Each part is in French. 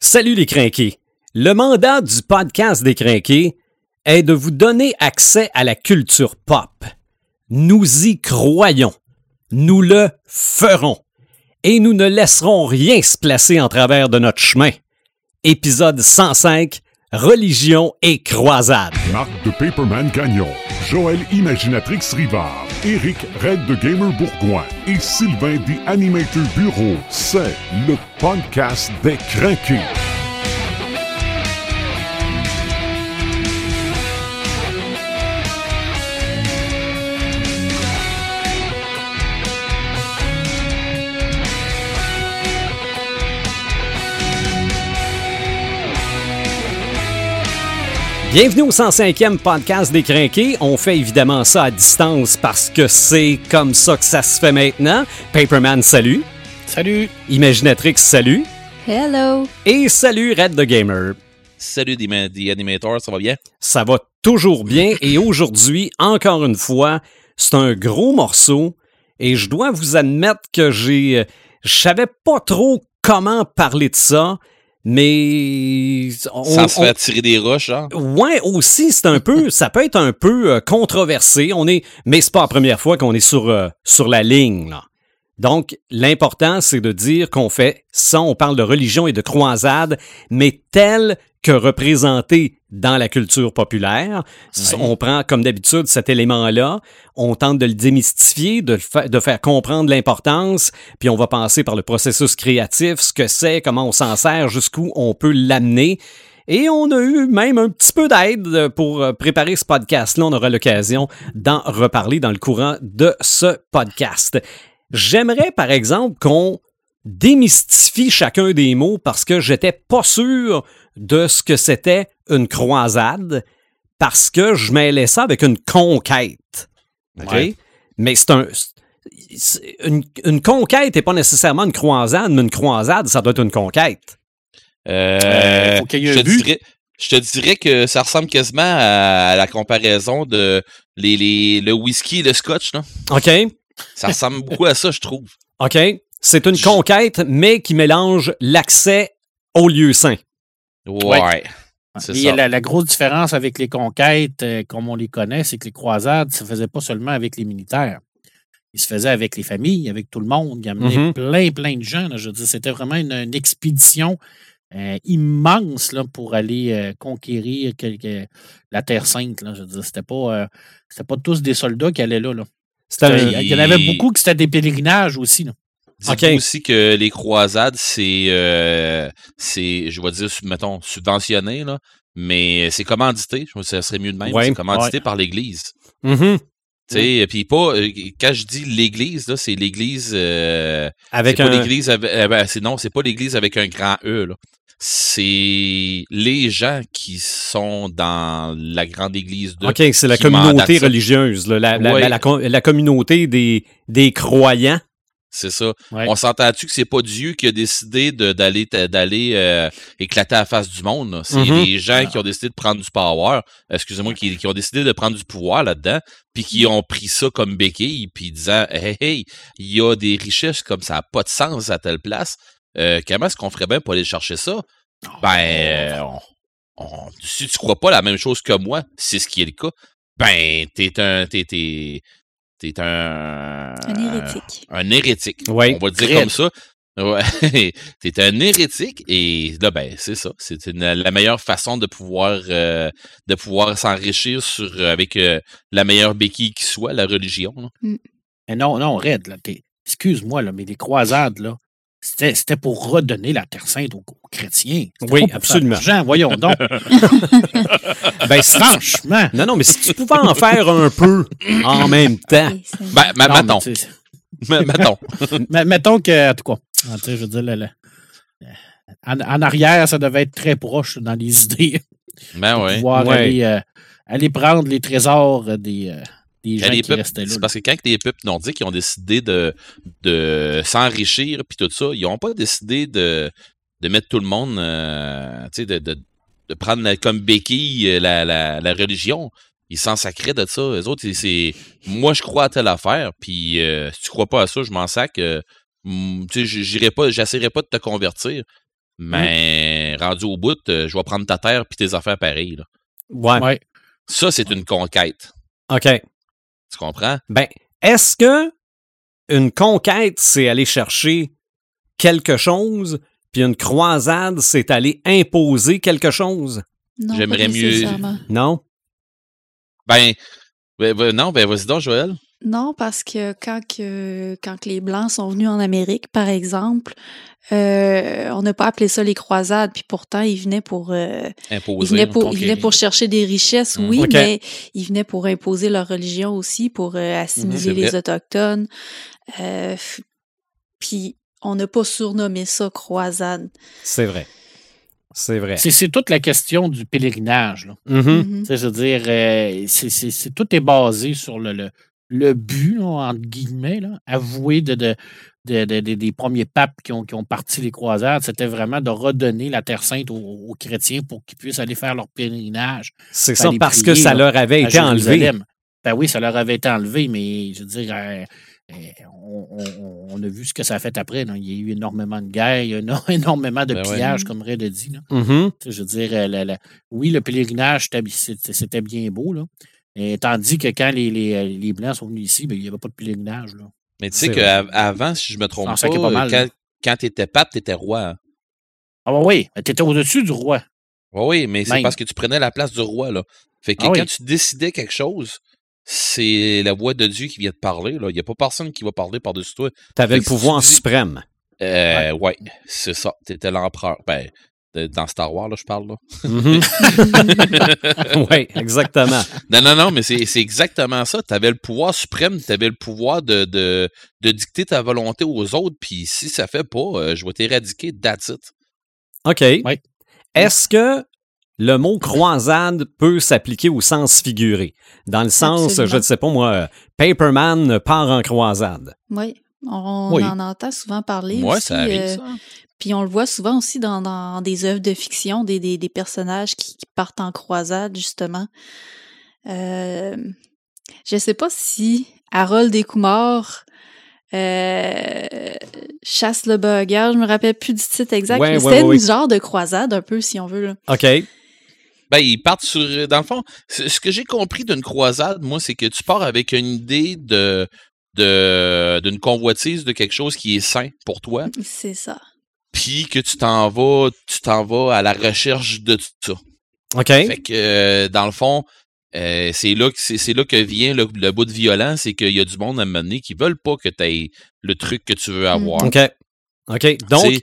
Salut les crinqués. Le mandat du podcast des crinqués est de vous donner accès à la culture pop. Nous y croyons. Nous le ferons. Et nous ne laisserons rien se placer en travers de notre chemin. Épisode 105, Religion et croisade. Marc de Paperman Gagnon, Joël Imaginatrix Rivard, Eric Red de Gamer Bourgoin et Sylvain des Animator Bureau. C'est le podcast des craqués. Bienvenue au 105e podcast des crinqués. On fait évidemment ça à distance parce que c'est comme ça que ça se fait maintenant. Paperman, salut. Salut. Imaginatrix, salut. Hello. Et salut Red the Gamer. Salut des, animators, ça va bien? Ça va toujours bien et aujourd'hui, encore une fois, c'est un gros morceau et je dois vous admettre que j'ai je savais pas trop comment parler de ça, mais on, sans se faire tirer des roches, hein? Ouais, aussi c'est un peu ça peut être un peu euh, controversé, on est mais c'est pas la première fois qu'on est sur euh, sur la ligne là. Donc, l'important, c'est de dire qu'on fait ça, on parle de religion et de croisade, mais tel que représenté dans la culture populaire. Oui. On prend, comme d'habitude, cet élément-là, on tente de le démystifier, de, le fa de faire comprendre l'importance, puis on va passer par le processus créatif, ce que c'est, comment on s'en sert, jusqu'où on peut l'amener. Et on a eu même un petit peu d'aide pour préparer ce podcast-là. On aura l'occasion d'en reparler dans le courant de ce podcast. J'aimerais, par exemple, qu'on démystifie chacun des mots parce que j'étais pas sûr de ce que c'était une croisade parce que je mêlais ça avec une conquête. OK? Ouais. Mais c'est un. Une, une, conquête n'est pas nécessairement une croisade, mais une croisade, ça doit être une conquête. Euh, je, te dirais, je, te dirais, que ça ressemble quasiment à, la comparaison de les, les, le whisky et le scotch. Là. OK. Ça ressemble beaucoup à ça, je trouve. OK. C'est une conquête, mais qui mélange l'accès au lieu saint. Ouais. ouais. Et la, la, grosse différence avec les conquêtes, euh, comme on les connaît, c'est que les croisades, ça ne se faisait pas seulement avec les militaires. Il se faisait avec les familles, avec tout le monde. Il amenait mm -hmm. plein, plein de gens. Là. Je veux dire, c'était vraiment une, une expédition euh, immense là, pour aller euh, conquérir quelque, la Terre Sainte. Là. Je veux dire, c'était pas, c'était pas tous des soldats qui allaient là. là. Il y en avait beaucoup qui c'était des pèlerinages aussi. Là. Okay. aussi que les croisades, c'est, euh, c'est, je vais dire, mettons, subventionné, là, mais c'est commandité. Je pense que ça serait mieux de même. Ouais, c'est commandité ouais. par l'Église. Mm -hmm. Tu sais, puis pas, quand je dis l'Église, là, c'est l'Église. Euh, avec un. l'Église avec, euh, ben, c'est, non, c'est pas l'Église avec un grand E, là. C'est les gens qui sont dans la grande église de. OK, c'est la communauté religieuse, là, la, ouais. la, la, la, communauté des, des croyants. C'est ça. Ouais. On s'entend-tu que c'est pas Dieu qui a décidé d'aller d'aller euh, éclater la face du monde? C'est mm -hmm. les gens qui ont décidé de prendre du power, excusez-moi, qui, qui, ont décidé de prendre du pouvoir là-dedans, puis qui ont pris ça comme béquille, puis disant Hey, hey, il y a des richesses comme ça n'a pas de sens à telle place. Euh, comment est-ce qu'on ferait bien pour aller chercher ça? Oh. Ben, on, on, si tu crois pas la même chose que moi, c'est ce qui est le cas, ben, t'es un. T'es, t'es, t'es un. Un hérétique. Un hérétique. Ouais. On va le dire comme ça. Ouais. t'es un hérétique et là, ben, c'est ça. C'est la meilleure façon de pouvoir, euh, de pouvoir s'enrichir sur, avec euh, la meilleure béquille qui soit, la religion. Mm. Mais non, non, Red, là, excuse-moi, là, mais les croisades, là, c'était pour redonner la Terre Sainte aux, aux chrétiens. Oui, absolument. Jean, voyons donc. ben, franchement. Non, non, mais si tu pouvais en faire un peu en même temps. Ben, ben mettons. mettons. mettons que, en tout cas, je veux dire, le, le, en, en, arrière, ça devait être très proche dans les idées. Ben oui. Pouvoir ouais. aller, euh, aller, prendre les trésors des. Euh, des gens qui peuples, là. C'est parce que quand les peuples nordiques ont décidé de, de s'enrichir puis tout ça, ils n'ont pas décidé de, de mettre tout le monde, euh, tu sais, de, de, de, prendre la, comme béquille la, la, la religion. Ils s'en sacraient de ça. Les autres, c'est moi je crois à telle affaire, puis euh, si tu crois pas à ça, je m'en sac. Euh, tu sais, j'irai pas, j'essaierai pas de te convertir. Mais rendu au bout, euh, je vais prendre ta terre puis tes affaires pareilles. Là. Ouais. Ouais. Ça, c'est une conquête. OK. Tu comprends? Ben, est-ce que une conquête, c'est aller chercher quelque chose, puis une croisade, c'est aller imposer quelque chose? Non, J'aimerais pas mieux-. Non? Ben, ben, ben, non, ben vas-y donc, Joël. Non, parce que quand, que quand que les Blancs sont venus en Amérique, par exemple, euh, on n'a pas appelé ça les croisades, puis pourtant, ils venaient pour, euh, ils Imposer. venaient pour, ils venaient pour chercher des richesses, Mm. oui, mais ils venaient pour imposer leur religion aussi, pour euh, Mhm, assimiler les. Autochtones. Euh, puis on n'a pas surnommé ça croisade. C'est vrai. C'est vrai. C'est c'est toute la question du pèlerinage. Là. Je veux dire, euh, c'est- c'est- c'est- tout est basé sur le, le, le but, là, entre guillemets, là, avoué de, de, de- de- de- des premiers papes qui ont, qui ont parti les croisades. C'était vraiment de redonner la Terre Sainte aux, aux chrétiens pour qu'ils puissent aller faire leur pèlerinage C'est ça, parce prier, que ça leur avait été enlevé. Ben oui, ça leur avait été enlevé, mais je veux dire, euh, euh, on, on- on a vu ce que ça a fait après. là. Il y a eu énormément de guerres, il y a eu énormément de Ben ouais. pillages, comme Red a dit. Mhm. Sais, Je veux dire, euh, la- la- oui, le pèlerinage, c'était bien beau, là. Et tandis que quand les, les, les Blancs sont venus ici, ben, il n'y avait pas de pèlerinage. Là. Mais tu sais qu'avant, si je me trompe pas, sacrait pas mal, quand, quand t'étais pape, t'étais roi. hein. Ah bah oui, tu étais au-dessus du roi. Oui, oui, mais c'est parce que tu prenais la place du roi, là. Fait que Ah quand oui. tu décidais quelque chose, c'est la voix de Dieu qui vient te parler, là. Il n'y a pas personne qui va parler par-dessus toi. T'avais Fait le si pouvoir tu dis- suprême. Euh, ouais, c'est ça. T'étais l'empereur. Ben, de- dans Star Wars, là, je parle, là. Mhm. oui, exactement. Non, non, non, mais c'est c'est exactement ça. Tu avais le pouvoir suprême, tu avais le pouvoir de, de, de dicter ta volonté aux autres, puis si ça fait pas, euh, je vais t'éradiquer, that's it. OK. Oui. Est-ce que le mot croisade peut s'appliquer au sens figuré? Dans le sens, Absolument. je ne sais pas moi, Paperman part en croisade. Oui, on Oui. en entend souvent parler Moi, aussi. ça arrive, euh, ça. Puis on le voit souvent aussi dans, dans des œuvres de fiction, des, des, des personnages qui, qui partent en croisade, justement. Euh, je sais pas si Harold Descoumars euh, chasse le bugger, je me rappelle plus du titre exact, Ouais, mais ouais, c'était ouais, une genre de croisade, un peu, si on veut. Là. OK. Ben, ils partent sur. Dans le fond, ce que j'ai compris d'une croisade, moi, c'est que tu pars avec une idée de de- d'une convoitise de quelque chose qui est sain pour toi, C'est ça. Puis que tu t'en vas, tu t'en vas à la recherche de tout ça. OK. Fait que euh, dans le fond, euh, c'est là que c'est là que vient le, le bout de violent, c'est qu'il y a du monde à un moment donné qui veulent pas que tu aies le truc que tu veux avoir. OK. OK. Donc, C'est-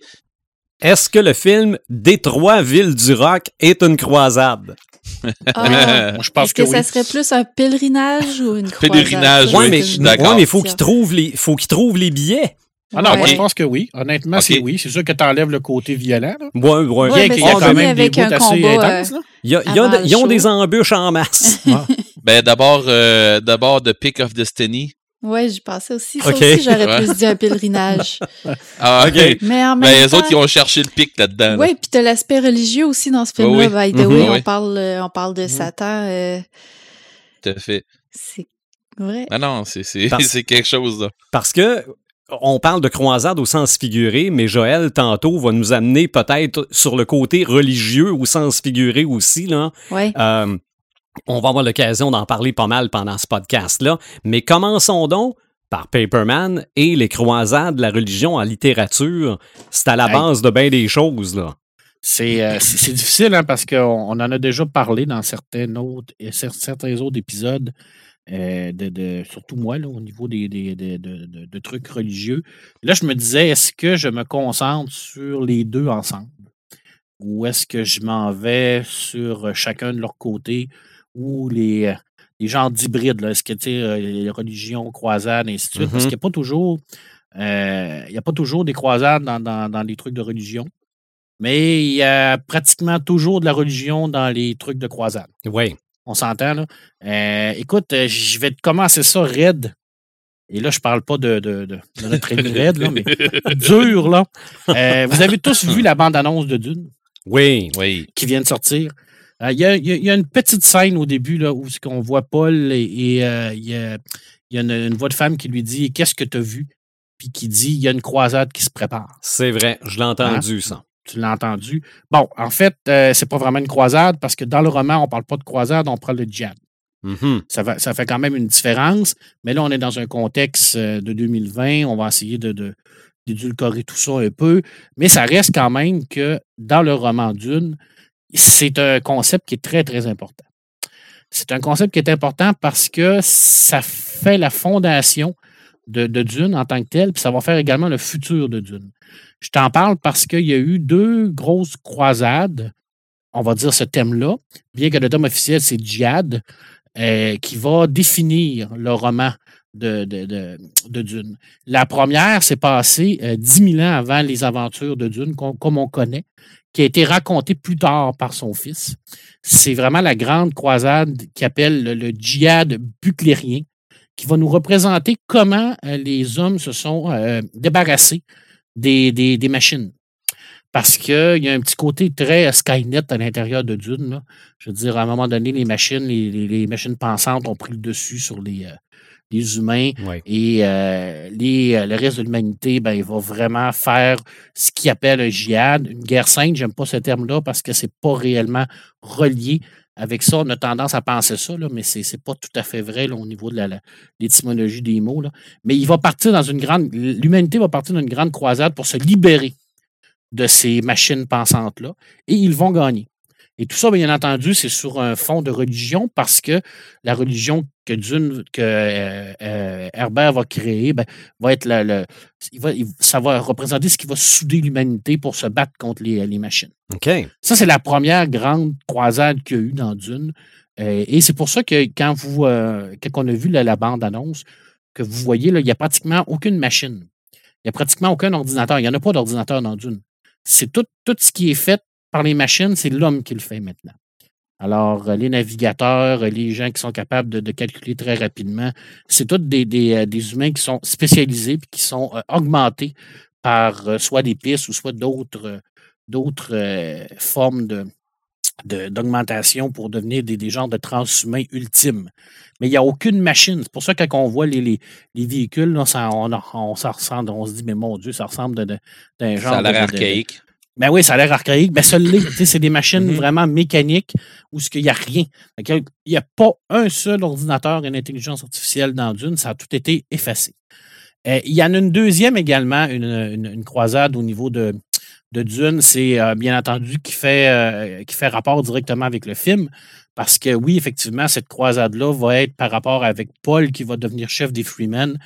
est-ce que le film Détroit, ville du rock est une croisade? Ah, Moi, je pense Est-ce que, que ça serait plus un pèlerinage ou une croisade? Pèlerinage, Ouais, oui, mais, je suis une d'accord. ouais, mais il faut qu'il question. trouve les, faut qu'il trouve les billets. Ah non, moi, je pense que oui. Honnêtement, c'est oui. C'est sûr que tu enlèves le côté violent. Là. Ouais, ouais. Bien qu'il y a quand même des avec bouts un assez intenses. il ils ont des embûches en masse. Ben d'abord, euh, d'abord The Pick of Destiny. Ouais, j'y pensais aussi. Ça Ok. aussi, j'aurais plus dit un pèlerinage. Ah, Ok. Mais en Ben même les temps, autres, ils ont cherché le pic là-dedans. là. Oui, puis t'as l'aspect religieux aussi dans ce film-là, oui. by the Mhm. Oui, On oui. parle, euh, on parle de Mhm. Satan. euh, Tout à fait. c'est vrai. Ah non, c'est c'est- Parce- c'est quelque chose, là. Parce que on parle de croisade au sens figuré, mais Joël, tantôt, va nous amener peut-être sur le côté religieux au sens figuré aussi. Là. Ouais. Euh, on va avoir l'occasion d'en parler pas mal pendant ce podcast-là. Mais commençons donc par Paperman et les croisades de la religion en littérature. C'est à la base de bien des choses. Là. C'est euh, difficile hein, parce qu'on on en a déjà parlé dans certains autres, certains autres épisodes, euh, de, de- surtout moi, là, au niveau des, des- de, de- de- de trucs religieux. Là, je me disais, est-ce que je me concentre sur les deux ensemble? Ou est-ce que je m'en vais sur euh, chacun de leur côté? Ou les, euh, les genres d'hybrides? Est-ce que tu sais, les religions, croisades, ainsi de suite? Parce Mhm. qu'il n'y a pas toujours. euh, il a pas toujours des croisades dans, dans, dans les trucs de religion. Mais il y a pratiquement toujours de la religion dans les trucs de croisade. Oui. On s'entend, là. Euh, écoute, euh, je vais te commencer ça raide. Et là, je parle pas de, de, de, de notre ami raide, là, mais dur, là. Euh, vous avez tous vu la bande-annonce de Dune? Oui. Oui. qui vient de sortir. Euh, Il y, a, y a- il y a une petite scène au début là, où on voit Paul et, euh, il y a, y a une, une voix de femme qui lui dit Qu'est-ce que tu as vu Puis qui dit Il y a une croisade qui se prépare. C'est vrai. Je l'ai entendu, Ah. ça. Tu l'as entendu. Bon, en fait, euh, c'est pas vraiment une croisade parce que dans le roman, on parle pas de croisade, on parle de djihad. Mhm. ça, ça, fait quand même une différence, mais là, on est dans un contexte euh, de 2020. On va essayer de, d'édulcorer tout ça un peu, mais ça reste quand même que dans le roman Dune, c'est un concept qui est très, très important. C'est un concept qui est important parce que ça fait la fondation de, Dune en tant que tel, puis ça va faire également le futur de Dune. Je t'en parle parce qu'il y a eu deux grosses croisades, on va dire ce thème-là, bien que le thème officiel, c'est Djihad, euh, qui va définir le roman de, de, Dune. La première s'est passée euh, dix 10 000 ans avant les aventures de Dune, comme on connaît, qui a été racontée plus tard par son fils. C'est vraiment la grande croisade qui appelle le, djihad buclérien, qui va nous représenter comment euh, les hommes se sont débarrassés des, des, machines. Parce qu'il y a un petit côté très Skynet à l'intérieur de Dune. Je veux dire, à un moment donné, les machines, les, machines pensantes ont pris le dessus sur les, euh, les humains. Et euh, les, euh, le reste de l'humanité, ben, il va vraiment faire ce qu'il appelle un djihad, une guerre sainte. J'aime pas ce terme-là parce que c'est pas réellement relié avec ça, on a tendance à penser ça, là, mais ce n'est pas tout à fait vrai au niveau de l'étymologie des mots. Là. Mais il va partir dans une grande. L'humanité va partir dans une grande croisade pour se libérer de ces machines pensantes-là. Et ils vont gagner. Et tout ça, bien entendu, c'est sur un fond de religion parce que la religion que Dune, que euh, euh, Herbert va créer, ben, va être le, ça va représenter ce qui va souder l'humanité pour se battre contre les, machines. OK. Ça, c'est la première grande croisade qu'il y a eu dans Dune. Euh, et c'est pour ça que quand vous, quand on a vu la, bande-annonce, que vous voyez, là, il n'y a pratiquement aucune machine. Il n'y a pratiquement aucun ordinateur. Il n'y en a pas d'ordinateur dans Dune. C'est tout, tout ce qui est fait par les machines, c'est l'homme qui le fait maintenant. Alors, euh, les navigateurs, euh, les gens qui sont capables de, calculer très rapidement, c'est tous des, euh, des, humains qui sont spécialisés et qui sont augmentés par soit des pistes ou soit d'autres d'autres formes de, d'augmentation pour devenir des, des, genres de transhumains ultimes. Mais il n'y a aucune machine. C'est pour ça que quand on voit les, les, les véhicules, là, ça, on, on, ça ressemble, on se dit, mais mon Dieu, ça ressemble d'un genre. Ça a l'air archaïque. Ben oui, ça a l'air archaïque. Ben ça l'est. c'est des machines mm-hmm. vraiment mécaniques où il n'y a rien. Il n'y a pas un seul ordinateur et une intelligence artificielle dans Dune. Ça a tout été effacé. Euh, il y en a une deuxième également, une, croisade au niveau de, de Dune. C'est euh, bien entendu qui fait, euh, qui fait rapport directement avec le film. Parce que oui, effectivement, cette croisade-là va être par rapport avec Paul qui va devenir chef des Freemen.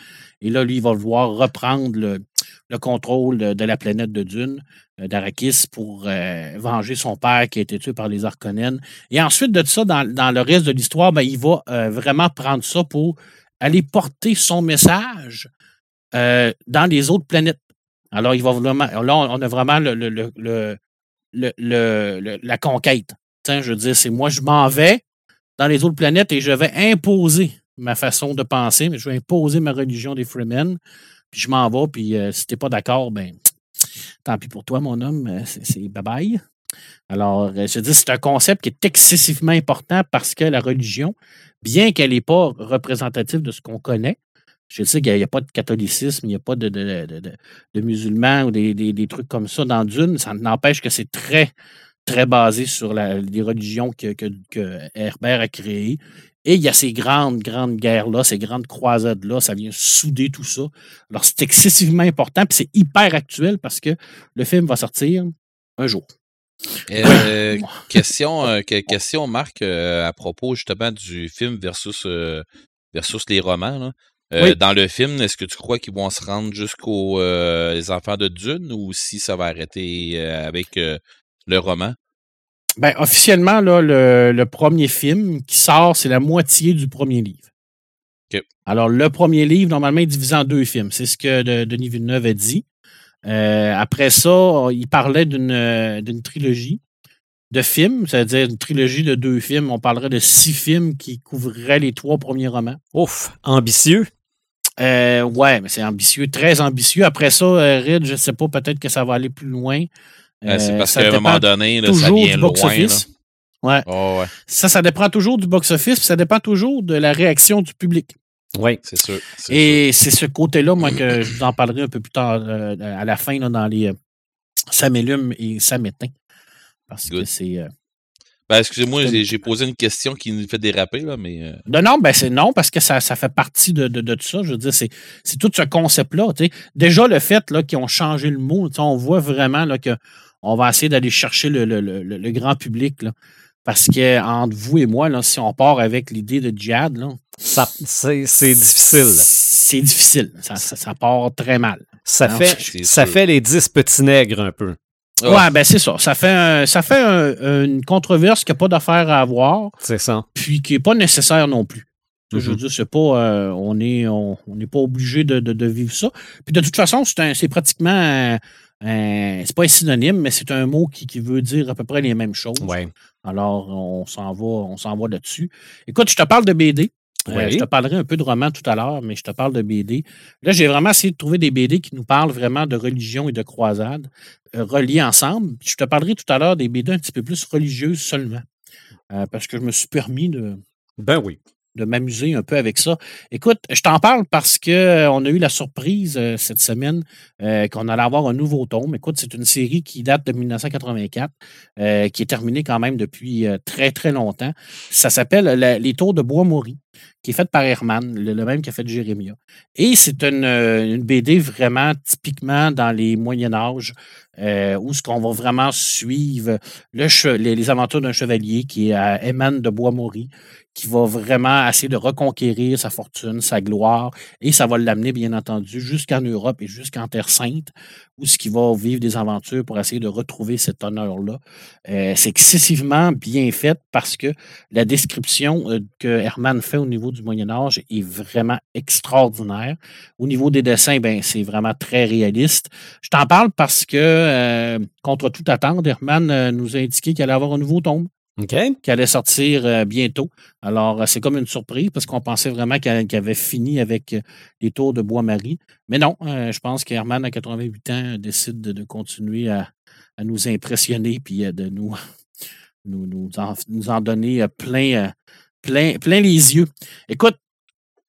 Et là, lui, il va vouloir reprendre le, le contrôle de, la planète de Dune, euh, d'Arakis, pour euh, venger son père qui a été tué par les Arconènes. Et ensuite de ça, dans, le reste de l'histoire, ben, il va euh, vraiment prendre ça pour aller porter son message dans les autres planètes. Alors, il va. Là, on a vraiment la conquête. je veux dire, c'est moi, je m'en vais dans les autres planètes et je vais imposer ma façon de penser, mais je vais imposer ma religion des Freemen puis je m'en vais, puis euh, si t'es pas d'accord, ben tant pis pour toi, mon homme, euh, c'est bye-bye. Alors, euh, je dis, c'est un concept qui est excessivement important parce que la religion, bien qu'elle n'est pas représentative de ce qu'on connaît, je sais qu'il n'y a, pas de catholicisme, il n'y a pas de, musulmans ou des, trucs comme ça dans Dune, ça n'empêche que c'est très, très basé sur les religions que Herbert a créées et il y a ces grandes, grandes guerres-là, ces grandes croisades-là, ça vient souder tout ça. Alors, c'est excessivement important, puis c'est hyper actuel parce que le film va sortir un jour. Euh, question, euh, question, Marc, euh, à propos justement du film versus, versus les romans. Dans le film, est-ce que tu crois qu'ils vont se rendre jusqu'aux les enfants de Dune ou si ça va arrêter avec le roman? Ben, officiellement, là, le, premier film qui sort, c'est la moitié du premier livre. Alors, le premier livre, normalement, est divisé en deux films. C'est ce que Denis Villeneuve a dit. Euh, après ça, il parlait d'une trilogie de films, c'est-à-dire une trilogie de deux films. On parlerait de six films qui couvriraient les trois premiers romans. Ouf, ambitieux. Euh, ouais, mais c'est ambitieux, très ambitieux. Après ça, euh, Reed, je ne sais pas, peut-être que ça va aller plus loin. Euh, c'est parce qu'à un moment donné, là, ça vient loin. Ouais. Oh, ouais. Ça, ça dépend toujours du box-office, puis ça dépend toujours de la réaction du public. Oui, c'est sûr. Et c'est ce côté-là, moi, que je vous en parlerai un peu plus tard, euh, à la fin, là, dans les, ça m'allume et ça m'éteint. Parce que c'est. Ben, excusez-moi, j'ai posé une question qui nous fait déraper, là, mais. Euh. Non, non, ben c'est non, parce que ça, ça fait partie de, de, tout ça. Je veux dire, c'est tout ce concept-là. Déjà, le fait qu'ils ont changé le mot, on voit vraiment qu'on va essayer d'aller chercher le, le, le, grand public. Là, parce que entre vous et moi, là, si on part avec l'idée de djihad, c'est difficile. C'est difficile. Ça, ça, part très mal. Ça, fait, ça fait les dix petits nègres un peu. Ouais, ben c'est ça. Ça fait, ça fait une controverse qui n'a pas d'affaire à avoir. C'est ça. Puis qui n'est pas nécessaire non plus. Je veux mm-hmm. dire, c'est pas, euh, on n'est on, pas obligé de, vivre ça. Puis de toute façon, c'est pratiquement, c'est pas un synonyme, mais c'est un mot qui, qui, veut dire à peu près les mêmes choses. Ouais. Alors, on s'en va, on s'en va là-dessus. Écoute, je te parle de BD. Euh, je te parlerai un peu de romans tout à l'heure, mais je te parle de BD. Là, j'ai vraiment essayé de trouver des BD qui nous parlent vraiment de religion et de croisade, euh, reliés ensemble. Je te parlerai tout à l'heure des BD un petit peu plus religieuses seulement, euh, parce que je me suis permis de, ben oui de m'amuser un peu avec ça. Écoute, je t'en parle parce qu'on euh, a eu la surprise euh, cette semaine euh, qu'on allait avoir un nouveau tome. Écoute, c'est une série qui date de 1984, qui est terminée quand même depuis très, très longtemps. Ça s'appelle Les Tours de Bois-Maury qui est faite par Herman, le, même qui a fait Jérémia. Et c'est une, BD vraiment typiquement dans les Moyen Âge, où ce qu'on va vraiment suivre le, les, les, aventures d'un chevalier qui est à Eman de Bois-Maury, qui va vraiment essayer de reconquérir sa fortune, sa gloire, et ça va l'amener, bien entendu, jusqu'en Europe et jusqu'en Terre Sainte, où ce qui va vivre des aventures pour essayer de retrouver cet honneur-là. Euh, c'est excessivement bien fait parce que la description euh, que Herman fait au niveau du Moyen Âge est vraiment extraordinaire. Au niveau des dessins, ben, c'est vraiment très réaliste. Je t'en parle parce que, euh, contre toute attente, Herman nous a indiqué qu'il allait avoir un nouveau tome qui allait sortir euh, bientôt. Alors, euh, c'est comme une surprise parce qu'on pensait vraiment qu'il avait fini avec euh, les tours de Bois-Marie. Mais non, je pense qu'Herman, à 88 ans, décide de, continuer à, nous impressionner puis de nous, nous, nous, en, donner plein, plein, les yeux. Écoute,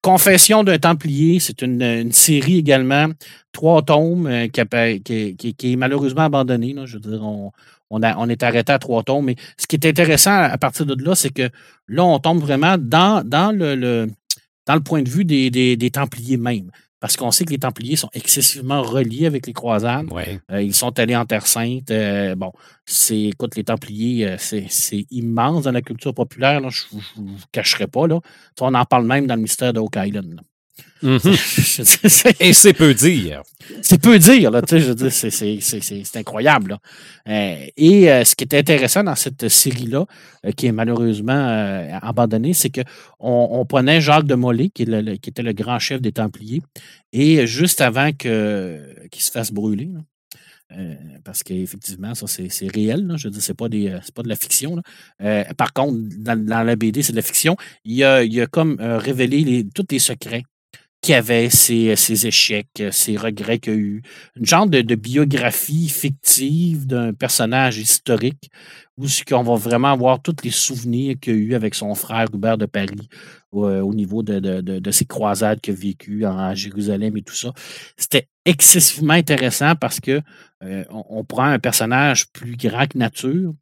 Confession d'un Templier, c'est une, série également, trois tomes qui, qui, est malheureusement abandonnée. Je veux dire, on, est arrêté à trois tombes. Mais ce qui est intéressant à partir de là, c'est que là, on tombe vraiment dans le point de vue des, Templiers même. Parce qu'on sait que les Templiers sont excessivement reliés avec les croisades. Euh, ils sont allés en Terre Sainte. Euh, bon, c'est, écoute, les Templiers, euh, c'est, immense dans la culture populaire. je ne vous cacherai pas. Là. On en parle même dans le mystère de Oak Island. Mhm. Et c'est peu dire. C'est peu dire, là, je veux c'est incroyable. Euh, et euh, ce qui est intéressant dans cette série-là, euh, qui est malheureusement abandonnée, c'est qu'on on prenait Jacques de Molay, qui, était le grand chef des Templiers, et juste avant qu'il se fasse brûler, parce qu'effectivement, ça, c'est réel. Je veux dire, c'est pas, pas de la fiction. par contre, dans, la BD, c'est de la fiction. Il a, il a comme révélé les, tous les secrets qui avait ses, ses, échecs, ses regrets qu'il a eu. Une genre de, biographie fictive d'un personnage historique où on va vraiment voir tous les souvenirs qu'il a eu avec son frère Hubert de Paris euh, au niveau de, de, ses croisades qu'il a vécues en Jérusalem et tout ça. C'était excessivement intéressant parce que euh, on, prend un personnage plus grand que nature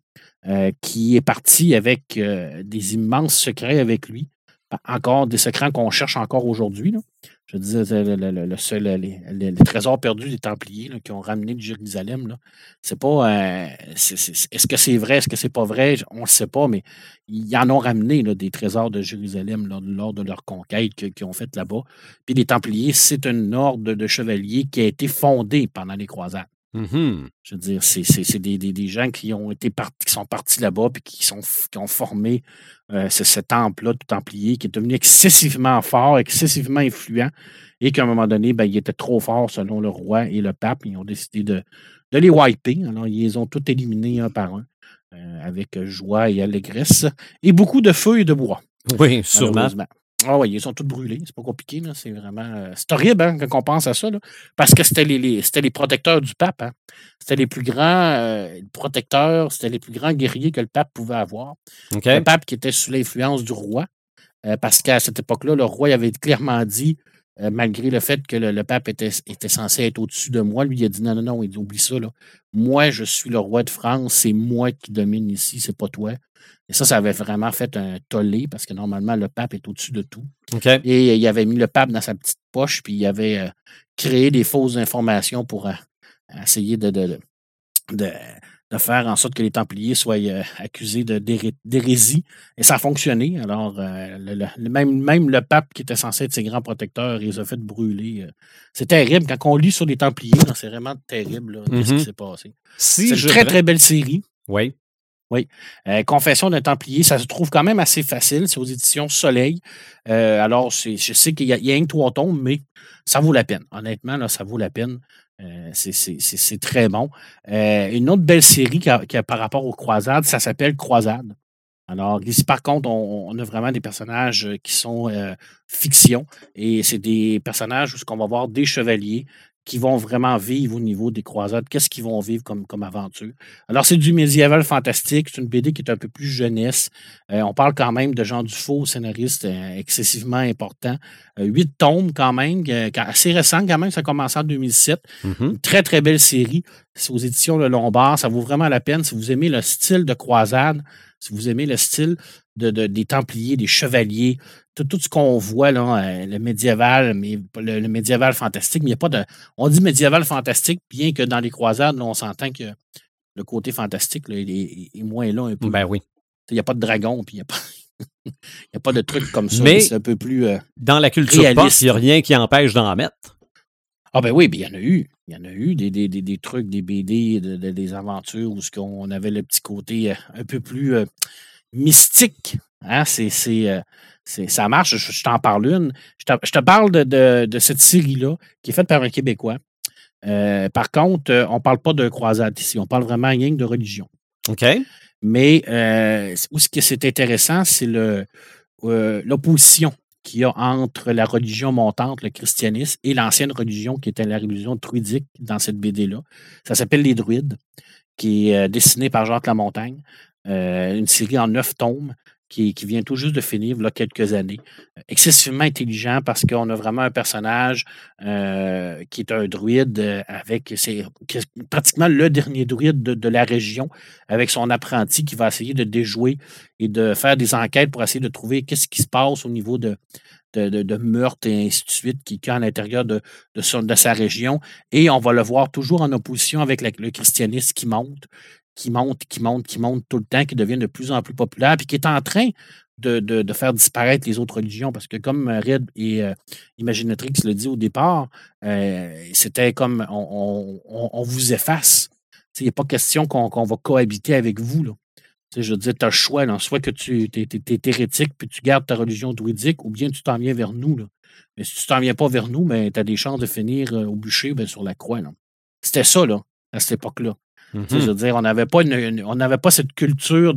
euh, qui est parti avec des immenses secrets avec lui encore des secrets qu'on cherche encore aujourd'hui. Je disais, le, seul, les, trésors perdus des Templiers qui ont ramené de Jérusalem, c'est pas. Euh, est-ce que c'est vrai, est-ce que c'est pas vrai? On ne sait pas, mais ils en ont ramené des trésors de Jérusalem lors, de leur conquête qu'ils ont faite là-bas. Puis les Templiers, c'est un ordre de chevaliers qui a été fondé pendant les croisades. Mm-hmm. Je veux dire, c'est des, des, gens qui ont été qui sont partis là-bas puis qui, sont, qui ont formé euh, ce, temple-là, tout templier, qui est devenu excessivement fort, excessivement influent, et qu'à un moment donné, ben, il était trop fort selon le roi et le pape. Ils ont décidé de, de les wiper. Alors, ils les ont tous éliminés un par un, euh, avec joie et allégresse, et beaucoup de feu et de bois. Oui, sûrement. Ah oui, ils sont tous brûlés. C'est pas compliqué. C'est vraiment. Euh, c'est horrible hein, quand on pense à ça. parce que c'était les, les protecteurs du pape. Hein. C'était les plus grands euh, protecteurs, c'était les plus grands guerriers que le pape pouvait avoir. Le pape qui était sous l'influence du roi. Euh, parce qu'à cette époque-là, le roi avait clairement dit euh, malgré le fait que le, pape était, était, censé être au-dessus de moi. Lui, il a dit non, non, non, il dit oublie ça. Là. Moi, je suis le roi de France, c'est moi qui domine ici, c'est pas toi. Et ça, ça avait vraiment fait un tollé parce que normalement, le pape est au-dessus de tout. Et il avait mis le pape dans sa petite poche, puis il avait euh, créé des fausses informations pour euh, essayer de, de, de, de faire en sorte que les Templiers soient euh, accusés d'hérésie. Et ça a fonctionné. Alors, euh, le, même, même le pape qui était censé être ses grands protecteurs, il les a fait brûler. Euh. C'est terrible. Quand on lit sur les Templiers, c'est vraiment terrible ce qui mm-hmm. s'est passé. c'est une très, très belle série. Oui. Oui. Confession d'un Templier, ça se trouve quand même assez facile. C'est aux éditions Soleil. alors, je sais qu'il y, y, a un trois tombes, mais ça vaut la peine. Honnêtement, là, ça vaut la peine. Euh, c'est très bon. Euh, une autre belle série qui a, par rapport aux croisades, ça s'appelle Croisade. Alors, ici, par contre, on, a vraiment des personnages qui sont euh, fiction et c'est des personnages où on va voir des chevaliers qui vont vraiment vivre au niveau des croisades, qu'est-ce qu'ils vont vivre comme, comme aventure? Alors, c'est du médiéval fantastique, c'est une BD qui est un peu plus jeunesse. Euh, on parle quand même de Jean Dufault, scénariste euh, excessivement important. Euh, huit tomes quand même, assez récent quand même, ça a commencé en 2007. Mm-hmm. Une très, très belle série. C'est aux éditions Le Lombard, ça vaut vraiment la peine. Si vous aimez le style de croisade, si vous aimez le style de, des Templiers, des Chevaliers, tout, ce qu'on voit, là, euh, le médiéval, mais le, médiéval fantastique, mais il n'y a pas de. On dit médiéval fantastique, bien que dans les croisades, on s'entend que le côté fantastique il, est, moins là un peu. Ben oui. Il n'y a pas de dragon, puis il n'y a pas. Il a pas de trucs comme ça. Mais c'est un peu plus. Euh, dans la culture pop, il n'y a rien qui empêche d'en mettre. Ah ben oui, il y en a eu. Il y en a eu des, des, des, trucs, des BD, des aventures où on avait le petit côté euh, un peu plus mystique. Hein? C'est, ça marche, je, t'en parle une. Je te, parle de, cette série-là qui est faite par un Québécois. Euh, par contre, euh, on ne parle pas de croisade ici, on parle vraiment rien de religion. OK. Mais euh, où ce qui est intéressant, c'est l'opposition qu'il y a entre la religion montante, le christianisme, et l'ancienne religion qui était la religion druidique dans cette BD-là. Ça s'appelle Les Druides, qui est dessinée par Jacques Lamontagne. Une série en neuf tomes qui, vient tout juste de finir, il y a quelques années. Euh, excessivement intelligent parce qu'on a vraiment un personnage euh, qui est un druide euh, avec, c'est pratiquement le dernier druide de, la région, avec son apprenti qui va essayer de déjouer et de faire des enquêtes pour essayer de trouver qu'est-ce qui se passe au niveau de, de, et ainsi de suite qui, est à l'intérieur de, de, sa région. Et on va le voir toujours en opposition avec le christianisme qui monte qui monte, qui monte, qui monte tout le temps, qui devient de plus en plus populaire, puis qui est en train de, faire disparaître les autres religions. Parce que comme Red et euh, Imaginatrix le dit au départ, euh, c'était comme on, vous efface. Il a pas question qu'on va cohabiter avec vous. Là. je veux dire, tu as le choix, soit que tu es, hérétique puis tu gardes ta religion druidique, ou bien tu t'en viens vers nous. Là. Mais si tu t'en viens pas vers nous, ben, tu as des chances de finir euh, au bûcher ben, sur la croix. C'était ça, là, à cette époque-là. Je veux mhm. dire, on n'avait pas, on pas cette culture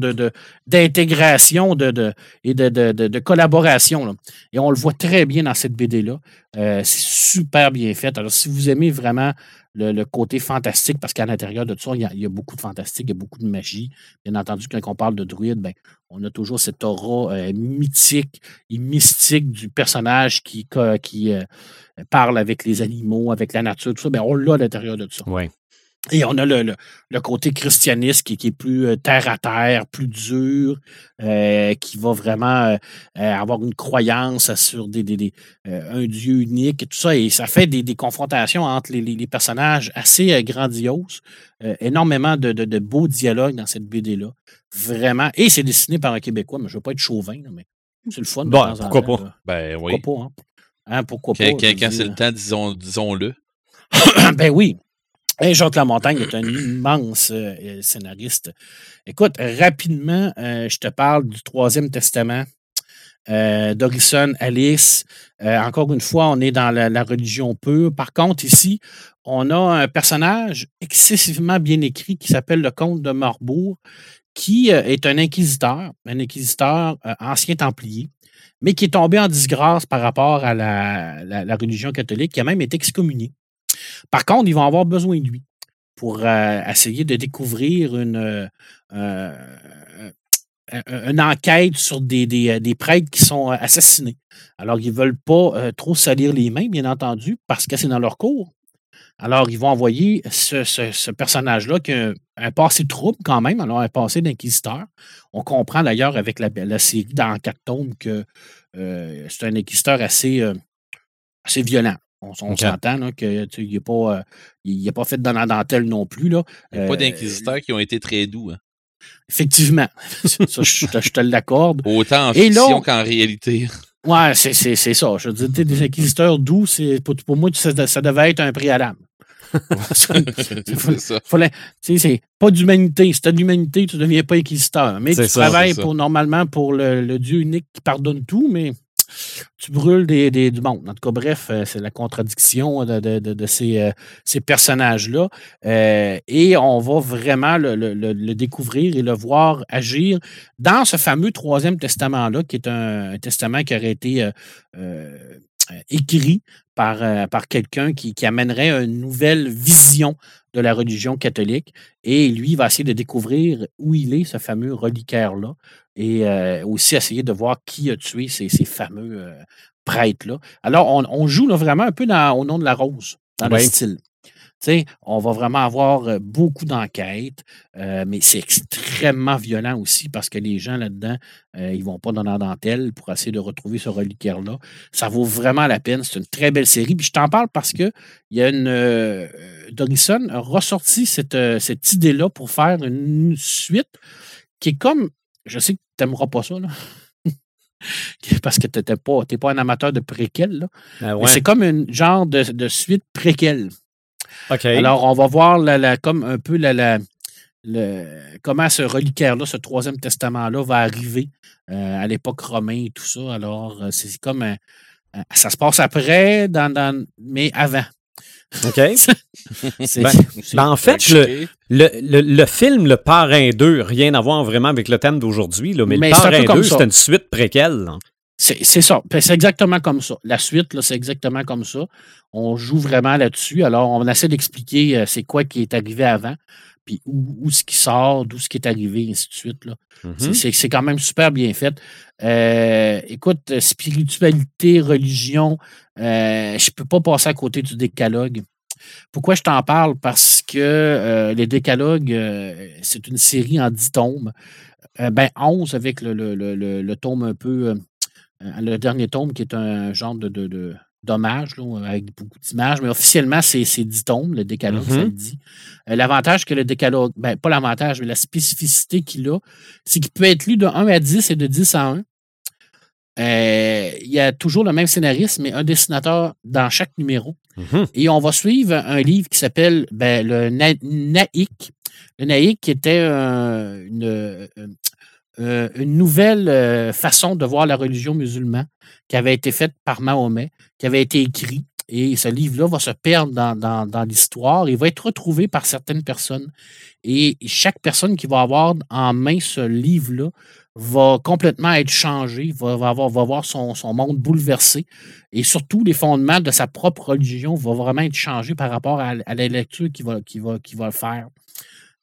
d'intégration de, de, et de, de collaboration. Et on le voit très bien dans cette BD-là. Euh, c'est super bien fait. Alors, si vous aimez vraiment le, côté fantastique, parce qu'à l'intérieur de tout ça, il y, a, beaucoup de fantastique, il y a beaucoup de magie. Bien entendu, quand on parle de druide, ben, on a toujours cette aura euh, mythique et mystique du personnage qui, qui euh, parle avec les animaux, avec la nature, tout ça. Ben, on l'a à l'intérieur de tout ça. Ouais. Et on a le, le, côté christianiste qui, qui, est plus euh, terre à terre, plus dur, euh, qui va vraiment euh, avoir une croyance sur des, des, un Dieu unique et tout ça. Et ça fait des, des confrontations entre les, les, personnages assez grandioses. énormément de, de, beaux dialogues dans cette BD-là. Vraiment. Et c'est dessiné par un Québécois, mais je ne veux pas être chauvin, mais c'est le fun. Bon, pourquoi pas? Ben oui. Pourquoi pas? Hein? Hein, pourquoi pas? Quand, c'est le temps, disons, disons-le. ben oui. Et Jacques Lamontagne est un immense euh, scénariste. Écoute, rapidement, euh, je te parle du Troisième Testament. Euh, Dorison, Alice. encore une fois, on est dans la, religion pure. Par contre, ici, on a un personnage excessivement bien écrit qui s'appelle le comte de Marbourg, qui est un inquisiteur, un inquisiteur ancien templier, mais qui est tombé en disgrâce par rapport à la, la religion catholique, qui a même été excommunié. Par contre, ils vont avoir besoin de lui pour euh, essayer de découvrir une, euh, euh, une enquête sur des, des, prêtres qui sont assassinés. Alors, ils ne veulent pas trop salir les mains, bien entendu, parce que c'est dans leur cours. Alors, ils vont envoyer ce, personnage-là qui a un, passé trouble quand même, alors un passé d'inquisiteur. On comprend d'ailleurs avec la, la, série dans quatre tomes que c'est un inquisiteur assez, assez violent. On, s'entend qu'il n'est pas, il pas fait dans la dentelle non plus. Là. Il n'y a pas d'inquisiteurs qui ont été très doux. Hein. Effectivement. ça, je, te, l'accorde. Autant en fiction qu'en réalité. Ouais, c'est, ça. Je veux dire, des inquisiteurs doux, pour, pour moi, ça, devait être un préalable. c'est ça. c'est pas d'humanité. Si tu as de l'humanité, tu ne deviens pas inquisiteur. Mais tu travailles pour, normalement pour le, Dieu unique qui pardonne tout, mais tu brûles des, du monde. En tout cas, bref, euh, c'est la contradiction de, ces, euh, ces personnages-là. Euh, et on va vraiment le, découvrir et le voir agir dans ce fameux troisième testament-là, qui est un, testament qui aurait été écrit par, par quelqu'un qui, qui, amènerait une nouvelle vision de la religion catholique. Et lui, il va essayer de découvrir où il est, ce fameux reliquaire-là et aussi essayer de voir qui a tué ces, fameux prêtres-là. Alors, on, joue vraiment un peu au nom de la rose, dans le style. on va vraiment avoir beaucoup d'enquêtes, mais c'est extrêmement violent aussi parce que les gens là-dedans, ils ne vont pas dans la dentelle pour essayer de retrouver ce reliquaire-là. Ça vaut vraiment la peine. C'est une très belle série. Puis je t'en parle parce que il y a une. Dorison a ressorti cette, cette idée-là pour faire une suite qui est comme je sais que tu n'aimeras pas ça, là. parce que tu n'es pas, pas un amateur de préquel. Ah c'est comme un genre de, suite préquel. Alors, on va voir la, comme un peu la, comment ce reliquaire-là, ce troisième testament-là, va arriver euh, à l'époque romaine et tout ça. Alors, euh, c'est comme ça se passe après, dans, mais avant. OK. Ben, ben, en fait, le, le, film Le Parrain 2, rien à voir vraiment avec le thème d'aujourd'hui, mais, le Parrain 2, c'est une suite préquelle. C'est ça. Ben, c'est exactement comme ça. La suite, c'est exactement comme ça. On joue vraiment là-dessus. Alors, on essaie d'expliquer euh, c'est quoi qui est arrivé avant, puis où, ce qui sort, d'où ce qui est arrivé, et ainsi de suite. Mm-hmm. C'est quand même super bien fait. Euh, écoute, spiritualité, religion, euh, je ne peux pas passer à côté du décalogue. Pourquoi je t'en parle? Parce que euh, les décalogues, c'est une série en dix tomes. ben, 11 avec le, tome un peu, le dernier tome qui est un genre de, de, d'hommage, avec beaucoup d'images, mais officiellement, c'est, c'est 10 tomes, le décalogue, ça le dit. l'avantage que le décalogue, ben, pas l'avantage, mais la spécificité qu'il a, c'est qu'il peut être lu de 1 à 10 et de 10 à 1. Euh, il y a toujours le même scénariste, mais un dessinateur dans chaque numéro. Mhm. Et on va suivre un livre qui s'appelle ben, le Naïk. Le Naïk qui était une, euh, une, nouvelle euh, façon de voir la religion musulmane qui avait été faite par Mahomet, qui avait été écrit. Et ce livre-là va se perdre dans, dans, dans l'histoire et va être retrouvé par certaines personnes. Et chaque personne qui va avoir en main ce livre-là va complètement être changé, va, va, avoir, va voir son, monde bouleversé. Et surtout, les fondements de sa propre religion vont vraiment être changés par rapport à, la lecture qu'il va, va, va faire.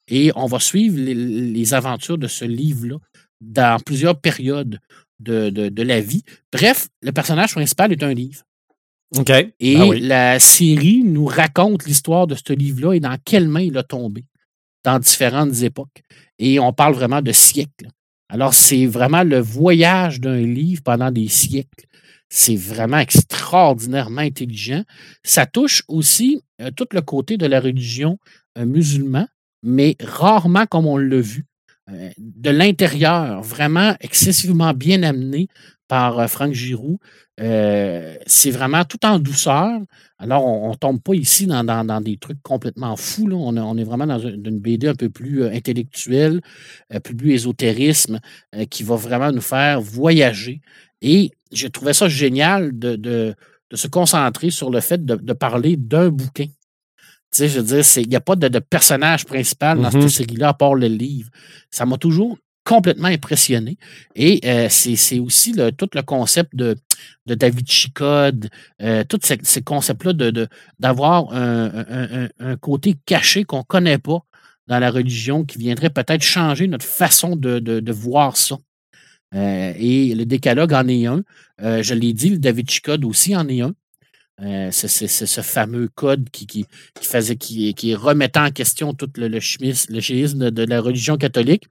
Et on va suivre les, aventures de ce livre-là dans plusieurs périodes de, la vie. Bref, le personnage principal est un livre. OK. Et ah la série nous raconte l'histoire de ce livre-là et dans quelle main il a tombé dans différentes époques. Et on parle vraiment de siècles. Alors, c'est vraiment le voyage d'un livre pendant des siècles. C'est vraiment extraordinairement intelligent. Ça touche aussi euh, tout le côté de la religion euh, musulmane, mais rarement comme on l'a vu. Euh, de l'intérieur, vraiment excessivement bien amené par Franck Giroux. C'est vraiment tout en douceur. Alors, on ne tombe pas ici dans, des trucs complètement fous. On, est vraiment dans une, BD un peu plus intellectuelle, un peu plus ésotérisme, qui va vraiment nous faire voyager. Et j'ai trouvé ça génial de, se concentrer sur le fait de, parler d'un bouquin. Tu sais, je veux dire, il n'y a pas de, personnage principal dans cette mm-hmm. série-là à part le livre. Ça m'a toujours complètement impressionné. Et euh, c'est aussi tout le concept de, de David Chicode, euh, tous ces, concepts-là d'avoir de, un, côté caché qu'on ne connaît pas dans la religion qui viendrait peut-être changer notre façon de, voir ça. Euh, et le décalogue en est un. Euh, je l'ai dit, le David Code aussi en est un. Euh, c'est ce fameux code qui, qui, faisait, qui, qui remettant en question tout le, le, schisme de la religion catholique.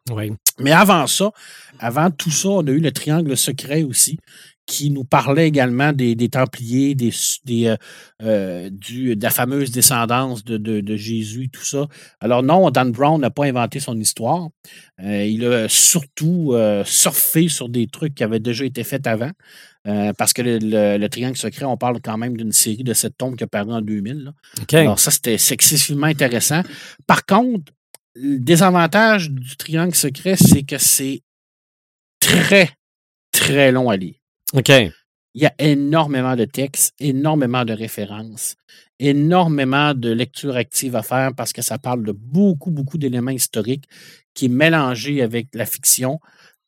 Mais avant ça, avant tout ça, on a eu le triangle secret aussi, qui nous parlait également des, Templiers, des, des euh, euh, du, de la fameuse descendance de, de, Jésus, tout ça. Alors non, Dan Brown n'a pas inventé son histoire. Euh, il a surtout surfé sur des trucs qui avaient déjà été faits avant. Parce que le, Triangle secret, on parle quand même d'une série de sept tombes qui a paru en 2000. Alors ça, c'était excessivement intéressant. Par contre, le désavantage du Triangle secret, c'est que c'est très, très long à lire. OK. Il y a énormément de textes, énormément de références, énormément de lecture active à faire parce que ça parle de beaucoup, beaucoup d'éléments historiques qui est mélangé avec la fiction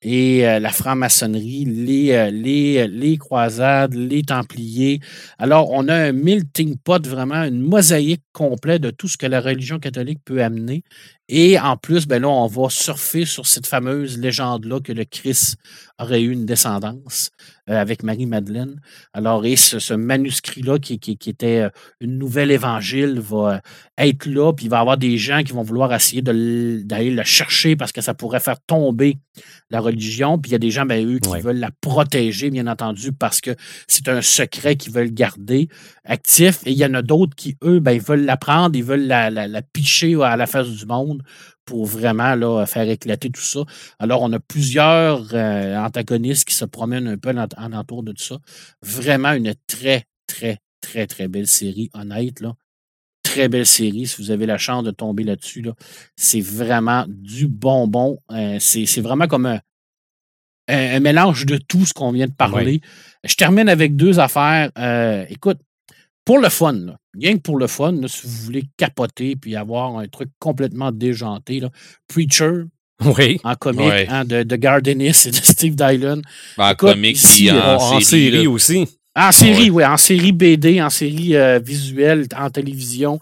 et euh, la franc-maçonnerie, les, euh, les, euh, les, croisades, les templiers. Alors, on a un melting pot, vraiment une mosaïque complète de tout ce que la religion catholique peut amener. Et en plus, ben là, on va surfer sur cette fameuse légende-là que le Christ aurait eu une descendance avec Marie-Madeleine. Alors, et ce, manuscrit-là, qui, qui, était une nouvelle évangile, va être là, puis il va y avoir des gens qui vont vouloir essayer d'aller le chercher parce que ça pourrait faire tomber la religion. Puis il y a des gens, ben, eux, qui veulent la protéger, bien entendu, parce que c'est un secret qu'ils veulent garder actif. Et il y en a d'autres qui, eux, ben, ils veulent la prendre, ils veulent la, la, picher à la face du monde pour vraiment là, faire éclater tout ça. Alors, on a plusieurs euh, antagonistes qui se promènent un peu en, en entour de tout ça. Vraiment une très, très, très, très belle série, honnête. Là très belle série. Si vous avez la chance de tomber là-dessus, là, c'est vraiment du bonbon. Euh, c'est, vraiment comme un, un, mélange de tout ce qu'on vient de parler. Je termine avec deux affaires. Euh, écoute, pour le fun, là, rien que pour le fun, si vous voulez capoter puis avoir un truc complètement déjanté, là, Preacher, oui. En comique, hein, de, de Gardenis et de Steve Dylan. En comique et en, série, aussi. En série, oui, en série BD, en série euh, visuelle, en télévision.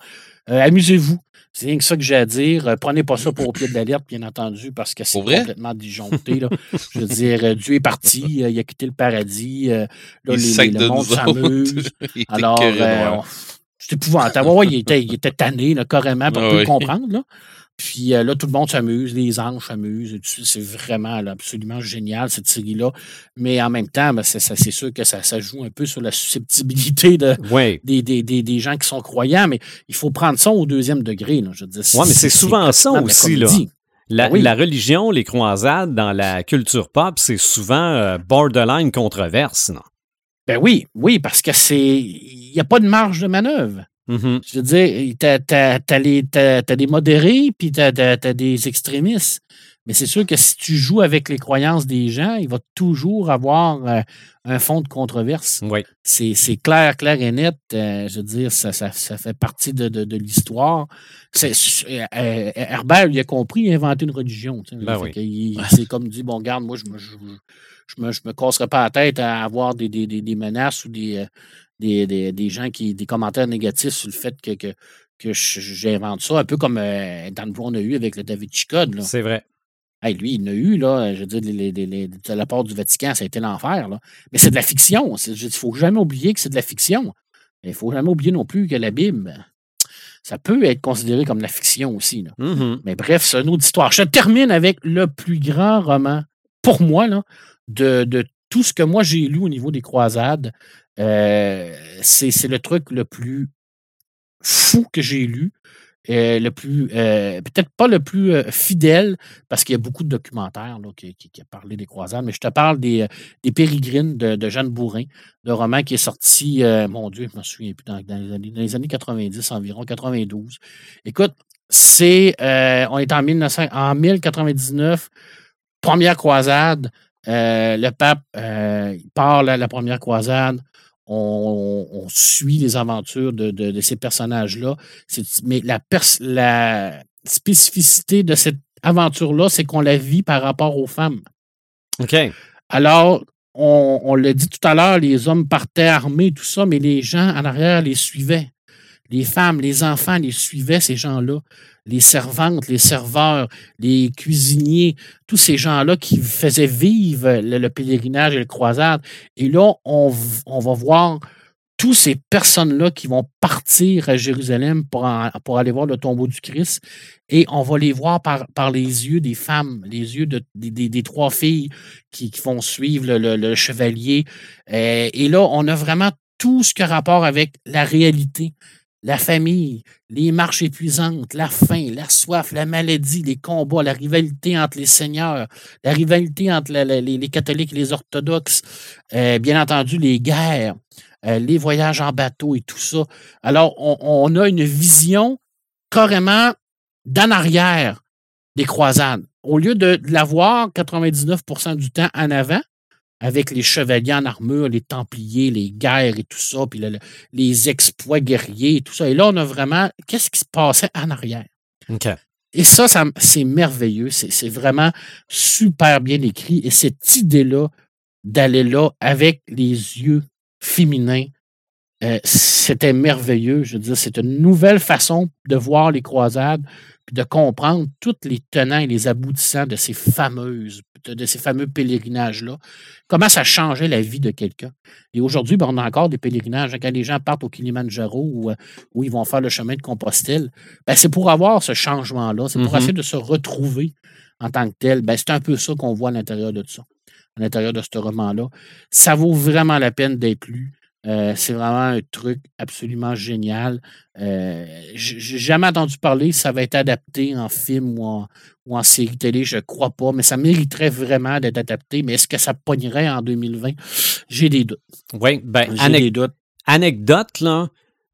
Euh, amusez-vous. C'est rien que ça que j'ai à dire. Euh, prenez pas ça pour au pied de l'alerte, bien entendu, parce que c'est complètement disjoncté. Là. Je veux dire, Dieu est parti, il a quitté le paradis. là, les, le monde s'amuse. Alors, c'est épouvantable. Ouais, il, était, il était tanné, là, carrément, pour tout comprendre. Là. Puis euh, là, tout le monde s'amuse, les anges s'amusent. C'est vraiment absolument génial, cette série-là. Mais en même temps, ben, c'est sûr que ça, ça, joue un peu sur la susceptibilité de, des, des, des, gens qui sont croyants, mais il faut prendre ça au deuxième degré. Là, je oui, mais c'est souvent ça aussi. Là. La, la, religion, les croisades dans la culture pop, c'est souvent euh, borderline controverse. Non? Ben oui, oui, parce que c'est. Il n'y a pas de marge de manœuvre. Mm-hmm. Je veux dire, t'as as, des modérés, puis t'as as, des extrémistes. Mais c'est sûr que si tu joues avec les croyances des gens, il va toujours avoir euh, un fond de controverse. Oui. C'est clair, clair et net. Euh, je veux dire, ça, ça, ça fait partie de, de, de l'histoire. Euh, Herbert, il a compris, il a inventé une religion. Ben c'est comme dit, bon, garde, moi, je me, je, me, je me casserai pas la tête à avoir des, des, des menaces ou des, des, des, gens qui des commentaires négatifs sur le fait que, que, que j'invente ça, un peu comme euh, Dan Brown a eu avec le David Chicode. C'est vrai. lui, il en a eu, là, je veux dire, les, de la part du Vatican, ça a été l'enfer. Mais c'est de la fiction. Il ne faut jamais oublier que c'est de la fiction. Il ne faut jamais oublier non plus que la Bible, ça peut être considéré comme de la fiction aussi. Là. Mm-hmm. Mais bref, c'est une autre histoire. Je termine avec le plus grand roman, pour moi, là, de, de tout ce que moi j'ai lu au niveau des croisades. Euh, c'est le truc le plus fou que j'ai lu. Euh, le plus, euh, peut-être pas le plus fidèle, parce qu'il y a beaucoup de documentaires qui, qui, a parlé des croisades, mais je te parle des, des Pérégrines de, Jeanne Bourrin, le roman qui est sorti, mon Dieu, je me souviens plus, dans, les, années 90 environ, 92. Écoute, c'est, on est en, 1900, en 1099, première croisade, le pape part à la première croisade, on, suit les aventures de, ces personnages-là. Mais la, la spécificité de cette aventure-là, c'est qu'on la vit par rapport aux femmes. OK. Alors, on, l'a dit tout à l'heure, les hommes partaient armés, tout ça, mais les gens en arrière les suivaient. Les femmes, les enfants les suivaient, ces gens-là. Les servantes, les serveurs, les cuisiniers, tous ces gens-là qui faisaient vivre le, pèlerinage et le croisade. Et là, on, va voir tous ces personnes-là qui vont partir à Jérusalem pour, aller voir le tombeau du Christ. Et on va les voir par, les yeux des femmes, les yeux de, des, trois filles qui, vont suivre le, chevalier. Euh, et là, on a vraiment tout ce qui a rapport avec la réalité, la famille, les marches épuisantes, la faim, la soif, la maladie, les combats, la rivalité entre les seigneurs, la rivalité entre les, catholiques et les orthodoxes, euh, bien entendu les guerres, euh, les voyages en bateau et tout ça. Alors, on, a une vision carrément d'en arrière des croisades. Au lieu de, l'avoir 99% du temps en avant, avec les chevaliers en armure, les templiers, les guerres et tout ça, puis les exploits guerriers et tout ça. Et là, on a vraiment qu'est-ce qui se passait en arrière? Et ça, ça c'est merveilleux. C'est vraiment super bien écrit. Et cette idée-là d'aller là avec les yeux féminin. Euh, c'était merveilleux. Je veux dire, c'est une nouvelle façon de voir les croisades, puis de comprendre tous les tenants et les aboutissants de ces fameuses, de, ces fameux pèlerinages-là. Comment ça changeait la vie de quelqu'un. Et aujourd'hui, ben, on a encore des pèlerinages. Quand les gens partent au Kilimanjaro ou euh, où ils vont faire le chemin de Compostelle, ben, c'est pour avoir ce changement-là. C'est pour mm-hmm. essayer de se retrouver en tant que tel. Ben, c'est un peu ça qu'on voit à l'intérieur de tout ça à l'intérieur de ce roman-là. Ça vaut vraiment la peine d'être lu. Euh, c'est vraiment un truc absolument génial. Euh, J'ai jamais entendu parler ça va être adapté en film ou en, série télé, je crois pas, mais ça mériterait vraiment d'être adapté. Mais est-ce que ça pognerait en 2020? J'ai des doutes. Oui, ben, des doutes. anecdote, là,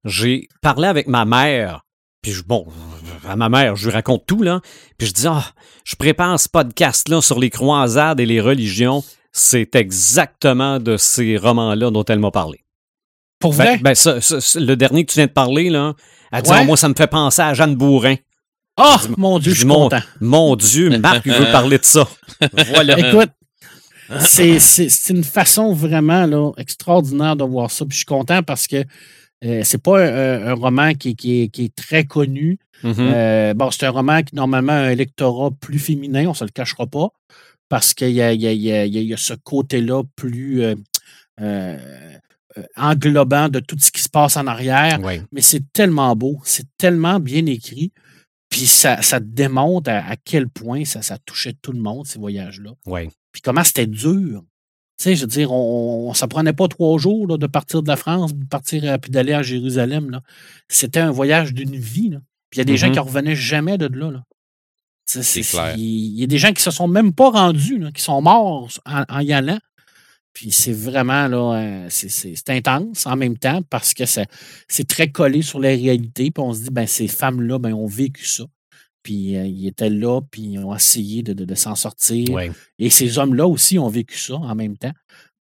j'ai parlé avec ma mère puis bon, à ma mère, je lui raconte tout, là. Puis je dis, ah, je prépare ce podcast-là sur les croisades et les religions. C'est exactement de ces romans-là dont elle m'a parlé. Pour vrai? Ben, le dernier que tu viens de parler, là, elle dit, ah, moi, ça me fait penser à Jeanne Bourrin. Oh, mon Dieu, je suis mon, content. Mon Dieu, Marc, il veut parler de ça. Voilà. Écoute, c'est une façon vraiment là, extraordinaire de voir ça. Puis je suis content parce que euh, c'est pas un, roman qui, est, très connu. Mm-hmm. Euh, bon, c'est un roman qui, normalement, a un lectorat plus féminin, on ne se le cachera pas, parce qu'il y, a, ce côté-là plus euh, englobant de tout ce qui se passe en arrière. Mais c'est tellement beau, c'est tellement bien écrit. Puis ça, ça démontre à, quel point ça, ça touchait tout le monde, ces voyages-là. Puis comment c'était dur. Tu sais, je veux dire, on, ça prenait pas trois jours de partir de la France, de partir euh, puis d'aller à Jérusalem. C'était un voyage d'une vie. Puis il y a des gens mm-hmm. qui ne revenaient jamais de là. C'est clair. Il y a des gens qui se sont même pas rendus, qui sont morts en, y allant. Puis c'est vraiment là, c'est intense en même temps parce que c'est très collé sur la réalité. Puis on se dit, ben ces femmes-là, ben, ont vécu ça. Puis euh, ils étaient là, puis ils ont essayé de, s'en sortir. Et ces hommes-là aussi ont vécu ça en même temps.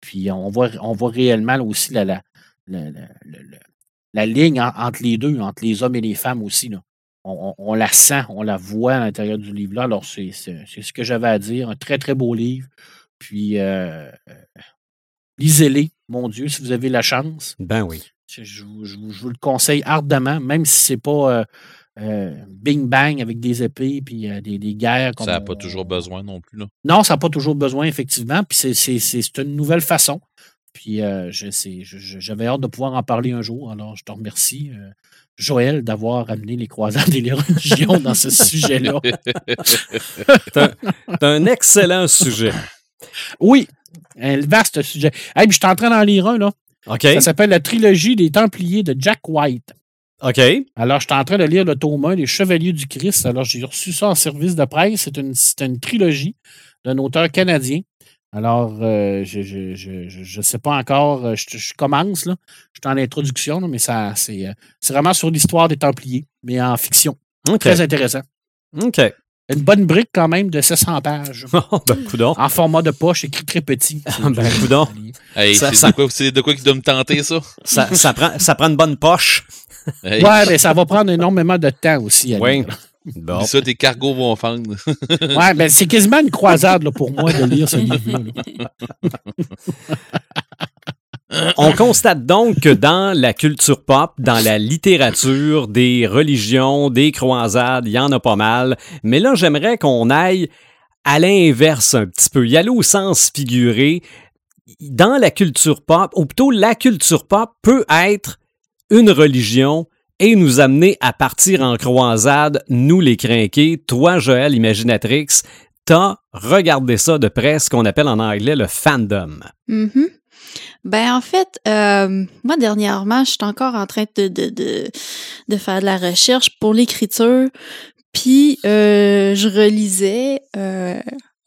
Puis on voit, on voit réellement aussi la, la, la, ligne entre les deux, entre les hommes et les femmes aussi. Là. On, la sent, on la voit à l'intérieur du livre-là. Alors, c'est ce que j'avais à dire. Un très, très beau livre. Puis, euh, euh, lisez-les, mon Dieu, si vous avez la chance. Ben oui. Je, vous le conseille ardemment, même si c'est pas. Euh, bing bang avec des épées puis euh, des, guerres. ça n'a pas toujours besoin non plus. Là. Non, ça n'a pas toujours besoin, effectivement. Puis c'est une nouvelle façon. Puis euh, j'avais hâte de pouvoir en parler un jour. Alors, je te remercie, Joël, d'avoir amené les croisades et les religions dans ce sujet-là. C'est un, excellent sujet. Oui, un vaste sujet. Hey, je suis en train d'en lire un, là. Ça s'appelle La trilogie des Templiers de Jack White. OK. Alors, je suis en train de lire le tome 1, Les Chevaliers du Christ. Alors, j'ai reçu ça en service de presse. C'est une, une trilogie d'un auteur canadien. Alors, euh, je ne sais pas encore, euh, je, commence, là. Je suis en introduction, mais ça, c'est, euh, c'est vraiment sur l'histoire des Templiers, mais en fiction. Très intéressant. OK. Une bonne brique quand même de 700 pages. Ben, en format de poche, écrit très petit. ben, coudon. Hey, c'est, De quoi, de quoi qui doit me tenter, ça? ça, ça, prend, ça prend une bonne poche. Ouais, mais ça va prendre énormément de temps aussi. Oui. Bon. Ça, tes cargos vont fendre. ouais, ben c'est quasiment une croisade là, pour moi de lire ce livre On constate donc que dans la culture pop, dans la littérature, des religions, des croisades, il y en a pas mal. Mais là, j'aimerais qu'on aille à l'inverse un petit peu, y aller au sens figuré. Dans la culture pop, ou plutôt la culture pop peut être une religion et nous amener à partir en croisade, nous les crinqués, toi Joël Imaginatrix, t'as regardé ça de près, ce qu'on appelle en anglais le fandom. Mm-hmm. Ben en fait, euh, moi dernièrement, je suis encore en train de, de, de, de faire de la recherche pour l'écriture, puis euh, je relisais euh,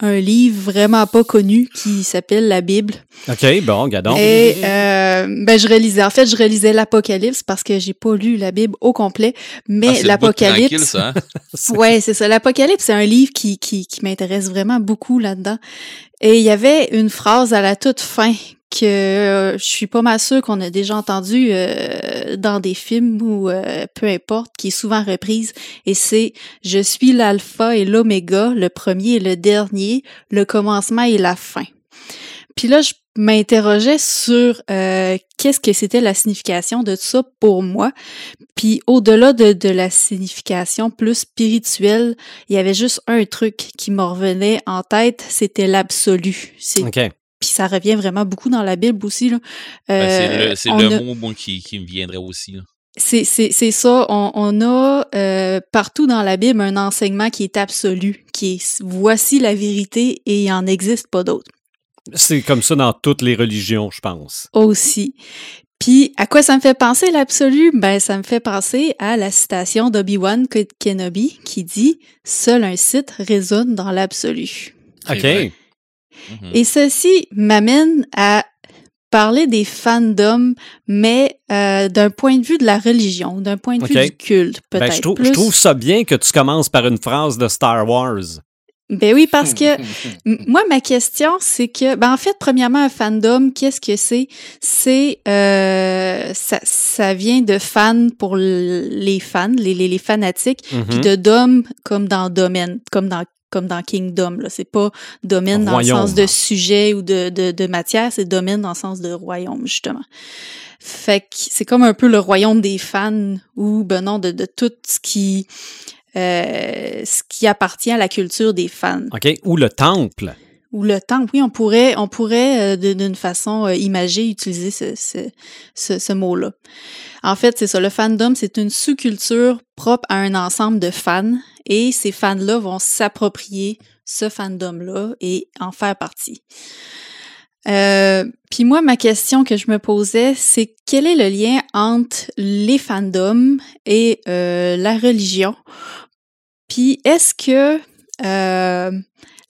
un livre vraiment pas connu qui s'appelle la Bible. OK, bon, regardons. Et euh, ben je relisais en fait, je relisais l'Apocalypse parce que j'ai pas lu la Bible au complet, mais Ah, l'Apocalypse Hein? Ouais, c'est ça. L'Apocalypse, c'est un livre qui, qui, qui m'intéresse vraiment beaucoup là-dedans. Et il y avait une phrase à la toute fin que euh, je suis pas mal sûre qu'on a déjà entendu euh, dans des films ou euh, peu importe, qui est souvent reprise. Et c'est Je suis l'alpha et l'oméga, le premier et le dernier, le commencement et la fin. Puis là, je m'interrogeais sur euh, qu'est-ce que c'était la signification de tout ça pour moi. Puis au-delà de, de la signification plus spirituelle, il y avait juste un truc qui me revenait en tête, c'était l'absolu. C'est OK. Puis ça revient vraiment beaucoup dans la Bible aussi. Là. Ben, c'est Euh, le, c'est on le a- mot qui, qui me viendrait aussi. là. C'est, c'est, c'est ça. On, on a euh, partout dans la Bible un enseignement qui est absolu, qui est voici la vérité et il n'en existe pas d'autre. C'est comme ça dans toutes les religions, je pense. Aussi. Puis, à quoi ça me fait penser l'absolu? Ben, ça me fait penser à la citation d'Obi-Wan Kenobi qui dit « Seul un site résonne dans l'absolu OK. Mhm. ». Et ceci m'amène à parler des fandoms, mais euh, d'un point de vue de la religion, d'un point de vue du culte, peut-être. Ben, je, trouve, plus. je trouve ça bien que tu commences par une phrase de Star Wars. Ben oui, parce que moi, ma question, c'est que, ben en fait, premièrement, un fandom, qu'est-ce que c'est? C'est, euh, ça, ça vient de fans pour les fans, les, les, les fanatiques, puis Mhm. de dom comme dans domaine, comme dans comme dans Kingdom. Là. C'est pas domaine dans le sens de sujet ou de, de, de matière, c'est domaine dans le sens de royaume, justement. Fait que c'est comme un peu le royaume des fans ou, ben non, de, de tout ce qui, euh, ce qui appartient à la culture des fans. OK. Ou le temple. Ou le temps, oui, on pourrait, euh, d'une façon euh, imagée utiliser ce, mot-là. En fait, c'est ça. Le fandom, c'est une sous-culture propre à un ensemble de fans et ces fans-là vont s'approprier ce fandom-là et en faire partie. Euh, Puis moi, ma question que je me posais, c'est quel est le lien entre les fandoms et la religion? Puis est-ce que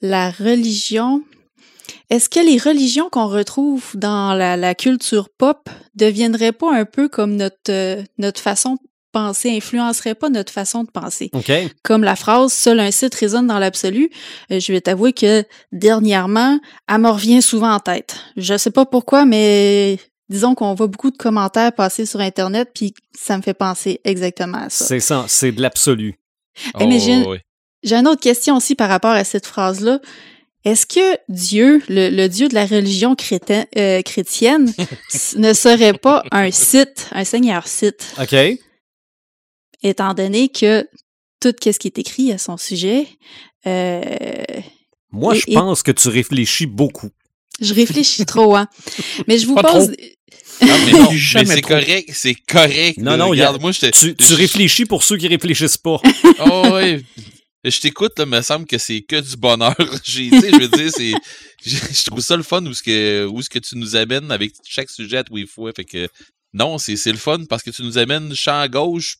la religion, est-ce que les religions qu'on retrouve dans la, la culture pop deviendraient pas un peu comme notre, euh, notre façon de penser, influenceraient pas notre façon de penser? OK. Comme la phrase Seul un site résonne dans l'absolu, euh, je vais t'avouer que dernièrement, elle me revient souvent en tête. Je sais pas pourquoi, mais disons qu'on voit beaucoup de commentaires passer sur Internet, puis ça me fait penser exactement à ça. C'est ça. C'est de l'absolu. Mais Oh, j'ai- ouais. J'ai une autre question aussi par rapport à cette phrase-là. Est-ce que Dieu, le, le Dieu de la religion euh, chrétienne, ne serait pas un site, un seigneur site, OK. étant donné que tout ce qui est écrit à son sujet, euh, Moi, Et- je et- pense que tu réfléchis beaucoup. je réfléchis trop, hein. Mais je vous Pas pose... trop. Non, mais, non, mais c'est trop. correct, c'est correct. Non, non, y a- regarde, moi, je te- Tu, tu réfléchis pour ceux qui réfléchissent pas. Oh, ouais. Je t'écoute, là, me semble que c'est que du bonheur. Je veux dire, c'est, je, trouve ça le fun où ce que, où ce que tu nous amènes avec chaque sujet à tous fois. Fait que, non, c'est, c'est le fun parce que tu nous amènes champ à gauche,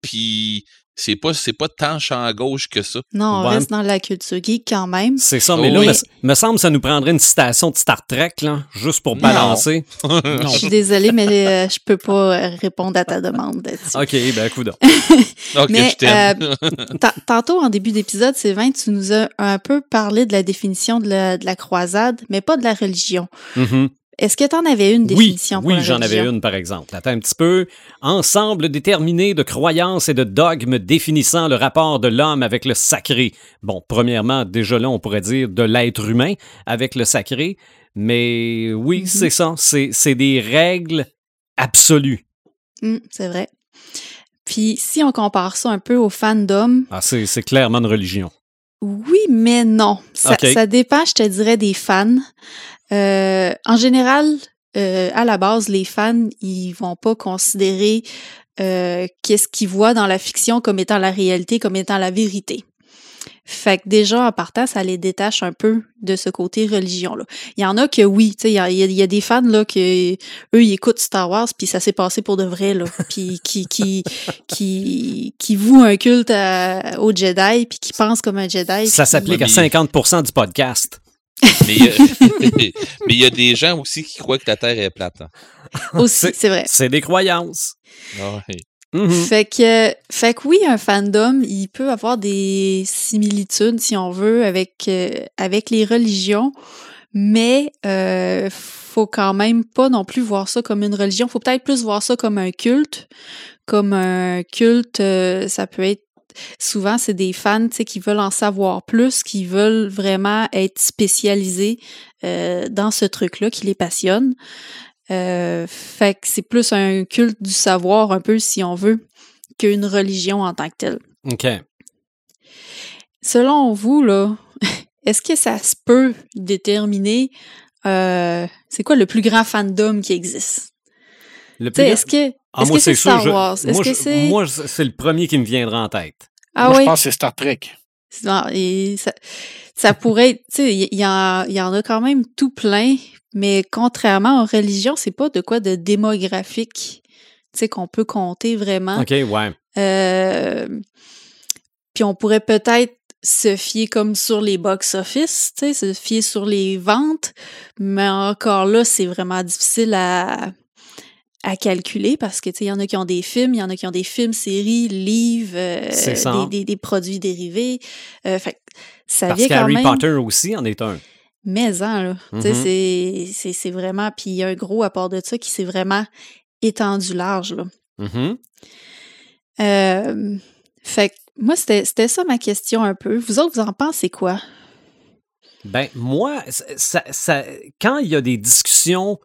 puis c'est pas, c'est pas tant champ à gauche que ça. Non, on Ouais. reste dans la culture geek quand même. C'est ça, mais Oh là, me, me semble que ça nous prendrait une citation de Star Trek, là, juste pour balancer. Non. Je suis désolée, mais euh, je peux pas euh, répondre à ta demande là-dessus. OK, ben, coudonc. Ok, Mais, je t'aime. Ta- Tantôt, en début d'épisode, Sylvain, tu nous as un peu parlé de la définition de la, de la croisade, mais pas de la religion. Mhm. Est-ce que tu en avais une définition oui, Oui, j'en avais une, par exemple. Attends un petit peu. Ensemble déterminé de croyances et de dogmes définissant le rapport de l'homme avec le sacré. Bon, premièrement, déjà là, on pourrait dire de l'être humain avec le sacré. Mais oui, mm-hmm. c'est ça. C'est des règles absolues. Mm, c'est vrai. Puis si on compare ça un peu au fandom. Ah, c'est clairement une religion. Oui, mais non. Ça, ça dépend, je te dirais, des fans. Euh, en général, euh, à la base, les fans, ils vont pas considérer euh, qu'est-ce qu'ils voient dans la fiction comme étant la réalité, comme étant la vérité. Fait que déjà, en partant, ça les détache un peu de ce côté religion-là. Il y en a que oui, tu sais, il y a, y a, des fans, là, que eux, ils écoutent Star Wars, puis ça s'est passé pour de vrai, là. Puis qui, qui, qui, qui vouent un culte au Jedi, puis qui pensent comme un Jedi. Ça s'applique à 50% du podcast. mais il y a des gens aussi qui croient que la Terre est plate. Hein. Aussi, c'est vrai. C'est des croyances. Mm-hmm. Fait que, fait que oui, un fandom, il peut avoir des similitudes, si on veut, avec, euh, avec les religions, mais euh, faut quand même pas non plus voir ça comme une religion. Faut peut-être plus voir ça comme un culte. Comme un culte, euh, ça peut être souvent c'est des fans qui veulent en savoir plus, qui veulent vraiment être spécialisés euh, dans ce truc-là qui les passionne. Euh, fait que c'est plus un culte du savoir, un peu, si on veut, qu'une religion en tant que telle. OK. Selon vous, là, est-ce que ça se peut déterminer euh, c'est quoi le plus grand fandom qui existe? Est-ce que ah, est-ce que c'est Star Wars? moi, que c'est... moi, c'est le premier qui me viendra en tête. Ah moi, je pense que c'est Star Trek. Non, et ça, ça pourrait être, tu sais, il y, y, en a quand même tout plein, mais contrairement aux religions, c'est pas de quoi de démographique, tu sais, qu'on peut compter vraiment. OK, ouais. Euh, puis on pourrait peut-être se fier comme sur les box-office, tu sais, se fier sur les ventes, mais encore là, c'est vraiment difficile à, à calculer parce que, tu sais, il y en a qui ont des films, il y en a qui ont des films, séries, livres, euh, des, des, produits dérivés. Euh, fait, ça parce vient quand Harry Potter aussi en est un. Mais hein, là, sais, mm-hmm. c'est vraiment... Puis il y a un gros apport de ça qui s'est vraiment étendu large, là. Mm-hmm. euh, fait que moi, c'était ça ma question un peu. Vous autres, vous en pensez quoi? Ben, moi, ça, ça, quand il y a des discussions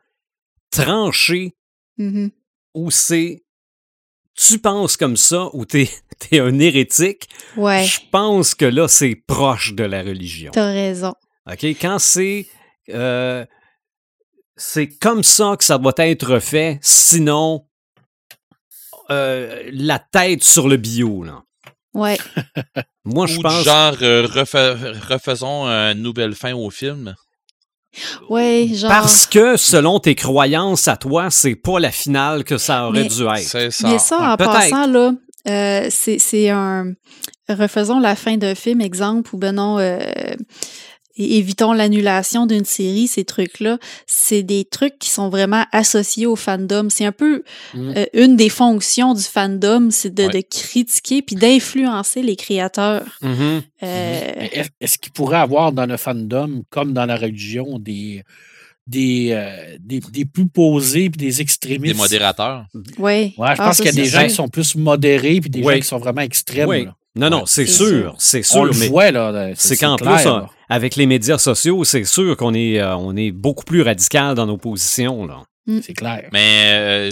tranchées Mm-hmm. ou c'est tu penses comme ça ou t'es es un hérétique, ouais. je pense que là, c'est proche de la religion. T'as raison. OK? Quand c'est. Euh, c'est comme ça que ça doit être fait, sinon euh, la tête sur le bio, là. Ouais. Moi, je pense. Genre, euh, refaisons une nouvelle fin au film. Oui, genre. Parce que selon tes croyances à toi, c'est pas la finale que ça aurait dû être. C'est ça. Mais ça, en passant, là, euh, c'est un. Refaisons la fin d'un film, exemple, ou ben non, euh, évitons l'annulation d'une série, ces trucs-là, c'est des trucs qui sont vraiment associés au fandom. C'est un peu mm. euh, une des fonctions du fandom, c'est de, critiquer puis d'influencer les créateurs. Mm-hmm. Euh, est-ce qu'il pourrait avoir dans le fandom, comme dans la religion, des des, euh, des, des, plus posés puis des extrémistes? Des modérateurs. Oui. Ouais, je pense qu'il y a des gens qui sont plus modérés puis des gens qui sont vraiment extrêmes. Non, non, c'est sûr, c'est sûr. On le voit, là. C'est qu'en plus, avec les médias sociaux, c'est sûr qu'on est, euh, on est beaucoup plus radical dans nos positions, là. Mm. C'est clair. Mais euh,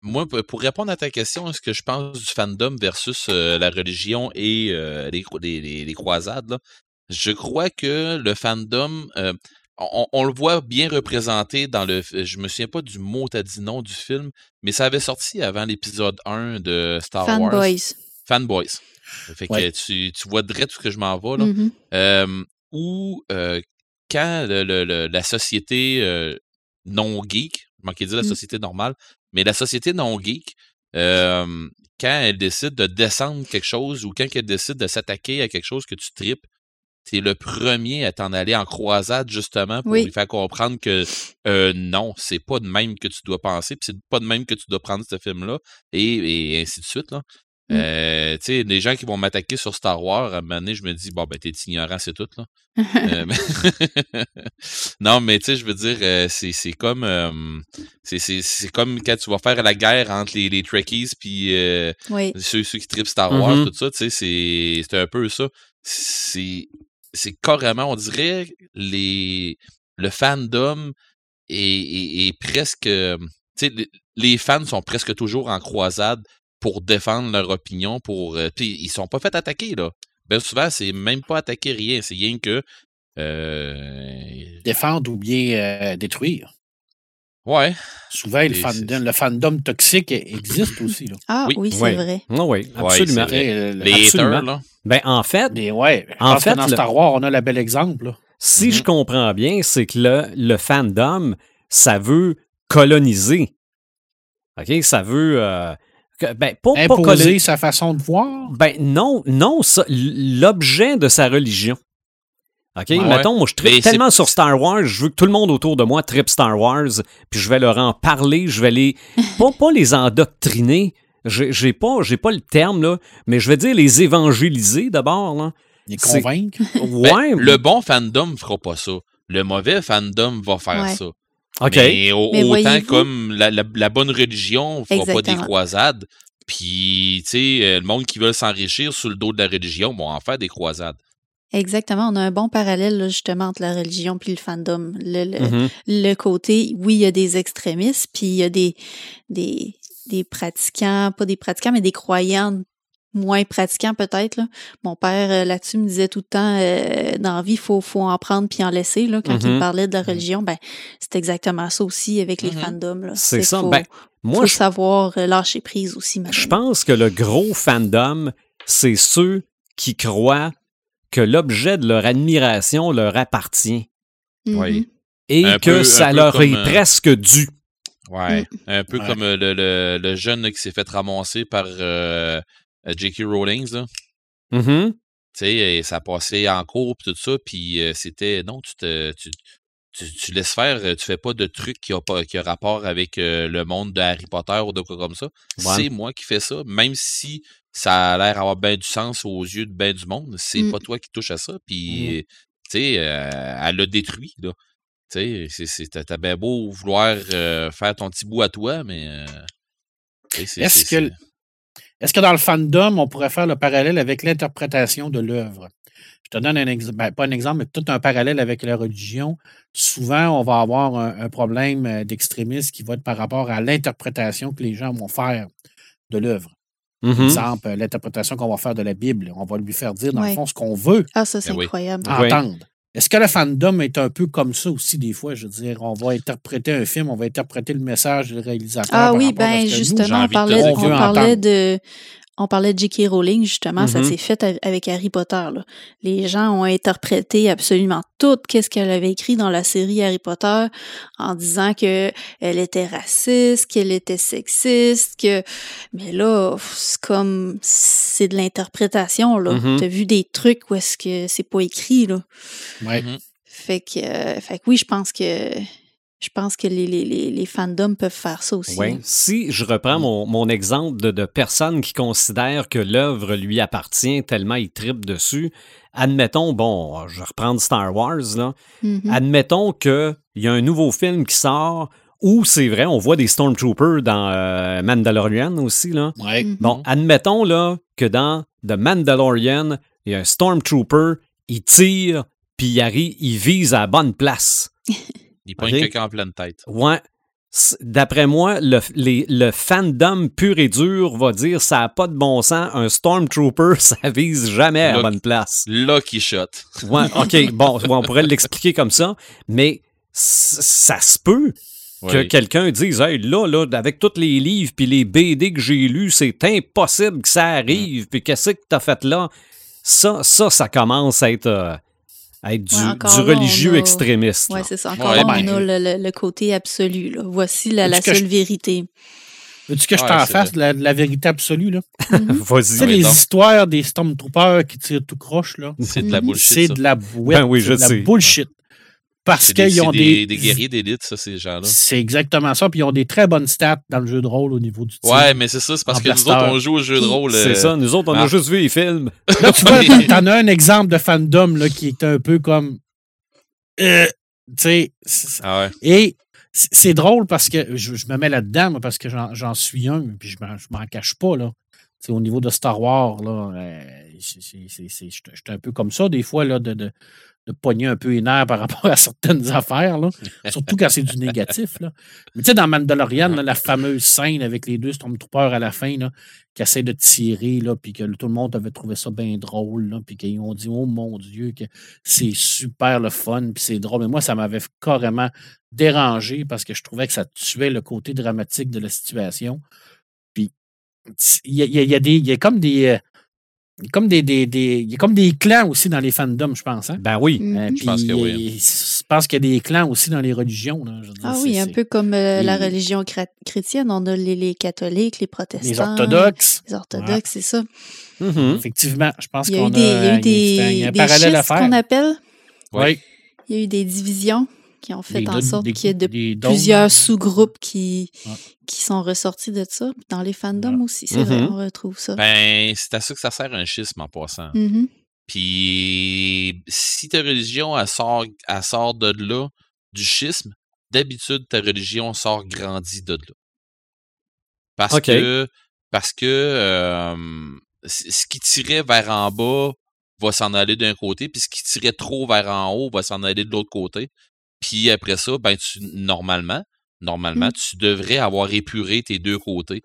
moi, pour répondre à ta question, ce que je pense du fandom versus euh, la religion et les, les, les, croisades, là, je crois que le fandom, on, on, le voit bien représenté dans le. Je me souviens pas du mot, t'as dit non du film, mais ça avait sorti avant l'épisode 1 de Star Wars. Fanboys. Fanboys. Fait que tu, tu vois direct tout ce que je m'en vais. Là. Mm-hmm. ou quand le, la société non geek, je manquais de dire la mmh. société normale, mais la société non geek, quand elle décide de descendre quelque chose ou quand elle décide de s'attaquer à quelque chose que tu tripes, t'es le premier à t'en aller en croisade justement pour lui faire comprendre que euh, non, c'est pas de même que tu dois penser, puis c'est pas de même que tu dois prendre ce film-là, et, et ainsi de suite. Là. Mm. Euh, tu sais, les gens qui vont m'attaquer sur Star Wars, à un moment donné, je me dis, bon, ben, t'es ignorant, c'est tout, là. Euh, non, mais tu sais, je veux dire, euh, c'est, c'est comme c'est, c'est, c'est comme quand tu vas faire la guerre entre les, les Trekkies puis ceux, ceux qui tripent Star Wars, Mm-hmm. tout ça, tu sais, c'est, c'est un peu ça. C'est, c'est carrément, on dirait, les, le fandom est, est, est presque, tu sais, les fans sont presque toujours en croisade pour défendre leur opinion, pour. Euh, puis ils sont pas fait attaquer, là. Ben souvent, c'est même pas attaquer rien, c'est rien que. Euh... Défendre ou bien euh, détruire. Ouais. Souvent, le fandom, le fandom toxique existe aussi. Là. Ah Oui. oui, c'est Ouais. vrai. Ah oui, Ouais, absolument. vrai. Les Absolument. haters, là. ben, en fait, Mais ouais, En fait, dans le- Star Wars, on a le bel exemple. Là. si je comprends bien, c'est que le, le fandom, ça veut coloniser. OK? Ça veut. euh, que- ben, pas, pas Imposer coloniser. sa façon de voir? Ben non, non, ça, l'objet de sa religion. OK? Ouais. Mettons, moi, je tripe tellement sur Star Wars, je veux que tout le monde autour de moi tripe Star Wars, puis je vais leur en parler, je vais les. pas, pas les endoctriner. J'ai pas, j'ai pas le terme, là, mais je vais dire les évangéliser d'abord. Les convaincre? Ouais. Ben, le bon fandom fera pas ça. Le mauvais fandom va faire Ouais. ça. Mais, au- Mais autant comme la, la- la bonne religion fera pas des Exactement. croisades. Puis, tu sais, euh, le monde qui veut s'enrichir sur le dos de la religion vont en faire des croisades. Exactement. On a un bon parallèle, là, justement, entre la religion puis le fandom. Le, le, Mhm. le côté, oui, il y a des extrémistes, puis il y a des, des, des pratiquants, pas des pratiquants, mais des croyants moins pratiquants peut-être. là. Mon père, euh, là-dessus, me disait tout le temps, euh, dans la vie, il faut, faut en prendre puis en laisser. Là, quand il Mhm. me parlait de la religion, ben, c'est exactement ça aussi avec les Mhm. fandoms. là. C'est ça. Faut, Ben, moi, faut je savoir euh, lâcher prise aussi. Je pense que le gros fandom, c'est ceux qui croient que l'objet de leur admiration leur appartient. Oui. et Un que peu- ça leur comme, est presque dû. Ouais. Mm. Un peu Ouais. comme le, le, le jeune qui s'est fait ramasser par euh, J.K. Rowling, là. Mhm. Tu sais, et ça passait en cours pis tout ça, puis euh, c'était non, tu te tu, tu, tu laisses faire, euh, tu fais pas de trucs qui a pas qui a rapport avec euh, le monde de Harry Potter ou de quoi comme ça. Ouais. C'est moi qui fais ça, même si ça a l'air avoir bien du sens aux yeux de ben du monde, c'est Mm. pas toi qui touches à ça, puis tu sais, euh, elle l'a détruit là. Tu sais, t'as bien beau vouloir euh, faire ton petit bout à toi, mais euh, Est-ce que, est-ce que dans le fandom, on pourrait faire le parallèle avec l'interprétation de l'œuvre? Je te donne un exemple, ben, pas un exemple, mais tout un parallèle avec la religion. Souvent, on va avoir un, un problème euh, d'extrémisme qui va être par rapport à l'interprétation que les gens vont faire de l'œuvre. Mhm. Exemple, euh, l'interprétation qu'on va faire de la Bible. On va lui faire dire, dans le fond, ce qu'on veut Ah, ça, c'est Ben incroyable. Entendre. Est-ce que le fandom est un peu comme ça aussi des fois? Je veux dire, on va interpréter un film, on va interpréter le message du réalisateur. Ah oui, ben nous, justement, on parlait, on de on parlait de J.K. Rowling, justement, ça Mhm. s'est fait avec Harry Potter. là. Les gens ont interprété absolument tout qu'est-ce qu'elle avait écrit dans la série Harry Potter en disant que elle était raciste, qu'elle était sexiste, que mais là, c'est comme c'est de l'interprétation là. Mhm. T'as vu des trucs où est-ce que c'est pas écrit là. Ouais. Mhm. Fait que, euh, fait que oui, je pense que je pense que les, les, les, fandoms peuvent faire ça aussi. Si je reprends mon, mon exemple de, de personnes qui considèrent que l'œuvre lui appartient tellement ils tripent dessus, admettons, bon, je vais reprendre Star Wars, là, Mhm. admettons qu'il y a un nouveau film qui sort où c'est vrai, on voit des Stormtroopers dans euh, Mandalorian aussi, là. Ouais. Mhm. Bon, admettons là que dans The Mandalorian, il y a un Stormtrooper, il tire, puis il arrive, il vise à la bonne place. Il pogne Ok. quelqu'un en pleine tête. Ouais. D'après moi, le, les- le fandom pur et dur va dire ça n'a pas de bon sens. Un Stormtrooper, ça vise jamais à la bonne place. Là qui shot. Ouais, OK, bon, on pourrait l'expliquer comme ça, mais ça se peut que quelqu'un dise Hey, là, là, avec tous les livres puis les BD que j'ai lus, c'est impossible que ça arrive, puis qu'est-ce que t'as fait là? Ça, ça, ça commence à être, euh, à être du, Ouais, encore du là, on religieux a- extrémiste. Ouais, là. c'est ça. Encore Ouais, là, ben, on a le, le- le côté absolu. Là. Voici la, la seule je- vérité. Veux-tu que je t'en fasse la, la vérité absolue? Là? Tu Vas-y. sais, Ouais, les donc. histoires des Stormtroopers qui tirent tout croche, là, C'est de la Mhm. bullshit. c'est ça. de la bouette. Ben oui, c'est je de la sais. bullshit. Parce qu'ils ont des, des, guerriers d'élite, ça, ces gens-là. C'est exactement ça. Puis ils ont des très bonnes stats dans le jeu de rôle au niveau du tir. Ouais, mais c'est ça. C'est parce que nous autres, on joue au jeu de rôle. C'est ça. Nous autres, on a juste vu les films. Là, tu vois, t'en as un exemple de fandom là, qui est un peu comme. Euh, tu sais. Ah ouais. Et c'est drôle parce que je, me mets là-dedans, parce que j'en suis un, puis je m'en cache pas. Là. au niveau de Star Wars, là, euh, je suis un peu comme ça, des fois, là, de, de, de pogner un peu les par rapport à certaines affaires, là. surtout quand c'est du négatif. Là. Mais tu sais, dans Mandalorian, la fameuse scène avec les deux Stormtroopers à la fin, là, qui essaient de tirer, là, puis que tout le monde avait trouvé ça bien drôle, là, puis qu'ils ont dit, oh mon Dieu, que c'est super le fun, puis c'est drôle. Mais moi, ça m'avait carrément dérangé parce que je trouvais que ça tuait le côté dramatique de la situation. Puis, il y a, il y a comme des, euh, comme des, des, des, il y a comme des clans aussi dans les fandoms, je pense. Hein? Ben oui. Euh, je pense que oui. Je pense qu'il y a des clans aussi dans les religions. Là. ah oui, un peu comme euh, la religion chrétienne. On a les, les, catholiques, les protestants. Les orthodoxes. Les orthodoxes, c'est ça. Mm-hmm. Effectivement, je pense qu'on a, il y a eu des, un, parallèle à faire. qu'on appelle. Oui. Il y a eu des divisions qui ont fait en sorte qu'il y ait de plusieurs sous-groupes qui, qui sont ressortis de ça. Dans les fandoms aussi, c'est vrai, mm-hmm. on retrouve ça. Ben, c'est à ça que ça sert un schisme en passant. Mm-hmm. Puis, si ta religion, elle sort, elle sort de là, du schisme, d'habitude, ta religion sort grandie de là. Parce que, parce que euh, ce qui tirait vers en bas va s'en aller d'un côté, puis ce qui tirait trop vers en haut va s'en aller de l'autre côté. Puis après ça, ben tu normalement, normalement, mmh. tu devrais avoir épuré tes deux côtés.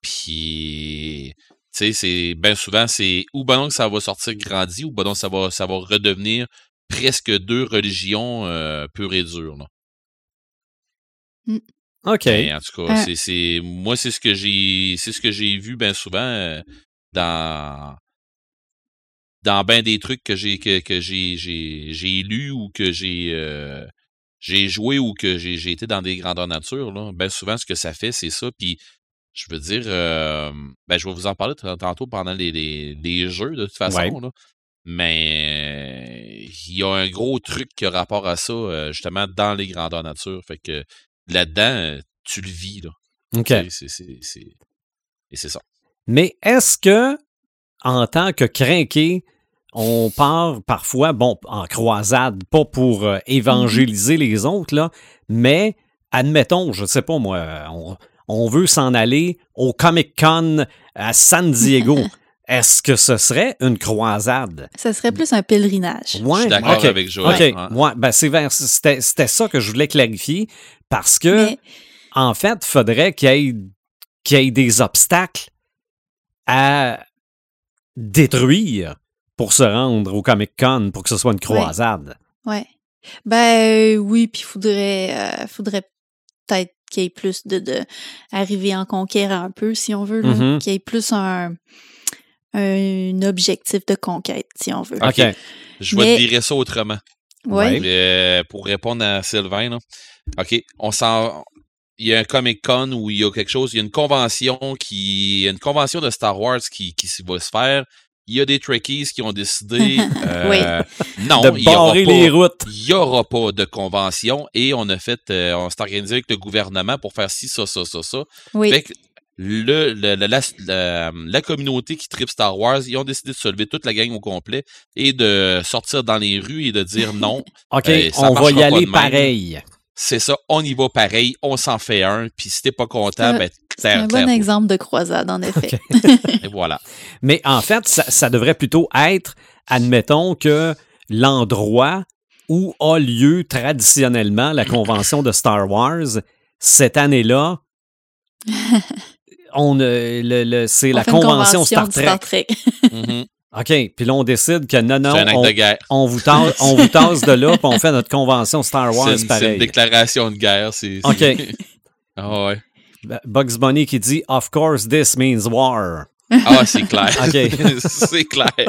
Puis tu sais, c'est bien souvent, c'est ou ben donc ça va sortir grandi, ou ben donc ça va, ça va redevenir presque deux religions euh, pures et dures. Là. Mmh. OK. Ben, en tout cas, c'est, moi, c'est ce que j'ai c'est ce que j'ai vu bien souvent euh, dans dans bien des trucs que j'ai que, que j'ai, j'ai, j'ai lu ou que j'ai euh, j'ai joué ou que j'ai été dans des grandeurs nature, là, ben souvent, ce que ça fait, c'est ça. Puis, je veux dire, euh, ben, je vais vous en parler tantôt pendant les, les, jeux, de toute façon. Là. Mais il y a un gros truc qui a rapport à ça, justement, dans les grandeurs nature. Fait que là-dedans, tu le vis. Là. OK. Et c'est ça. Mais est-ce que, en tant que crinqué, on part parfois, bon, en croisade, pas pour euh, évangéliser les autres, là, mais admettons, je sais pas moi, on, veut s'en aller au Comic Con à San Diego. Est-ce que ce serait une croisade? Ce serait plus un pèlerinage. Ouais, je suis d'accord avec Joël. OK. Ouais. Ben, c'était, ça que je voulais clarifier parce que, en fait, il faudrait qu'il y, ait, qu'il y ait des obstacles à détruire pour se rendre au Comic Con pour que ce soit une croisade. Ouais. Ben oui, puis faudrait euh, faudrait peut-être qu'il y ait plus de, de arriver en conquête un peu, si on veut, mm-hmm. qu'il y ait plus un, un objectif de conquête, si on veut. OK. Je vais te dire ça autrement. Ouais. Euh, pour répondre à Sylvain, là. OK, on s'en il y a un Comic Con où il y a quelque chose, il y a une convention qui, une convention de Star Wars qui, qui va se faire il y a des Trekkies qui ont décidé euh, non, de barrer les routes. Il n'y aura pas de convention et on a fait, euh, on s'est organisé avec le gouvernement pour faire ci, ça, ça, ça, ça. Oui. Fait que le, la, la, communauté qui tripe Star Wars, ils ont décidé de se lever toute la gang au complet et de sortir dans les rues et de dire non. OK, euh, on va y aller pareil. C'est ça, on y va pareil, on s'en fait un, puis si t'es pas content, ben c'est un bon exemple de croisade, en effet. Et voilà. Mais en fait, ça, devrait plutôt être, admettons que l'endroit où a lieu traditionnellement la convention de Star Wars, cette année-là, on, le, c'est la convention, Star Trek. Mm-hmm. OK, puis là, on décide que non, non, on, on, vous tasse, on vous tasse de là, puis on fait notre convention Star Wars c'est pareil. C'est une déclaration de guerre. C'est, OK. ah ouais. Bugs Bunny qui dit Of course this means war. Ah, c'est clair. c'est clair.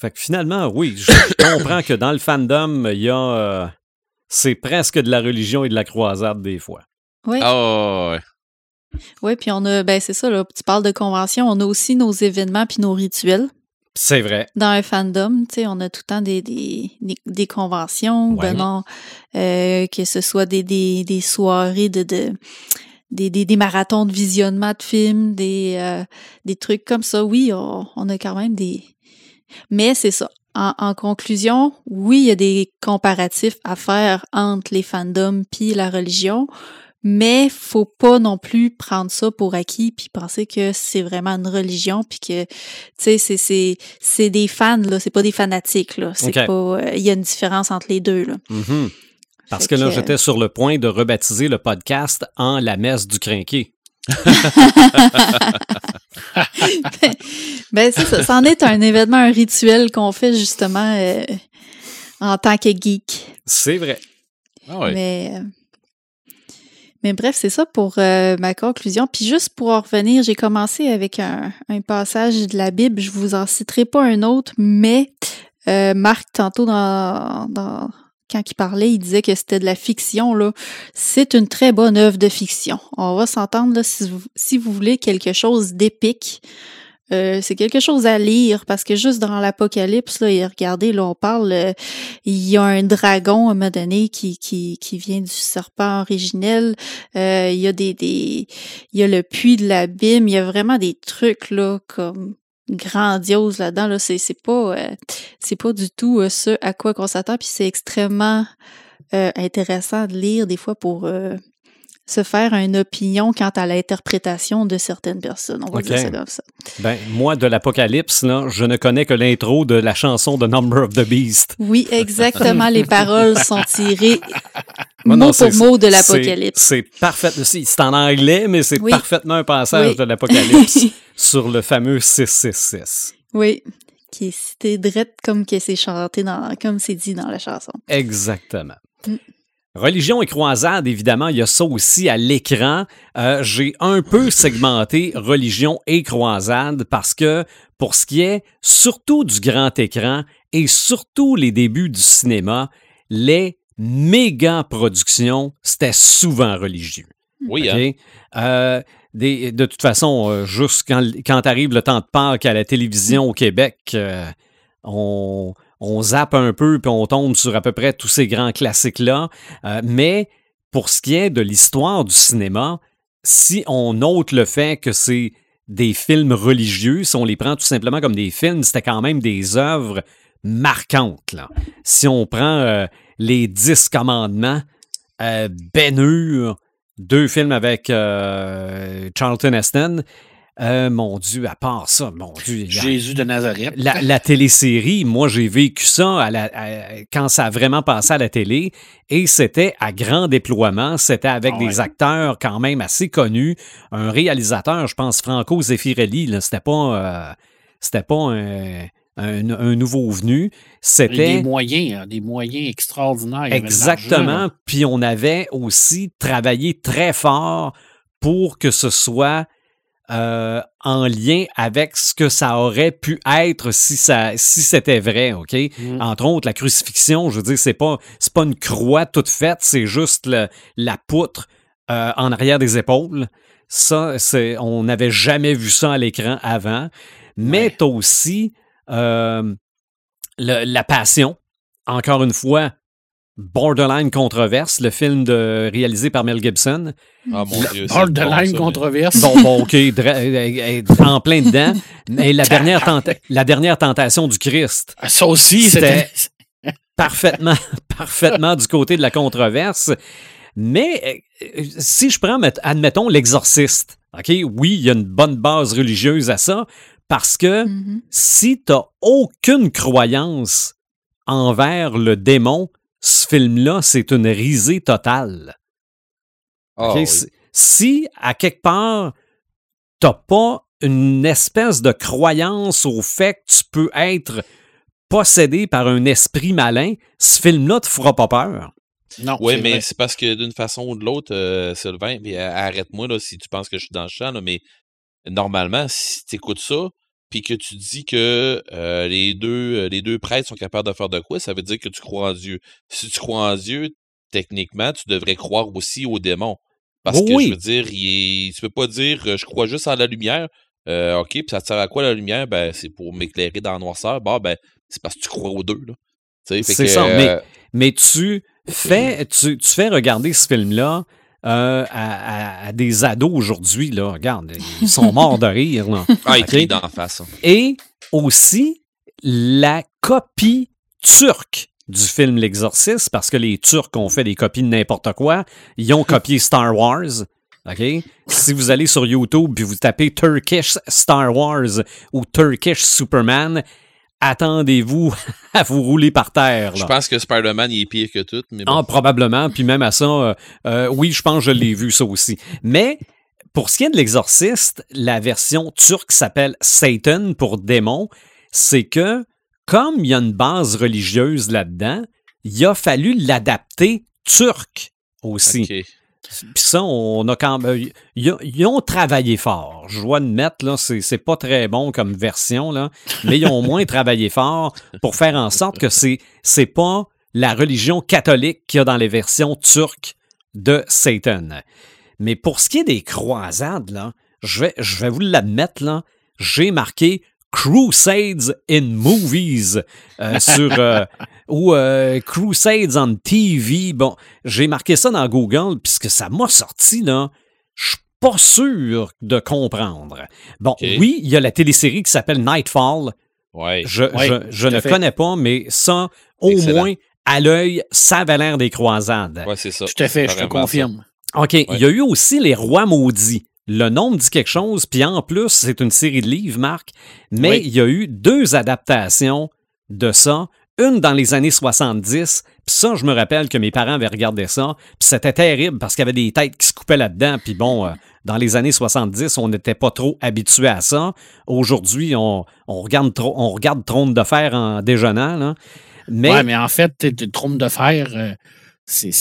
fait que finalement, oui, je, comprends que dans le fandom, il y a. Euh, c'est presque de la religion et de la croisade des fois. Oui. Ah, ouais. Oui, puis on a, ben c'est ça, là, tu parles de convention, on a aussi nos événements puis nos rituels. C'est vrai. Dans un fandom, tu sais, on a tout le temps des, des, des, conventions, ben non, euh, que ce soit des, des, des soirées de, de des, des, des, marathons de visionnement de films, des, euh, des trucs comme ça. Oui, on, on a quand même des... Mais c'est ça. En, en, conclusion, oui, il y a des comparatifs à faire entre les fandoms puis la religion, mais faut pas non plus prendre ça pour acquis puis penser que c'est vraiment une religion puis que tu sais c'est c'est c'est des fans là, c'est pas des fanatiques là, c'est pas euh, il y a une différence entre les deux là. Mm-hmm. Parce que, là j'étais sur le point de rebaptiser le podcast en la messe du crinqué. ben, ben c'est ça, c'en est un événement, un rituel qu'on fait justement euh, en tant que geek. C'est vrai. Ah ouais. Mais euh, mais bref, c'est ça pour euh, ma conclusion. Puis juste pour en revenir, j'ai commencé avec un, passage de la Bible. Je vous en citerai pas un autre, mais euh, Marc, tantôt dans, quand il parlait, il disait que c'était de la fiction. Là. C'est une très bonne œuvre de fiction. On va s'entendre si si vous voulez quelque chose d'épique. Euh, c'est quelque chose à lire parce que juste dans l'Apocalypse, là, et regardez, là, on parle, euh, il y a un dragon à un moment donné qui, qui, qui vient du serpent originel. Euh, il y a des, des, il y a le puits de l'abîme. Il y a vraiment des trucs là comme grandioses là-dedans. Là, c'est, c'est pas, c'est pas du tout ce à quoi qu'on s'attend. Puis c'est extrêmement intéressant de lire des fois pour se faire une opinion quant à l'interprétation de certaines personnes. On va dire ça comme ça. Ben, moi, de l'Apocalypse, je ne connais que l'intro de la chanson de Number of the Beast. Oui, exactement. les paroles sont tirées mot pour mot de l'Apocalypse. C'est parfait. C'est en anglais, mais c'est parfaitement un passage de l'Apocalypse sur le fameux 666. Oui, qui est cité drette comme que c'est chanté dans, comme c'est dit dans la chanson. Exactement. Mm. Religion et croisade, évidemment, il y a ça aussi à l'écran. Euh, j'ai un peu segmenté religion et croisade parce que pour ce qui est surtout du grand écran et surtout les débuts du cinéma, les méga productions, c'était souvent religieux. Oui, hein? euh, de toute façon, euh, juste quand, quand arrive le temps de Pâques à la télévision au Québec, on, on zappe un peu puis on tombe sur à peu près tous ces grands classiques-là. Euh, mais pour ce qui est de l'histoire du cinéma, si on note le fait que c'est des films religieux, si on les prend tout simplement comme des films, c'était quand même des œuvres marquantes. Si on prend euh, les Dix Commandements, euh, Ben Hur, deux films avec Charlton Heston, euh, mon Dieu, à part ça, mon Dieu. Jésus de Nazareth. La, la télésérie, moi, j'ai vécu ça quand ça a vraiment passé à la télé et c'était à grand déploiement. C'était avec ah des acteurs quand même assez connus. Un réalisateur, je pense, Franco Zeffirelli, c'était pas, euh, c'était pas un, nouveau venu. C'était des moyens, hein, des moyens extraordinaires. Exactement. Puis on avait aussi travaillé très fort pour que ce soit euh, en lien avec ce que ça aurait pu être si ça si c'était vrai, OK? Mm. Entre autres, la crucifixion, je veux dire, c'est pas, c'est pas une croix toute faite, c'est juste la poutre euh, en arrière des épaules. Ça, c'est, on n'avait jamais vu ça à l'écran avant. Mais t'as aussi euh, la passion. Encore une fois, Borderline Controverse, le film de, réalisé par Mel Gibson. Ah mon Dieu. Borderline Controverse. Bon, bon, OK, en plein dedans. Mais la dernière, la dernière tentation du Christ. Ah, ça aussi, c'était parfaitement, parfaitement du côté de la controverse. Mais euh, si je prends, admettons, l'exorciste, OK, oui, il y a une bonne base religieuse à ça, parce que mm-hmm. si tu n'as aucune croyance envers le démon, ce film-là, c'est une risée totale. Ah si, à quelque part, t'as pas une espèce de croyance au fait que tu peux être possédé par un esprit malin, ce film-là te fera pas peur. Non. Oui, mais c'est parce que d'une façon ou de l'autre, euh, Sylvain, mais euh, arrête-moi là, si tu penses que je suis dans le champ, mais normalement, si tu écoutes ça, puis que tu dis que euh, les, deux, les deux prêtres sont capables de faire de quoi, ça veut dire que tu crois en Dieu. Si tu crois en Dieu, techniquement, tu devrais croire aussi aux démons. Parce que je veux dire, il tu peux pas dire je crois juste en la lumière, Euh, OK, puis ça te sert à quoi la lumière? Ben, c'est pour m'éclairer dans la noirceur. Bah, ben, c'est parce que tu crois aux deux. C'est ça, mais, mais tu fais, tu, tu fais regarder ce film-là euh, à, des ados aujourd'hui, là. Regarde, ils sont morts de rire, là. Ah, ils d'en face. Hein. Et aussi la copie turque du film L'Exorciste, parce que les Turcs ont fait des copies de n'importe quoi. Ils ont copié Star Wars. OK? Si vous allez sur YouTube et vous tapez Turkish Star Wars ou Turkish Superman, attendez-vous à vous rouler par terre. Je pense que Spider-Man est pire que tout. Mais ah, probablement. Puis même à ça, euh, euh, oui, je pense que je l'ai vu ça aussi. Mais pour ce qui est de l'exorciste, la version turque s'appelle Satan pour démon. C'est que comme il y a une base religieuse là-dedans, il a fallu l'adapter turc aussi. Puis ça, on a quand même. Ils, ont travaillé fort. Je dois admettre, là, c'est, pas très bon comme version, là, mais ils ont moins travaillé fort pour faire en sorte que c'est pas la religion catholique qu'il y a dans les versions turques de Satan. Mais pour ce qui est des croisades, là, je vais, je vais vous l'admettre, là, j'ai marqué Crusades in Movies euh, sur euh, ou euh, Crusades on TV. Bon, j'ai marqué ça dans Google puisque ça m'a sorti là. Je suis pas sûr de comprendre. Bon, oui, il y a la télésérie qui s'appelle Nightfall. Ouais. Je, je, ne connais pas, mais ça, au moins, à l'œil, ça avait l'air des croisades. Ouais, c'est ça. Tout à fait, je te confirme. OK. Il y a eu aussi Les Rois Maudits. Le nom dit quelque chose, puis en plus, c'est une série de livres, Marc, mais il y a eu deux adaptations de ça. Une dans les années 70, puis ça, je me rappelle que mes parents avaient regardé ça, puis c'était terrible parce qu'il y avait des têtes qui se coupaient là-dedans, puis bon, euh, dans les années 70, on n'était pas trop habitué à ça. Aujourd'hui, on, regarde, on regarde Trône de fer en déjeunant, là. Mais... Ouais, mais en fait, Trône de fer, euh, c'est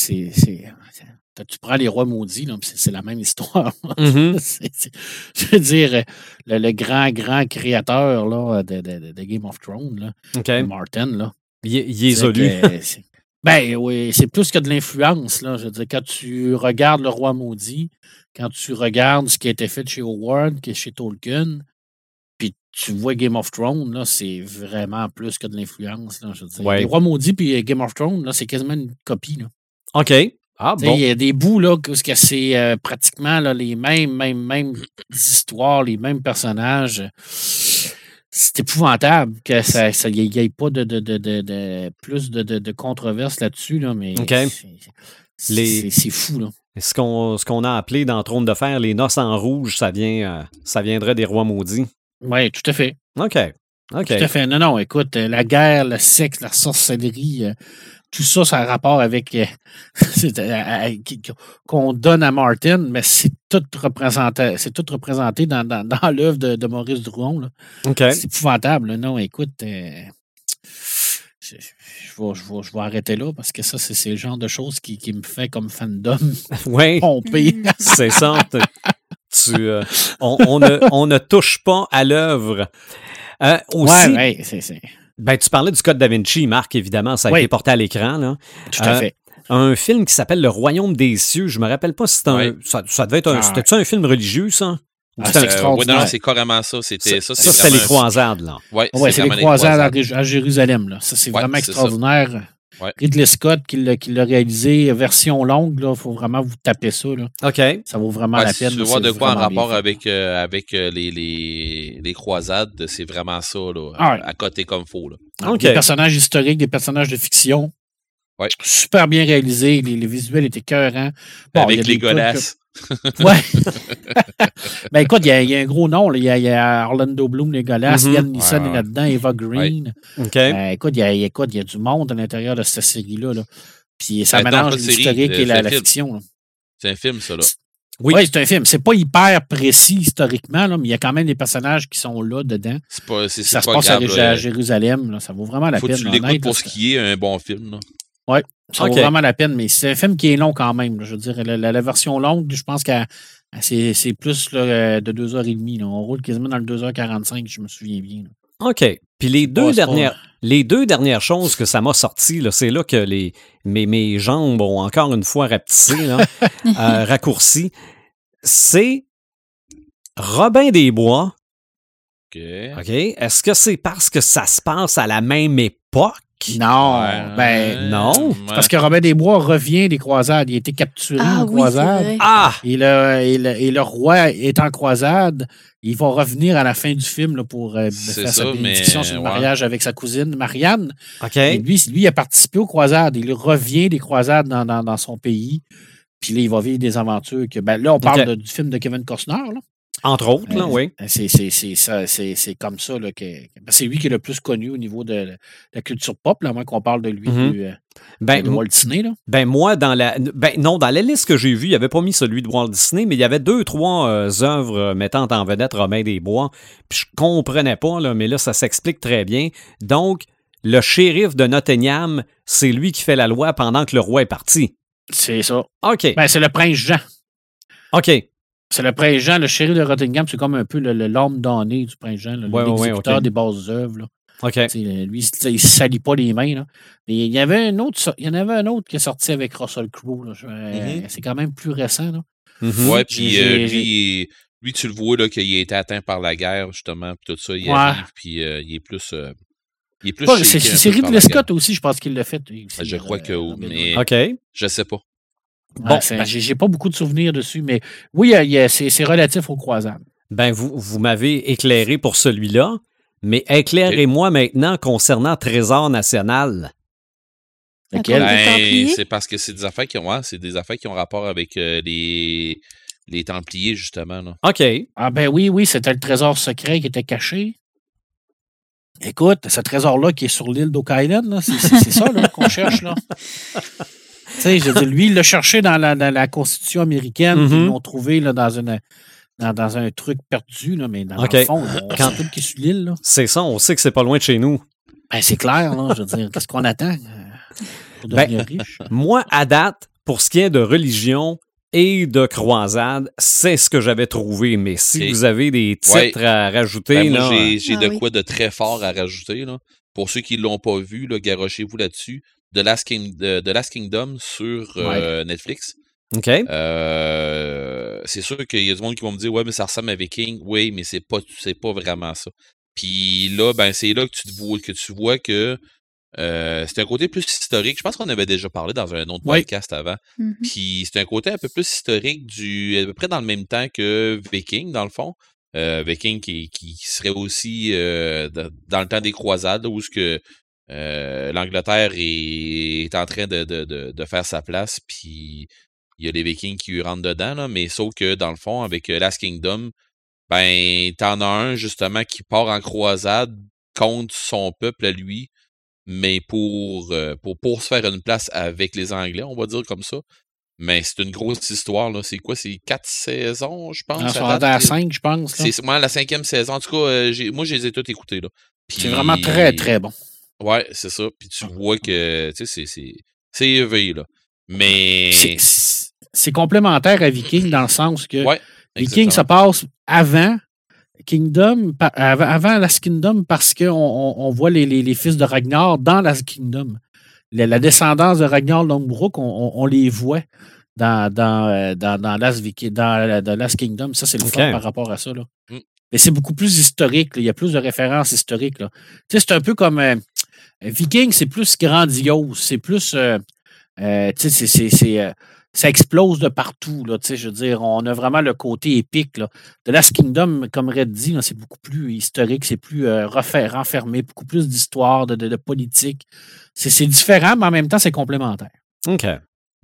tu prends les rois maudits, c'est la même histoire. Mm-hmm. je veux dire, le, grand, grand créateur là, de, Game of Thrones, là, Martin, là, il, est Ben oui, c'est plus que de l'influence. Je veux dire, quand tu regardes le roi maudit, quand tu regardes ce qui a été fait chez Howard, qui est chez Tolkien, puis tu vois Game of Thrones, là, c'est vraiment plus que de l'influence. Les rois maudits puis Game of Thrones, là, c'est quasiment une copie. Là. OK. Ah, il y a des bouts là, où c'est euh, pratiquement là, les mêmes, mêmes, mêmes histoires, les mêmes personnages. C'est épouvantable que ça n'y ait pas de, de, de, de plus de, de, controverses là-dessus, là, mais c'est fou. Là. Ce qu'on a appelé dans Trône de Fer, les noces en rouge, ça vient euh, ça viendrait des rois maudits. Oui, tout à fait. OK. OK. Tout à fait. Non, non, écoute, la guerre, le sexe, la sorcellerie, euh, tout ça, ça a rapport avec euh, euh, qu'on donne à Martin, mais c'est tout représenté, c'est tout représenté dans, dans, dans l'œuvre de, Maurice Drouon. C'est épouvantable. Non, écoute, euh, je, vais, je, vais, arrêter là parce que ça, c'est, le genre de choses qui, qui me fait comme fandom oui, pomper. c'est ça. Tu, on, on, ne, on, ne, touche pas à l'œuvre. aussi, ouais, c'est, ben, tu parlais du Code Da Vinci, Marc, évidemment, ça a été porté à l'écran. Là. Tout à euh, fait. Un film qui s'appelle Le Royaume des cieux. Je me rappelle pas si c'était un. Ça, devait être un. Ah, c'était-tu un film religieux, ça? Ah, c'est extraordinaire? non, c'est carrément ça. C'était ça. Ça, c'était les croisades, là. Oui, ouais, c'est les croisades, à, Jérusalem, là. Ça, c'est vraiment extraordinaire. Ridley Scott qui l'a réalisé, version longue, il faut vraiment vous taper ça. Là. OK. Ça vaut vraiment la peine. Si tu vois de quoi en rapport avec, euh, avec euh, les, les, les, croisades, c'est vraiment ça, là, ah à côté comme faux. Là. Des personnages historiques, des personnages de fiction. Super bien réalisés, les, visuels étaient cœurants. avec les godasses. Ouais. ben écoute, il y, a un gros nom. Il y, a Orlando Bloom, les Golas, mm est là-dedans, Eva Green. Ben, écoute, il y, a, écoute, il y a du monde à l'intérieur de cette série-là. Là. Puis ça mélange l'historique et la, fiction. C'est un film, ça. Là. Oui, c'est un film. C'est pas hyper précis historiquement, là, mais il y a quand même des personnages qui sont là dedans. Pas, ça se passe à, Jérusalem. Là, ça vaut vraiment la Faut peine. Faut que tu l'écoutes pour ce qui est un bon film. Là. Oui, ça vaut vraiment la peine, mais c'est un film qui est long quand même. je veux dire, la, version longue, je pense que c'est plus là, de 2h30. On roule quasiment dans le 2h45, je me souviens bien. OK. Puis les deux, dernières, les deux dernières choses que ça m'a sorti, c'est là que les, mes, mes jambes ont encore une fois rapetissé, euh, raccourci. C'est Robin des Bois OK. Est-ce que c'est parce que ça se passe à la même époque? Non, ben non. Parce que Robin des Bois revient des croisades. Il a été capturé Ah en oui, croisade. c'est vrai. Ah! Et le, et, le, et le roi est en croisade. Il va revenir à la fin du film là, pour euh, faire ça, sa mais, bénédiction sur le ouais. mariage avec sa cousine Marianne. OK. Et lui, lui, il a participé aux croisades. Il revient des croisades dans, dans, dans son pays. Puis là, il va vivre des aventures. Que, ben, là, on parle de- du film de Kevin Costner. Là. Entre autres, là, Euh, oui. C'est, c'est, comme ça. Là, que, c'est lui qui est le plus connu au niveau de la culture pop, là, à moins qu'on parle de lui, Mhm. du, euh, Ben, de Walt Disney. Là. Ben moi, dans la. Ben non, dans la liste que j'ai vue, il n'y avait pas mis celui de Walt Disney, mais il y avait deux, trois euh, œuvres euh, mettant en vedette Romain des Bois. Puis je comprenais pas, là, mais là, ça s'explique très bien. Donc, le shérif de Nottingham, c'est lui qui fait la loi pendant que le roi est parti. C'est ça. OK. Ben, c'est le prince Jean. OK. C'est le prince Jean, le shérif de Rottingham, c'est comme un peu le, le- l'homme donné du prince Jean, Ouais, l'exécuteur des bases œuvres. là. OK. Tu sais, Lui, il ne salit pas les mains. Là. Et il, y avait un autre, il y en avait un autre qui est sorti avec Russell Crowe. là. Je- euh. C'est quand même plus récent. Là. Mhm. Ouais, puis euh, lui, lui, tu le vois là, qu'il a été atteint par la guerre, justement, puis tout ça, il Ouais. arrive, puis euh, il est plus. euh, il est plus C'est Ridley. Scott aussi, je pense qu'il l'a fait. Je crois euh, que oui, mais-. OK. Je sais pas. Bon, ben- j'ai pas beaucoup de souvenirs dessus, mais oui, c'est relatif aux croisades. Ben, vous, vous m'avez éclairé pour celui-là, mais éclairez-moi maintenant concernant Trésor national. Ben, c'est parce que c'est des affaires qui ont, ouais, c'est des affaires qui ont rapport avec euh, les, les Templiers, justement. Là. OK. Ah ben oui, oui, c'était le trésor secret qui était caché. Écoute, ce trésor-là qui est sur l'île d'Oak Island, c'est ça qu'on cherche. là. Tu sais, je veux dire, lui, il l'a cherché dans la, dans la Constitution américaine, ils l'ont trouvé là, dans, une, dans, dans un truc perdu, là, mais dans le fond, on Quand- sait tout qui est sur l'île. là. C'est ça, on sait que c'est pas loin de chez nous. Ben, c'est clair, là, je veux dire, qu'est-ce qu'on attend euh, pour Ben, devenir riche? Moi, à date, pour ce qui est de religion et de croisade, c'est ce que j'avais trouvé. Mais si vous avez des titres à rajouter, Ben, moi, là, j'ai j'ai Ah de oui. quoi de très fort à rajouter. Là. Pour ceux qui ne l'ont pas vu, là, garochez-vous là-dessus. The Last, King- de- The Last Kingdom sur euh, Netflix. OK. Euh, c'est sûr qu'il y a du monde qui vont me dire Ouais, mais ça ressemble à Viking. Oui, mais c'est pas, c'est pas vraiment ça. Puis là, ben, c'est là que tu, te vois, que tu vois que euh, c'est un côté plus historique. Je pense qu'on avait déjà parlé dans un autre Oui. podcast avant. Mhm. Puis c'est un côté un peu plus historique du à peu près dans le même temps que Viking, dans le fond. Euh, Viking qui, qui serait aussi euh, dans, dans le temps des croisades, où ce que euh, l'Angleterre est, est en train de, de, de, de faire sa place, puis il y a les Vikings qui rentrent dedans, là, mais sauf que dans le fond, avec euh, Last Kingdom, ben t'en as un justement qui part en croisade contre son peuple à lui, mais pour, euh, pour, pour se faire une place avec les Anglais, on va dire comme ça. Mais c'est une grosse histoire, là. C'est quoi? C'est quatre saisons, je pense. On à 5, je pense. C'est moi la cinquième saison. En tout cas, euh, j'ai- moi, je les ai toutes écoutées, là. C'est vraiment très, très bon. Ouais, c'est ça. Puis tu vois que, tu sais, c'est- c'est c'est élevé, là. Mais... C'est- complémentaire à Viking dans le sens que Ouais, Viking, ça exactement. passe avant Kingdom, avant, Last Kingdom, parce qu'on on, on voit les, les- les fils de Ragnar dans Last Kingdom. La, la descendance de Ragnar Longbrook, on, on- on les voit dans, dans, euh, dans, dans Last, dans, Last Kingdom. Ça, c'est le Ok. fun par rapport à ça. Là. Mm. Mais c'est beaucoup plus historique. là. Il y a plus de références historiques. là. Tu sais, c'est un peu comme euh, Viking, c'est plus grandiose. C'est plus. euh, euh, tu sais, c'est- euh, ça explose de partout. Là, tu sais, je veux dire, on a vraiment le côté épique. Là. The Last Kingdom, comme Red dit, c'est beaucoup plus historique, c'est plus euh, refait- renfermé, beaucoup plus d'histoire, de, de, de politique. C'est c'est différent, mais en même temps, c'est complémentaire. OK.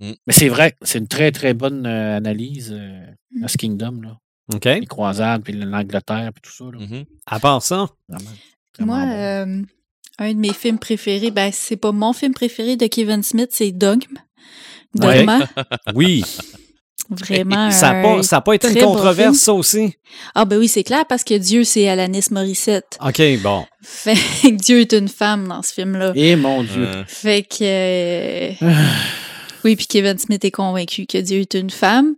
Mais c'est vrai, c'est une très, très bonne euh, analyse, euh, Last Kingdom. Là. OK. Les croisades, puis l'Angleterre, puis tout ça. Là. Mhm. À part ça, Vraiment, vraiment Moi, bon. Un de mes films préférés, ben, c'est pas mon film préféré de Kevin Smith, c'est Dogme. Ouais. Dogma. oui. Vraiment. Ça n'a pas, ça a pas été une controverse, ça aussi? Ah, ben oui, c'est clair, parce que Dieu, c'est Alanis Morissette. OK, bon. Fait que Dieu est une femme dans ce film-là. Et mon Dieu. Euh, Fait que. euh, oui, puis Kevin Smith est convaincu que Dieu est une femme.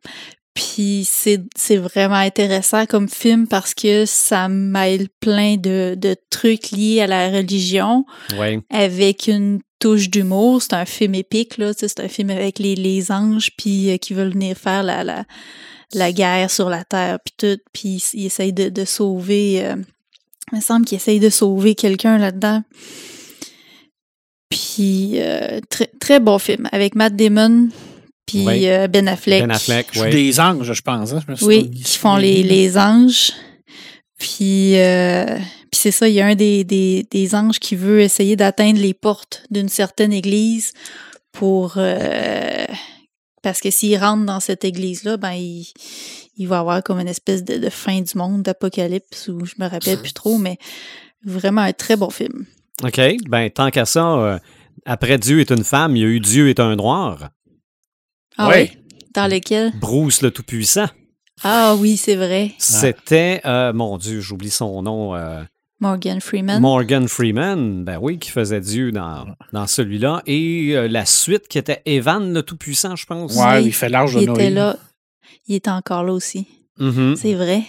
Puis c'est vraiment intéressant comme film parce que ça mêle plein de, de trucs liés à la religion Oui. avec une touche d'humour. C'est un film épique, là. tu sais, C'est un film avec les, les anges puis euh, qui veulent venir faire la, la, la guerre sur la terre puis tout. Puis ils essayent de, de sauver euh, Il me semble qu'il essaye de sauver quelqu'un là-dedans. Puis, euh, très, très bon film avec Matt Damon puis Oui. euh, Ben Affleck. Ben Affleck, Je suis oui. des anges, je pense. hein, je me suis Oui, qui font les, les anges. Puis, euh, puis c'est ça, il y a un des, des, des anges qui veut essayer d'atteindre les portes d'une certaine église pour... euh, parce que s'il rentre dans cette église-là, ben il, il va avoir comme une espèce de, de fin du monde, d'apocalypse, ou je me rappelle plus trop, mais vraiment un très bon film. OK. Ben, tant qu'à ça, euh, après Dieu est une femme, il y a eu Dieu est un noir. Ah Ouais. oui? Dans lequel? Bruce le Tout-Puissant. Ah oui, c'est vrai. C'était, euh, mon Dieu, j'oublie son nom. euh, Morgan Freeman. Morgan Freeman, ben oui, qui faisait Dieu dans, dans celui-là. Et euh, la suite qui était Evan le Tout-Puissant, je pense. Ouais, Oui, il fait l'âge de il était là. Il était encore là aussi. Mhm. C'est vrai.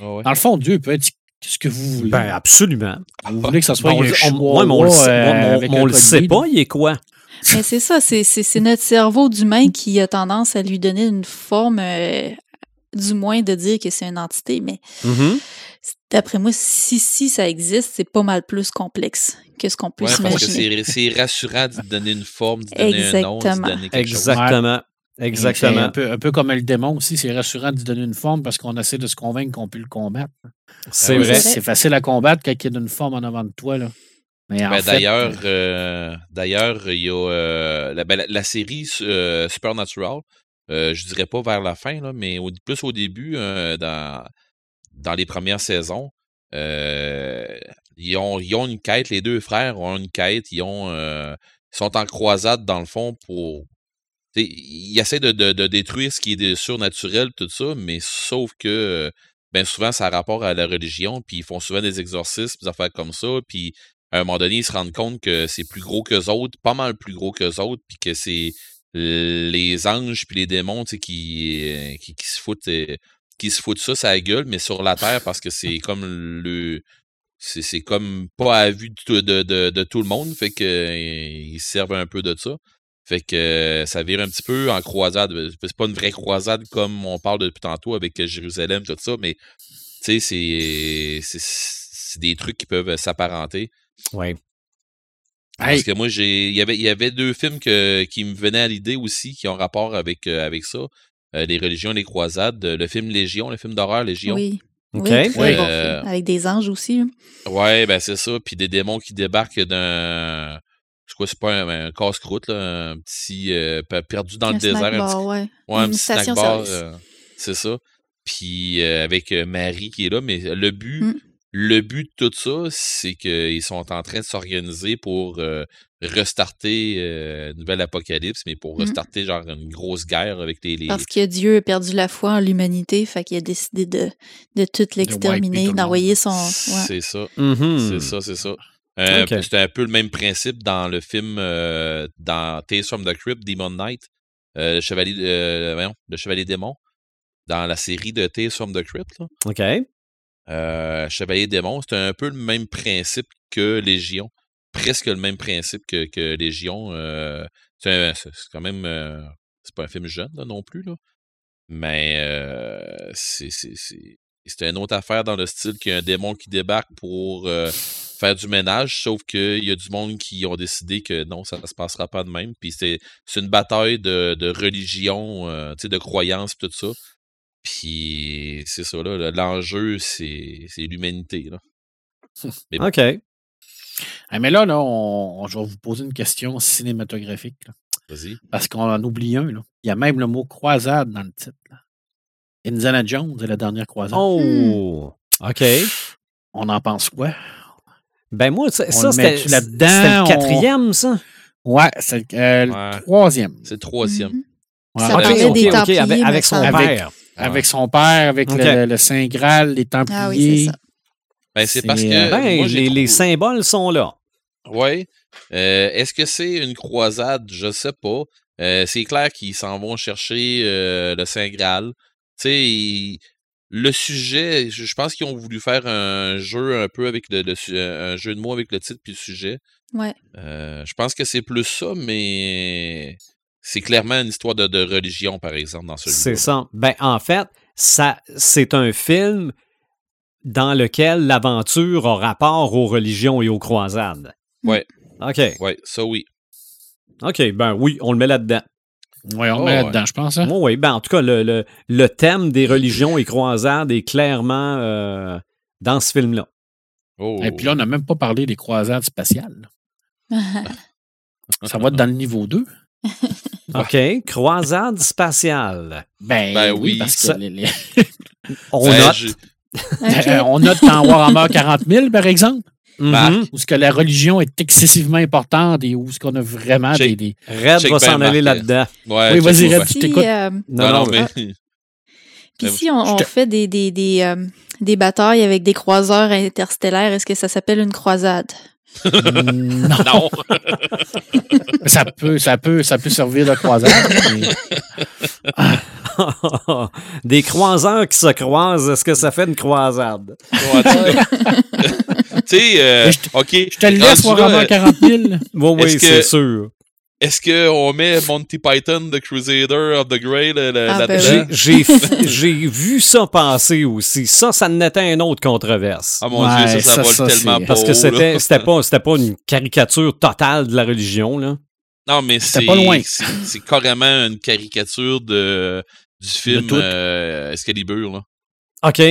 Ah ouais. Dans le fond, Dieu peut être ce que vous voulez. Ben, absolument. vous voulez que ça soit on, un on- chihuahua, ouais, mais on le sait, euh, on- le sait pas, il est quoi? Mais c'est ça, c'est- notre cerveau d'humain qui a tendance à lui donner une forme, euh, du moins de dire que c'est une entité. Mais Mhm. d'après moi, si, si ça existe, c'est pas mal plus complexe que ce qu'on peut Ouais, parce que c'est rassurant d'y donner une forme, d'y donner un nom, Exactement. donner quelque chose. Exactement. C'est Exactement. Un peu, un peu comme le démon aussi, c'est rassurant de lui donner une forme parce qu'on essaie de se convaincre qu'on peut le combattre. C'est vrai. c'est C'est facile à combattre quand il y a une forme en avant de toi. Là. Ben, d'ailleurs, euh, euh, d'ailleurs, il y a euh, la, ben, la- la série euh, Supernatural. je dirais pas vers la fin, là, mais au- plus au début, dans, dans les premières saisons, ils, ont, ils ont une quête, les deux frères ont une quête, ils ont sont en croisade dans le fond pour. Ils essaient de, de- de détruire ce qui est surnaturel, tout ça, mais sauf que ben souvent ça a rapport à la religion, puis ils font souvent des exorcismes, des affaires comme ça, puis à un moment donné, ils se rendent compte que c'est plus gros qu'eux autres, pas mal plus gros qu'eux autres, puis que c'est les anges puis les démons qui, euh, qui, qui se foutent euh, qui se foutent ça, ça gueule, mais sur la terre parce que c'est comme le c'est comme pas à vue de, tout- de, de, de tout le monde, fait que euh, ils servent un peu de ça. Fait que ça vire un petit peu en croisade. C'est pas une vraie croisade comme on parle depuis tantôt avec Jérusalem, tout ça, mais tu sais, c'est- c'est des trucs qui peuvent s'apparenter. Ouais. Parce hey, que moi, j'ai. Il y avait, il y avait deux films que, qui me venaient à l'idée aussi, qui ont rapport avec, euh, avec ça. Euh, les religions et les croisades. Euh, Le film Légion, le film d'horreur Légion. Oui. OK. Oui, très Oui. bon Euh, film. Avec des anges aussi. là. Ouais, ben c'est ça. Puis des démons qui débarquent d'un. C'est quoi, c'est pas un, un casse-croûte, là, un petit. euh, per- perdu dans Un le désert. un petit, ouais. ouais, un petit snack bar. euh, c'est ça. Puis euh, avec Marie qui est là. Mais le but. Mm. Le but de tout ça, c'est qu'ils sont en train de s'organiser pour euh, restarter euh, une nouvelle apocalypse, mais pour Mm. restarter genre une grosse guerre avec les. les- Parce que Dieu a perdu la foi en l'humanité, fait qu'il a décidé de, de tout l'exterminer, d'envoyer son. ouais. C'est ça. C'est ça, c'est ça. Euh. C'est un peu le même principe dans le film euh, dans Tales from the Crypt, Demon Knight, euh, le chevalier, euh, voyons, le chevalier démon, dans la série de Tales from the Crypt. là. OK. Euh, chevalier démon, c'est un peu le même principe que Légion, presque le même principe que, que Légion. euh, c'est quand même, euh, c'est pas un film jeune là, non plus là, mais c'est une autre affaire dans le style qu'il a un démon qui débarque pour faire du ménage, sauf qu'il y a du monde qui ont décidé que non, ça ne se passera pas de même. Puis c'est une bataille de, de religion, de croyances, tout ça. Puis c'est ça, là, l'enjeu, c'est c'est l'humanité. là. Mais bon, OK. ah, mais là, là on, on- je vais vous poser une question cinématographique. là, vas-y. parce qu'on en oublie un. Là. Il y a même le mot croisade dans le titre. là. Indiana Jones et la dernière croisade. Oh! OK. On en pense quoi? Ben moi, ça, ça, c'était le On- quatrième, ça? Ouais, c'est euh, Ouais. le troisième. C'est le troisième. Mhm. Ouais, Ça son, des Templiers, avec, avec son. Avec- père. Avec son père, avec le, le Saint Graal, les Templiers. Ah oui, c'est ça. Ben, c'est parce que. euh, Ben, moi, les, symboles sont là. Ouais. Euh, Est-ce que c'est une croisade? Je sais pas. Euh, c'est clair qu'ils s'en vont chercher euh, le Saint Graal. Tu sais, le sujet, je je pense qu'ils ont voulu faire un jeu un peu avec le, le su- un jeu de mots avec le titre puis le sujet. Ouais. Euh, je pense que c'est plus ça, mais c'est clairement une histoire de, de religion, par exemple, dans celui-là. C'est ça. Ben, en fait, ça, c'est un film dans lequel l'aventure a rapport aux religions et aux croisades. Ouais. OK. Ouais, ça oui. OK, ben oui, on le met là-dedans. Oui, on le Oh, met ouais. là-dedans, je pense. hein. Oui, oui. Ben, en tout cas, le, le- le thème des religions et croisades est clairement euh, dans ce film-là. Oh. Et puis là, on n'a même pas parlé des croisades spatiales. Ça va être dans le niveau 2. OK. Croisade spatiale. Ben, Ben oui, parce que ça- les- les- On Ben, note. je-. Euh, on note dans Warhammer 40 000, par exemple, Mhm. où ce que la religion est excessivement importante et où ce qu'on a vraiment des... Check. des- Red va bien, s'en aller là-dedans. Ouais, Oui, vas-y, Red, tu Si, t'écoutes. euh, Non, Non, mais. Puis Ben, si on, fait des, des, des, euh, des batailles avec des croiseurs interstellaires, est-ce que ça s'appelle une croisade? Non, Non. ça peut, ça peut, ça peut servir de croisade. mais- Des croiseurs qui se croisent, est-ce que ça fait une croisade? Tu sais, euh, Mais je te- OK. Je te le laisse, là, Warhammer 40 000. Oui, oui, c'est sûr. Est-ce qu'on met Monty Python, The Crusader of the Grey Ah, ben là-dedans? J'ai vu ça passer aussi. Ça, ça n'était une autre controverse. Ah mon Ouais, Dieu, ça, ça, ça, vole ça, tellement pas Parce que c'était pas, c'était pas une caricature totale de la religion. Là. Non, mais c'est pas loin. c'est c'est carrément une caricature de, du film euh, Excalibur. Là. OK.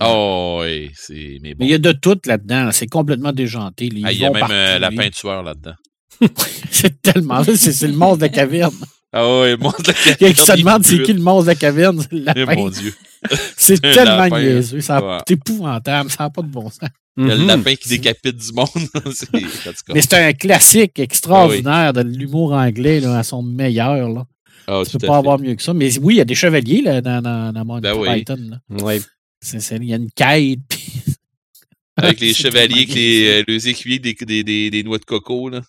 Oh, oui, c'est. Mais bon. Mais il y a de tout là-dedans. C'est complètement déjanté. Ils Ah, il y a même euh, la peinture là-dedans. C'est tellement. C'est c'est le monstre de la caverne. Ah ouais, mon Dieu. Il y a qui se demande c'est qui le monstre de la caverne. C'est le Eh, lapin. mon Dieu. C'est tellement lapin. niaiseux. Ouais. C'est épouvantable. Ça n'a pas de bon sens. Il y a le Mhm. lapin qui décapite du monde. Mais c'est un classique extraordinaire de l'humour anglais là, à son meilleur. Là. Ah, Tu peux pas fait. avoir mieux que ça. Mais oui, il y a des chevaliers là, dans, dans, dans Monty Ben oui. Python. c'est- Il y a une quête. puis- Avec les chevaliers, avec les, euh, les écuyers des, des, des, des noix de coco. Là.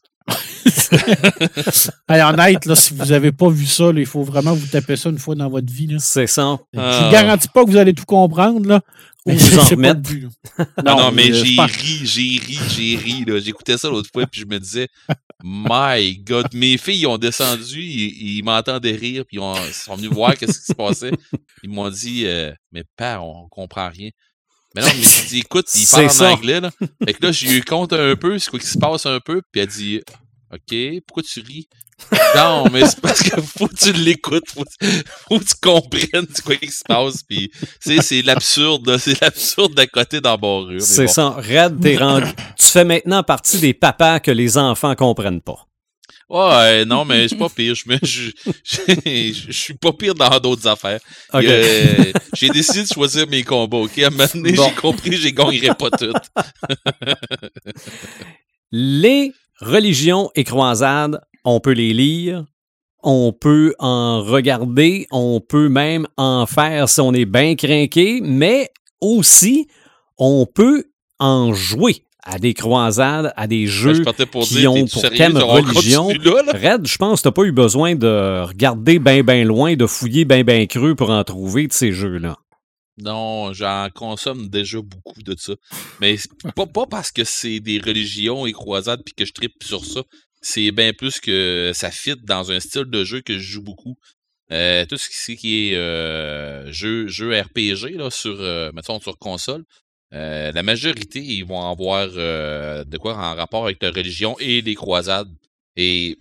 Hey, honnête, là, si vous n'avez pas vu ça, là, il faut vraiment vous taper ça une fois dans votre vie. Là. C'est ça. Je Ah. vous garantis pas que vous allez tout comprendre. Là, mais vous en remettre. là. Ah non, mais euh, j'ai ri, j'ai ri, j'ai ri. là. J'écoutais ça l'autre fois, puis je me disais, My God, mes filles ont descendu, ils, ils m'entendaient rire, puis ils, ont- ils sont venus voir qu'est-ce qui se passait. Ils m'ont dit, euh, mais père, on comprend rien. Mais non, mais j'ai dit, écoute, il C'est parle en ça. anglais, là. Fait que là, j'ai eu compte un peu, c'est quoi qui se passe un peu, puis elle dit, OK, pourquoi tu ris? Non, mais c'est parce que faut que tu l'écoutes, faut, faut que tu comprennes quoi qui se passe, puis c'est l'absurde, c'est l'absurde d'à côté d'embarrure. C'est bon. ça. Red, t'es rendu. Tu fais maintenant partie des papas que les enfants comprennent pas. Ouais, non, mais c'est pas pire. Je, je, je, je suis pas pire dans d'autres affaires. Euh, j'ai décidé de choisir mes combats, OK? À un moment donné, Bon. j'ai compris que je gagnerais pas toutes. Les religions et croisades, on peut les lire, on peut en regarder, on peut même en faire si on est bien craqué, mais aussi, on peut en jouer à des croisades, à des Ben, je jeux. qui dire, ont pour sérieux? thème On religion. continue là, là? Red, je pense que t'as pas eu besoin de regarder bien bien loin, de fouiller bien bien creux pour en trouver de ces jeux-là. Non, j'en consomme déjà beaucoup de ça. Mais pas, pas parce que c'est des religions et croisades puis que je tripe sur ça. C'est bien plus que ça fit dans un style de jeu que je joue beaucoup. Euh, tout ce qui, est euh, jeu, jeu RPG là, sur, euh, mettons, sur console, euh, la majorité, ils vont avoir euh, de quoi en rapport avec la religion et les croisades. Et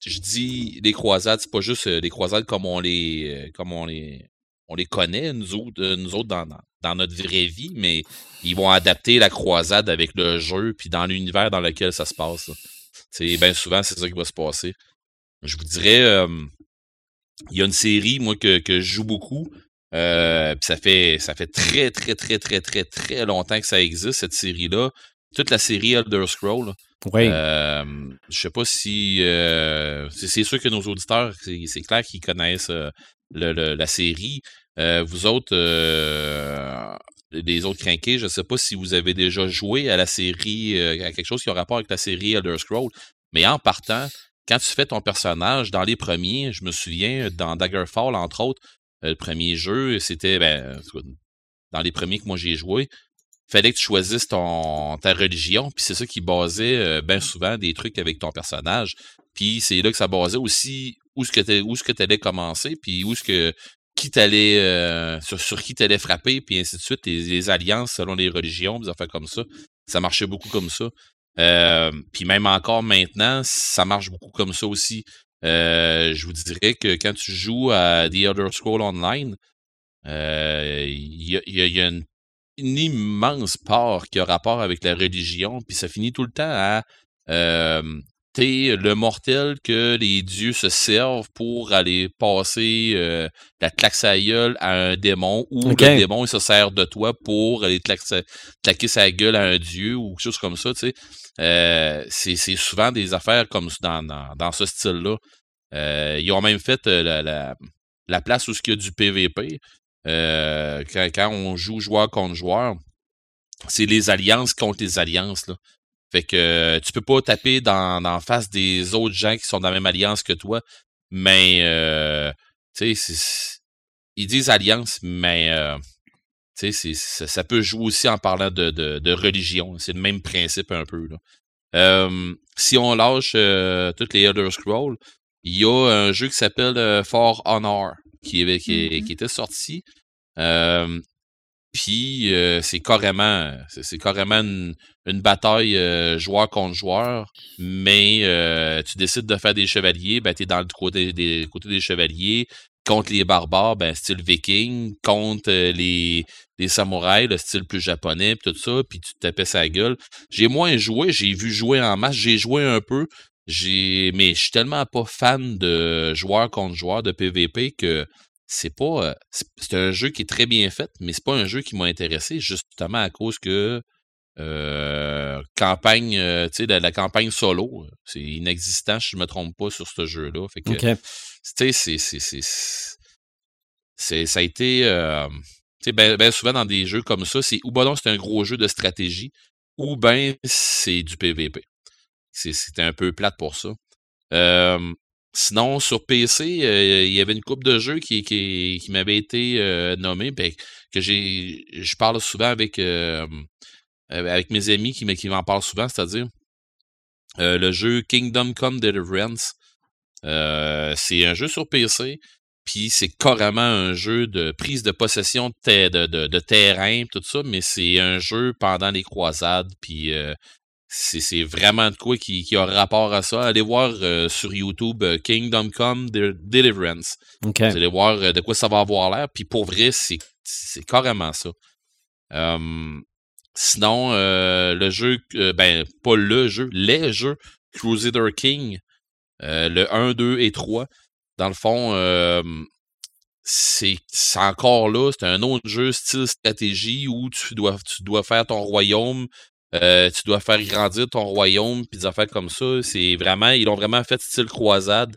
je dis les croisades, c'est pas juste euh, les croisades comme on les, comme on les, on les connaît, nous autres, euh, nous autres dans, notre vraie vie, mais ils vont adapter la croisade avec le jeu puis dans l'univers dans lequel ça se passe. C'est bien souvent c'est ça qui va se passer. Je vous dirais, euh, il y a une série moi que, que je joue beaucoup. euh, puis ça fait ça fait très très très très très très longtemps que ça existe cette série là. Toute la série Elder Scroll. Oui. Euh, je sais pas si euh, c'est sûr que nos auditeurs, c'est clair qu'ils connaissent le- le- la série. Euh, vous autres, euh, les autres crinqués, je sais pas si vous avez déjà joué à la série, euh, à quelque chose qui a rapport avec la série Elder Scroll. Mais en partant, quand tu fais ton personnage dans les premiers, je me souviens dans Daggerfall entre autres, euh, le premier jeu, c'était ben, dans les premiers que moi j'ai joué, fallait que tu choisisses ton, ta religion, puis c'est ça qui basait bien souvent des trucs avec ton personnage. Puis c'est là que ça basait aussi où ce que tu allais commencer, puis où ce que t'allais sur, sur, qui t'allais frapper, puis ainsi de suite, les, alliances selon les religions, des affaires comme ça. Ça marchait beaucoup comme ça. puis même encore maintenant, ça marche beaucoup comme ça aussi. je vous dirais que quand tu joues à The Elder Scroll Online, il y, a une une immense part qui a rapport avec la religion, puis ça finit tout le temps à euh, t'es le mortel que les dieux se servent pour aller passer euh, la claque sa gueule à un démon ou le démon il se sert de toi pour aller claquer sa gueule à un dieu ou quelque chose comme ça, tu sais. Euh, c'est souvent des affaires comme dans, dans, dans ce style-là. Euh, ils ont même fait la, la, la, place où il y a du PVP. Euh, quand, on joue joueur contre joueur, c'est les alliances contre les alliances. Là. Fait que tu peux pas taper dans, dans face des autres gens qui sont dans la même alliance que toi. Mais euh, tu sais, ils disent alliance, mais euh, tu sais, ça, peut jouer aussi en parlant de, de, de religion. C'est le même principe un peu. Là. Euh, si on lâche euh, toutes les Elder Scrolls, il y a un jeu qui s'appelle For Honor qui, mm-hmm. qui, était sorti. Euh, puis c'est carrément c'est carrément une, bataille joueur contre joueur, mais tu décides de faire des chevaliers, ben t'es dans le côté des chevaliers, contre les barbares, ben style viking, contre les, les samouraïs, le style plus japonais, pis tout ça, puis tu te tapais sa gueule. J'ai moins joué, j'ai vu jouer en masse, j'ai joué un peu, j'ai mais je suis tellement pas fan de joueur contre joueur de PVP que c'est pas. Euh, c'est un jeu qui est très bien fait, mais c'est pas un jeu qui m'a intéressé justement à cause que euh, campagne, euh, tu sais, la, campagne solo, c'est inexistant, je me trompe pas sur ce jeu-là. Fait que, tu sais, c'est, ça a été, tu sais, ben, ben, souvent dans des jeux comme ça, c'est ou ben c'est un gros jeu de stratégie, ou ben c'est du PVP. C'était un peu plate pour ça. Sinon, sur PC, euh, il y avait une coupe de jeux qui, qui, m'avait été euh, nommée, ben, que. Je parle souvent avec, euh, mes amis qui, qui m'en parlent souvent, c'est-à-dire le jeu Kingdom Come Deliverance. c'est un jeu sur PC, puis c'est carrément un jeu de prise de possession de, de, de, de terrain, tout ça, mais c'est un jeu pendant les croisades, puis c'est vraiment de quoi qui, qui, a rapport à ça. Allez voir euh, sur YouTube euh, Kingdom Come Deliverance. Vous allez voir euh, de quoi ça va avoir l'air. Puis pour vrai, c'est carrément ça. sinon, le jeu, ben, pas le jeu, les jeux Crusader King, le 1, 2 et 3. Dans le fond, c'est encore là, c'est un autre jeu style stratégie où tu dois, tu dois faire ton royaume, euh, tu dois faire grandir ton royaume, puis des affaires comme ça. C'est vraiment, ils l'ont vraiment fait style croisade.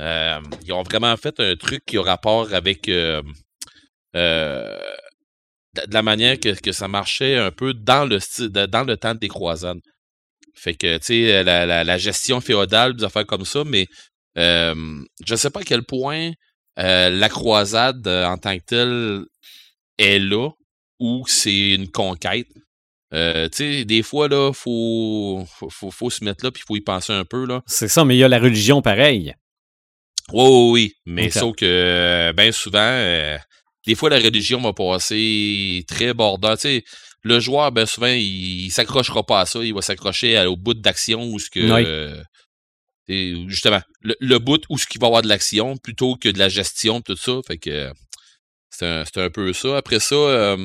Euh, ils ont vraiment fait un truc qui a rapport avec euh, de la manière que, ça marchait un peu dans le style, dans le temps des croisades. Fait que, tu sais, la, gestion féodale, des affaires comme ça, mais je ne sais pas à quel point la croisade en tant que telle est là ou c'est une conquête. Euh, tu sais, des fois, là, faut, faut, faut, se mettre là, puis il faut y penser un peu, là. C'est ça, mais il y a la religion pareil. Oui, oui, oui. Mais sauf que, euh, bien souvent, euh, des fois, la religion va passer très bordant. Tu sais, le joueur, ben souvent, il, s'accrochera pas à ça. Il va s'accrocher au bout d'action où ce que... justement, le, bout où ce qu'il va avoir de l'action plutôt que de la gestion, tout ça. Fait que c'est un, un, peu ça. Après ça,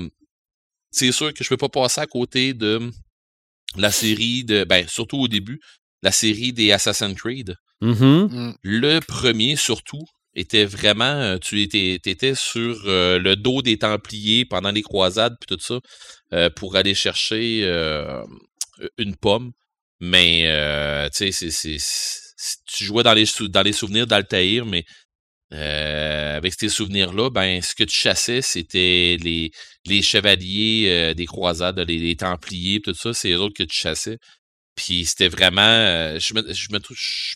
c'est sûr que je peux pas passer à côté de la série de, ben, surtout au début, la série des Assassin's Creed. Mm-hmm. Mm. Le premier, surtout, était vraiment, euh, tu étais, étais sur euh, le dos des Templiers pendant les croisades puis tout ça euh, pour aller chercher une pomme. Mais tu sais, c'est, tu jouais dans les, dans les souvenirs d'Altaïr, mais euh, avec ces souvenirs-là, ben, ce que tu chassais, c'était les, les chevaliers euh, des croisades, les, templiers, tout ça, c'est eux autres que tu chassais. Puis c'était vraiment. Euh, je, me, je,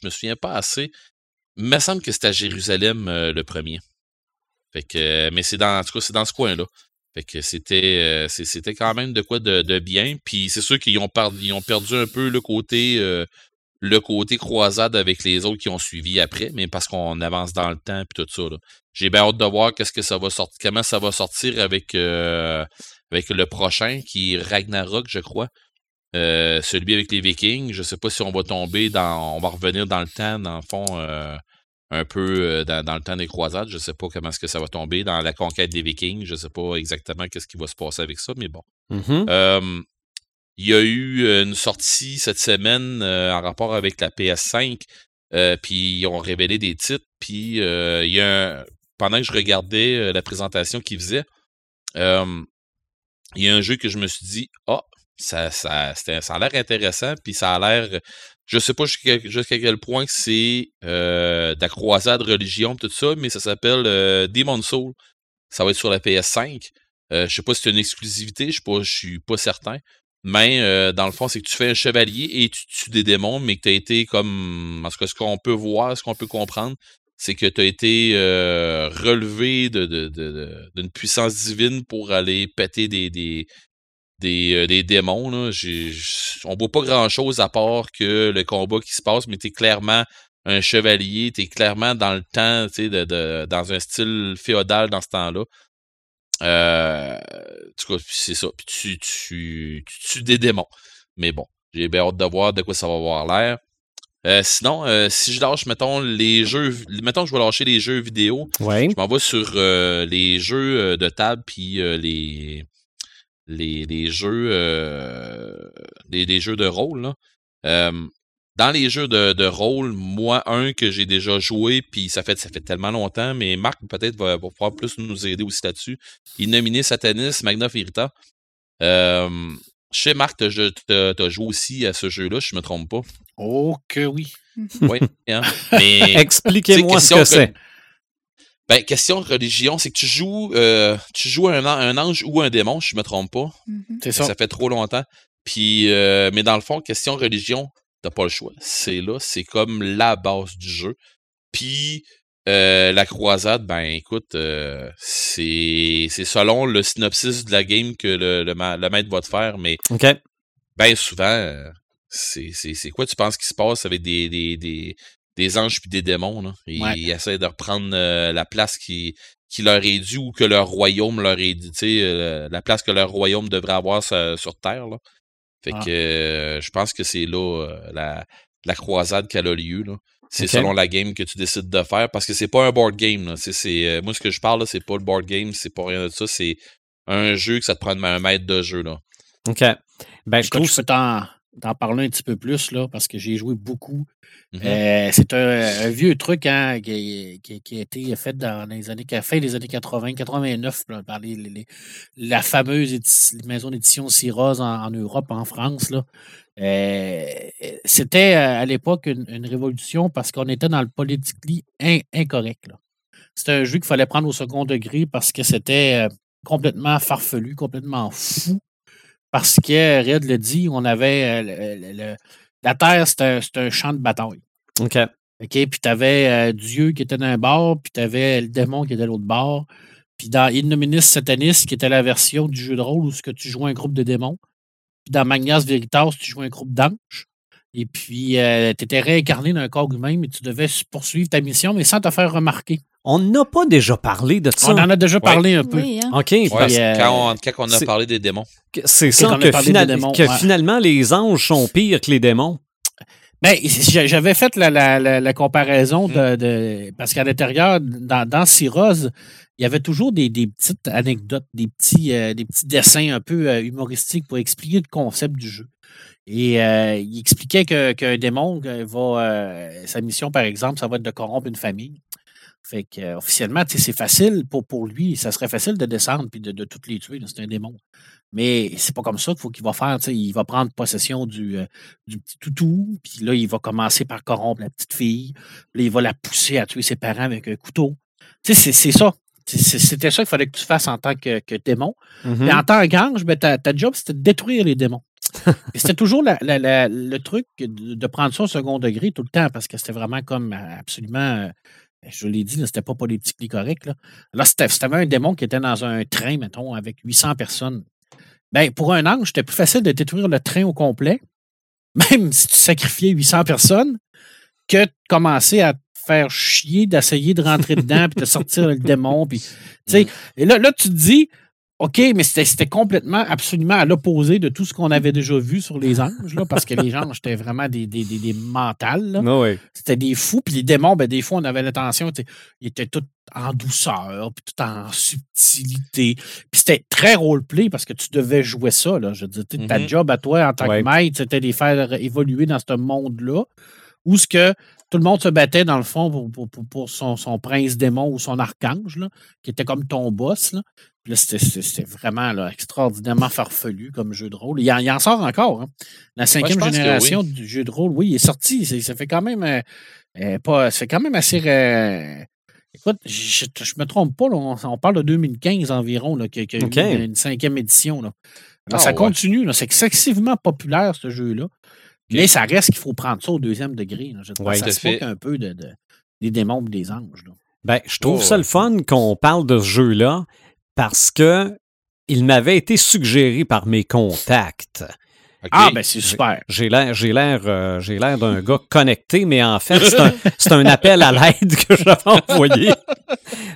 me, souviens pas assez. Il me semble que c'était à Jérusalem le premier. Fait que, mais c'est dans, en tout cas, c'est dans ce coin-là. Fait que c'était, c'était quand même de quoi de, bien. Puis c'est sûr qu'ils ont perdu un peu le côté le côté croisade avec les autres qui ont suivi après, mais parce qu'on avance dans le temps puis tout ça. J'ai bien hâte de voir qu'est-ce que ça va sortir, comment ça va sortir avec euh, avec le prochain qui est Ragnarok, je crois. Euh, celui avec les Vikings. Je sais pas si on va tomber dans. On va revenir dans le temps, dans le fond, euh, un peu dans, le temps des croisades. Je sais pas comment est-ce que ça va tomber dans la conquête des Vikings. Je sais pas exactement qu'est-ce qui va se passer avec ça, mais bon. Mm-hmm. Il y a eu euh, une sortie cette semaine euh, en rapport avec la PS5, euh, puis ils ont révélé des titres, puis il y a pendant que je regardais la présentation qu'ils faisaient, il y a un jeu que je me suis dit, ah, ça, ça, ça a l'air intéressant, puis ça a l'air, je sais pas jusqu'à quel point c'est de la croisade religion, tout ça, mais ça s'appelle Demon Soul. Ça va être sur la PS5. je sais pas si c'est une exclusivité, je ne suis pas certain. Mais euh, dans le fond, c'est que tu fais un chevalier et tu tues des démons, mais que tu as été comme. En tout cas, ce qu'on peut voir, ce qu'on peut comprendre, c'est que tu as été euh, relevé d'une de, de, de, puissance divine pour aller péter des, des, des, euh, des démons. Là. on voit pas grand chose à part que le combat qui se passe, mais tu es clairement un chevalier, tu es clairement dans le temps, tu sais, dans un style féodal dans ce temps-là. Euh, tout cas, c'est ça. Puis tu, tu, tu tues des démons. Mais bon, j'ai bien hâte de voir de quoi ça va avoir l'air. Euh, sinon, euh, si je lâche, mettons, les jeux. Mettons que je vais lâcher les jeux vidéo. Ouais. Je m'en vais sur euh, les jeux de table puis les, les, les jeux les, les, jeux de rôle. Là dans les jeux de, rôle, moi, un que j'ai déjà joué, puis ça fait, ça fait tellement longtemps, mais Marc peut-être va, pouvoir plus nous aider aussi là-dessus. Il est nominé Satanis, Magna Firita. Euh, chez Marc, tu as, joué aussi à ce jeu-là, je ne me trompe pas. Oh que oui. oui. Hein. Expliquez-moi ce que c'est. Ben, question de religion, c'est que tu joues, euh, tu joues un, un, ange ou un démon, je ne me trompe pas. C'est ça. Ça fait trop longtemps. Puis, euh, mais dans le fond, question religion, t'as pas le choix. C'est là, c'est comme la base du jeu. Puis euh, la croisade, ben écoute, euh, c'est selon le synopsis de la game que le, le, maître va te faire, mais ben souvent, euh, c'est quoi tu penses qui se passe avec des, des, des, des anges puis des démons? Là? Ils, essaient de reprendre la place qui, qui leur est due ou que leur royaume leur est dû, la place que leur royaume devrait avoir sur Terre. Là. Fait ah. que euh, je pense que c'est là euh, la, la, croisade qu'elle a lieu. C'est selon la game que tu décides de faire parce que c'est pas un board game. C'est, euh, moi, ce que je parle, c'est pas le board game, c'est pas rien de ça. C'est un jeu que ça te prend un maître de jeu. Là. OK. Ben, je trouve. Je t'en parler un petit peu plus là, parce que j'ai joué beaucoup Mmh euh, c'est un, vieux truc hein, qui, a été fait dans les années, fin des années 80, 89, par les, la fameuse maison d'édition Siroz en, Europe, en France. Là. Euh, c'était euh, à l'époque une, révolution parce qu'on était dans le politique incorrect. C'était un jeu qu'il fallait prendre au second degré parce que c'était complètement farfelu, complètement fou. Parce que, Red le dit, on avait le la Terre, c'est un, champ de bataille. OK. OK, puis tu avais euh, Dieu qui était d'un bord, puis tu avais le démon qui était de l'autre bord. Puis dans Innominis Satanis, qui était la version du jeu de rôle où tu jouais un groupe de démons. Puis dans Magnas Veritas, tu jouais un groupe d'anges. Et puis, euh, tu étais réincarné dans un corps humain, mais tu devais poursuivre ta mission, mais sans te faire remarquer. On n'a pas déjà parlé de ça. On en a déjà parlé un peu. Hein. OK. Euh, quand, on, a parlé des démons. C'est ça, que, finalement, les anges sont pires que les démons. Ben, j'avais fait la, comparaison hmm. de, parce qu'à l'intérieur, dans, dans il y avait toujours des, petites anecdotes, des petits, euh, des petits dessins un peu euh, humoristiques pour expliquer le concept du jeu. Et il expliquait qu'un démon va. sa mission, par exemple, ça va être de corrompre une famille. Fait que, euh, officiellement, c'est facile pour, pour lui. Ça serait facile de descendre puis de, de toutes les tuer. C'est un démon. Mais c'est pas comme ça qu'il faut qu'il va faire. Il va prendre possession du, euh, du petit toutou. Puis là, il va commencer par corrompre la petite fille. Là, il va la pousser à tuer ses parents avec un couteau. C'est ça. C'était ça qu'il fallait que tu fasses en tant que, démon. Et mm-hmm. en tant qu'ange, ben, ta, job, c'était de détruire les démons. C'était toujours le truc de, prendre ça au second degré tout le temps parce que c'était vraiment comme absolument euh, ben, je l'ai dit, c'était pas politiquement correct. Là, là c'était un démon qui était dans un train, mettons, avec 800 personnes. Ben, pour un ange, c'était plus facile de détruire le train au complet même si tu sacrifiais 800 personnes, que de commencer à te faire chier, d'essayer de rentrer dedans, puis de sortir le démon. Puis, mm. et là, là, tu te dis, OK, mais c'était complètement, absolument à l'opposé de tout ce qu'on avait déjà vu sur les anges, là, parce que les anges étaient vraiment des, des, des, mentales. Ah c'était des fous. Puis les démons, ben, des fois, on avait l'intention, ils étaient tous en douceur, puis tout en subtilité. Puis c'était très roleplay parce que tu devais jouer ça. Là. Je veux dire, ta mm-hmm. job à toi en tant que maître, c'était de les faire évoluer dans ce monde-là. Où ce que tout le monde se battait, dans le fond, pour, pour, son, son, prince démon ou son archange, là, qui était comme ton boss. Là. Puis là, c'était vraiment là, extraordinairement farfelu comme jeu de rôle. Il en, sort encore. Hein. La cinquième génération du jeu de rôle, oui, il est sorti. Ça fait quand même euh, euh, pas. C'est quand même assez. Euh, écoute, je, je me trompe pas, on, parle de 2015 environ, qu'il y a eu une, cinquième édition. Là. Alors, ah, ça continue, c'est excessivement populaire, ce jeu-là. Mais ça reste qu'il faut prendre ça au deuxième degré. Je ça se un peu de, des démons et des anges. Ben, je trouve oh, ça le fun qu'on parle de ce jeu-là parce que il m'avait été suggéré par mes contacts. Ah, ben c'est super. J'ai l'air, j'ai l'air, euh, j'ai l'air d'un gars connecté, mais en fait, c'est un, appel à l'aide que j'avais envoyé.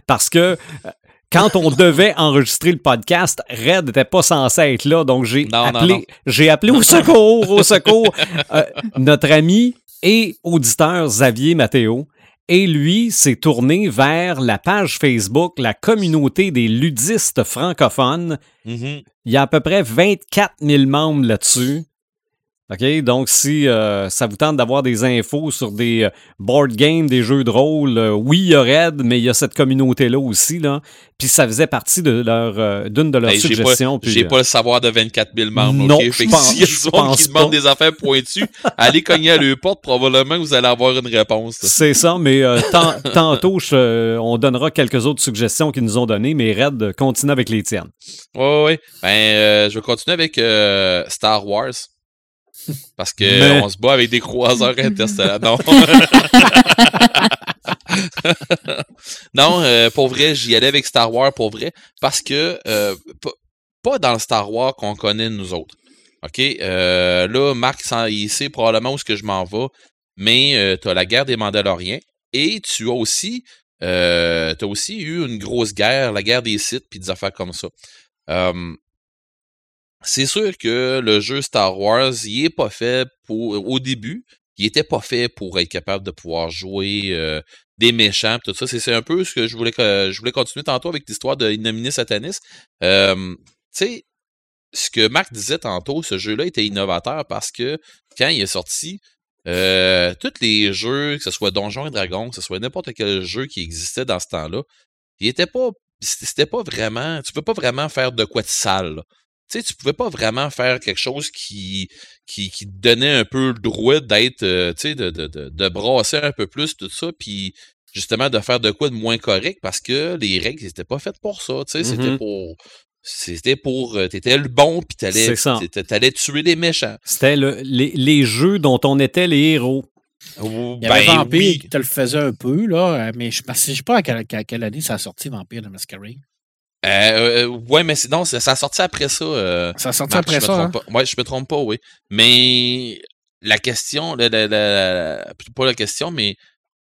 Parce que euh, quand on devait enregistrer le podcast, Red n'était pas censé être là, donc j'ai appelé, j'ai appelé au secours, au secours, euh, notre ami et auditeur Xavier Matteo, et lui s'est tourné vers la page Facebook, la communauté des ludistes francophones. Mm-hmm. Il y a à peu près 24 000 membres là-dessus. OK? Donc, si euh, ça vous tente d'avoir des infos sur des euh, board games, des jeux de rôle, euh, oui, il y a Red, mais il y a cette communauté-là aussi. Là. Puis ça faisait partie de leur d'une de leurs suggestions. J'ai pas, le savoir de 24 000 membres. Non, okay? si y a des gens qui demandent des affaires pointues, allez cogner à leur porte, probablement vous allez avoir une réponse. C'est ça, mais tantôt, on donnera quelques autres suggestions qu'ils nous ont données, mais Red, continue avec les tiennes. Oui, oui. Ben, je vais continuer avec Star Wars. Parce qu'on on se bat avec des croiseurs interstellaires. Non. non, euh, pour vrai, j'y allais avec Star Wars pour vrai. Parce que euh, pas dans le Star Wars qu'on connaît nous autres. OK? Euh, là, Marc, il sait probablement où ce que je m'en vais. Mais tu as la guerre des Mandaloriens. Et tu as aussi. as aussi eu une grosse guerre, la guerre des sites, puis des affaires comme ça. C'est sûr que le jeu Star Wars, il est pas fait pour. Au début, il était pas fait pour être capable de pouvoir jouer euh, des méchants tout ça. C'est un peu ce que je voulais je voulais continuer tantôt avec l'histoire de Innominis Satanis. tu sais, ce que Marc disait tantôt, ce jeu-là était innovateur parce que quand il est sorti, euh, tous les jeux, que ce soit Donjons et Dragons, que ce soit n'importe quel jeu qui existait dans ce temps-là, il était pas. C'était pas vraiment. Tu peux pas vraiment faire de quoi de sale tu sais, tu pouvais pas vraiment faire quelque chose qui, qui, qui donnait un peu le droit d'être, euh, tu sais, de, de, de, de, brasser un peu plus tout ça, puis justement de faire de quoi de moins correct parce que les règles, c'était pas faites pour ça, tu sais, c'était mmh pour... C'était pour. Euh, t'étais le bon, puis t'allais, t'allais tuer les méchants. C'était le, les, les, jeux dont on était les héros. Il y avait ben Vampire qui te le faisait un peu, là, mais je ne sais pas à quelle, à quelle année ça a sorti Vampire de Masquerade. Euh, euh, ouais, mais non, ça, a sorti après ça. Euh, ça a sorti après ça. Hein? Ouais, je me trompe pas, oui. Mais la question, la, pas la question, mais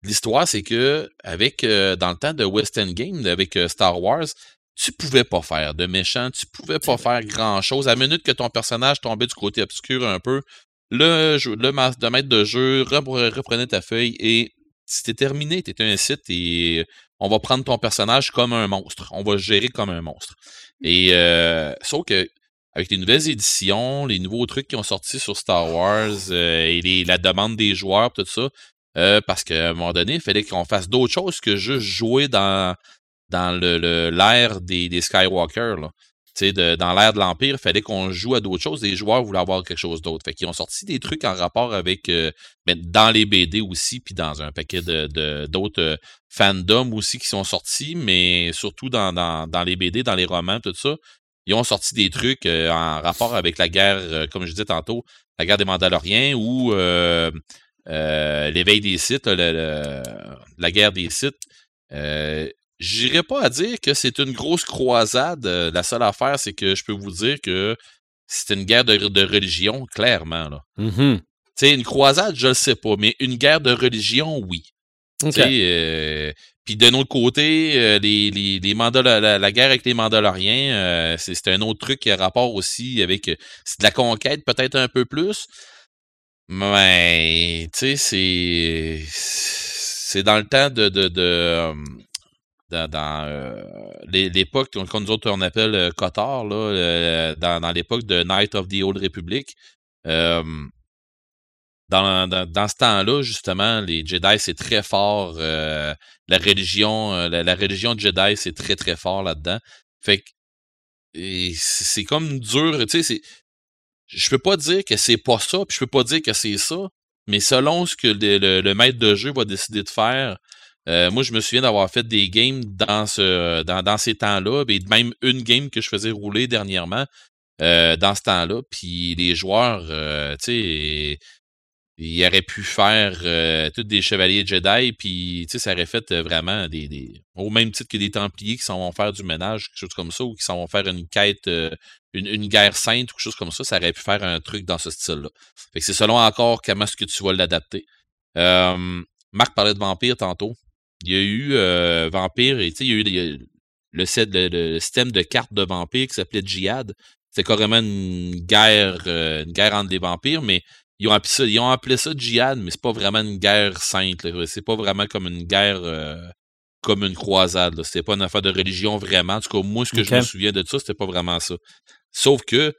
l'histoire, c'est que avec dans le temps de West End Game, avec Star Wars, tu pouvais pas faire de méchant, tu pouvais pas faire grand chose. À la minute que ton personnage tombait du côté obscur un peu, le, le maître de jeu reprenait ta feuille et c'était terminé, t'étais un site et on va prendre ton personnage comme un monstre. On va le gérer comme un monstre. Et euh, sauf que avec les nouvelles éditions, les nouveaux trucs qui ont sorti sur Star Wars euh, et la demande des joueurs, tout ça, euh, parce qu'à un moment donné, il fallait qu'on fasse d'autres choses que juste jouer dans, dans le l'ère des, des Skywalker. Là dans l'ère de l'Empire, il fallait qu'on joue à d'autres choses. Les joueurs voulaient avoir quelque chose d'autre. Fait qu'ils ont sorti des trucs en rapport avec euh, ben, dans les BD aussi, puis dans un paquet de d'autres euh, fandoms aussi qui sont sortis, mais surtout dans, dans, dans, les BD, dans les romans, tout ça. Ils ont sorti des trucs euh, en rapport avec la guerre, comme je disais tantôt, la guerre des Mandaloriens ou l'éveil des sites, la guerre des sites. J'irai pas à dire que c'est une grosse croisade. Euh, la seule affaire, c'est que je peux vous dire que c'est une guerre de, religion, clairement. Là. Mm-hmm. sais, une croisade, je le sais pas, mais une guerre de religion, oui. Euh, puis de notre côté, euh, les, les, les la, guerre avec les Mandaloriens, euh, c'est un autre truc qui a rapport aussi avec c'est de la conquête peut-être un peu plus. Mais tu sais, c'est c'est dans le temps de, de, de dans, dans l'époque qu'on nous autres on appelle Qatar, là, dans, l'époque de Night of the Old Republic. Euh, dans, dans, ce temps-là, justement, les Jedi, c'est très fort. Euh, la religion, euh, la, Jedi, c'est très, très fort là-dedans. Fait que c'est comme dur, tu sais, je peux pas dire que c'est pas ça, puis je peux pas dire que c'est ça, mais selon ce que le, maître de jeu va décider de faire, euh, moi, je me souviens d'avoir fait des games dans ce dans, dans ces temps-là, et même une game que je faisais rouler dernièrement dans ce temps-là, puis les joueurs, tu sais, il aurait pu faire euh, tous des chevaliers Jedi, puis ça aurait fait euh, vraiment des, Au même titre que des Templiers qui s'en vont faire du ménage, quelque chose comme ça, ou qui s'en vont faire une quête, euh, une, une, guerre sainte, ou quelque chose comme ça, ça aurait pu faire un truc dans ce style-là. Fait que c'est selon encore comment est-ce que tu vas l'adapter. Marc parlait de Vampire tantôt. Il y a eu Vampire, et il y a eu le, set, le, système de cartes de Vampire qui s'appelait Jihad. C'est carrément une guerre, une guerre entre des vampires, mais ils ont appelé ça, ils ont appelé ça djihad, mais c'est pas vraiment une guerre sainte. C'est pas vraiment comme une guerre euh, comme une croisade. C'était pas une affaire de religion vraiment. En tout cas, moi, ce que je me souviens de ça, c'était pas vraiment ça. Sauf que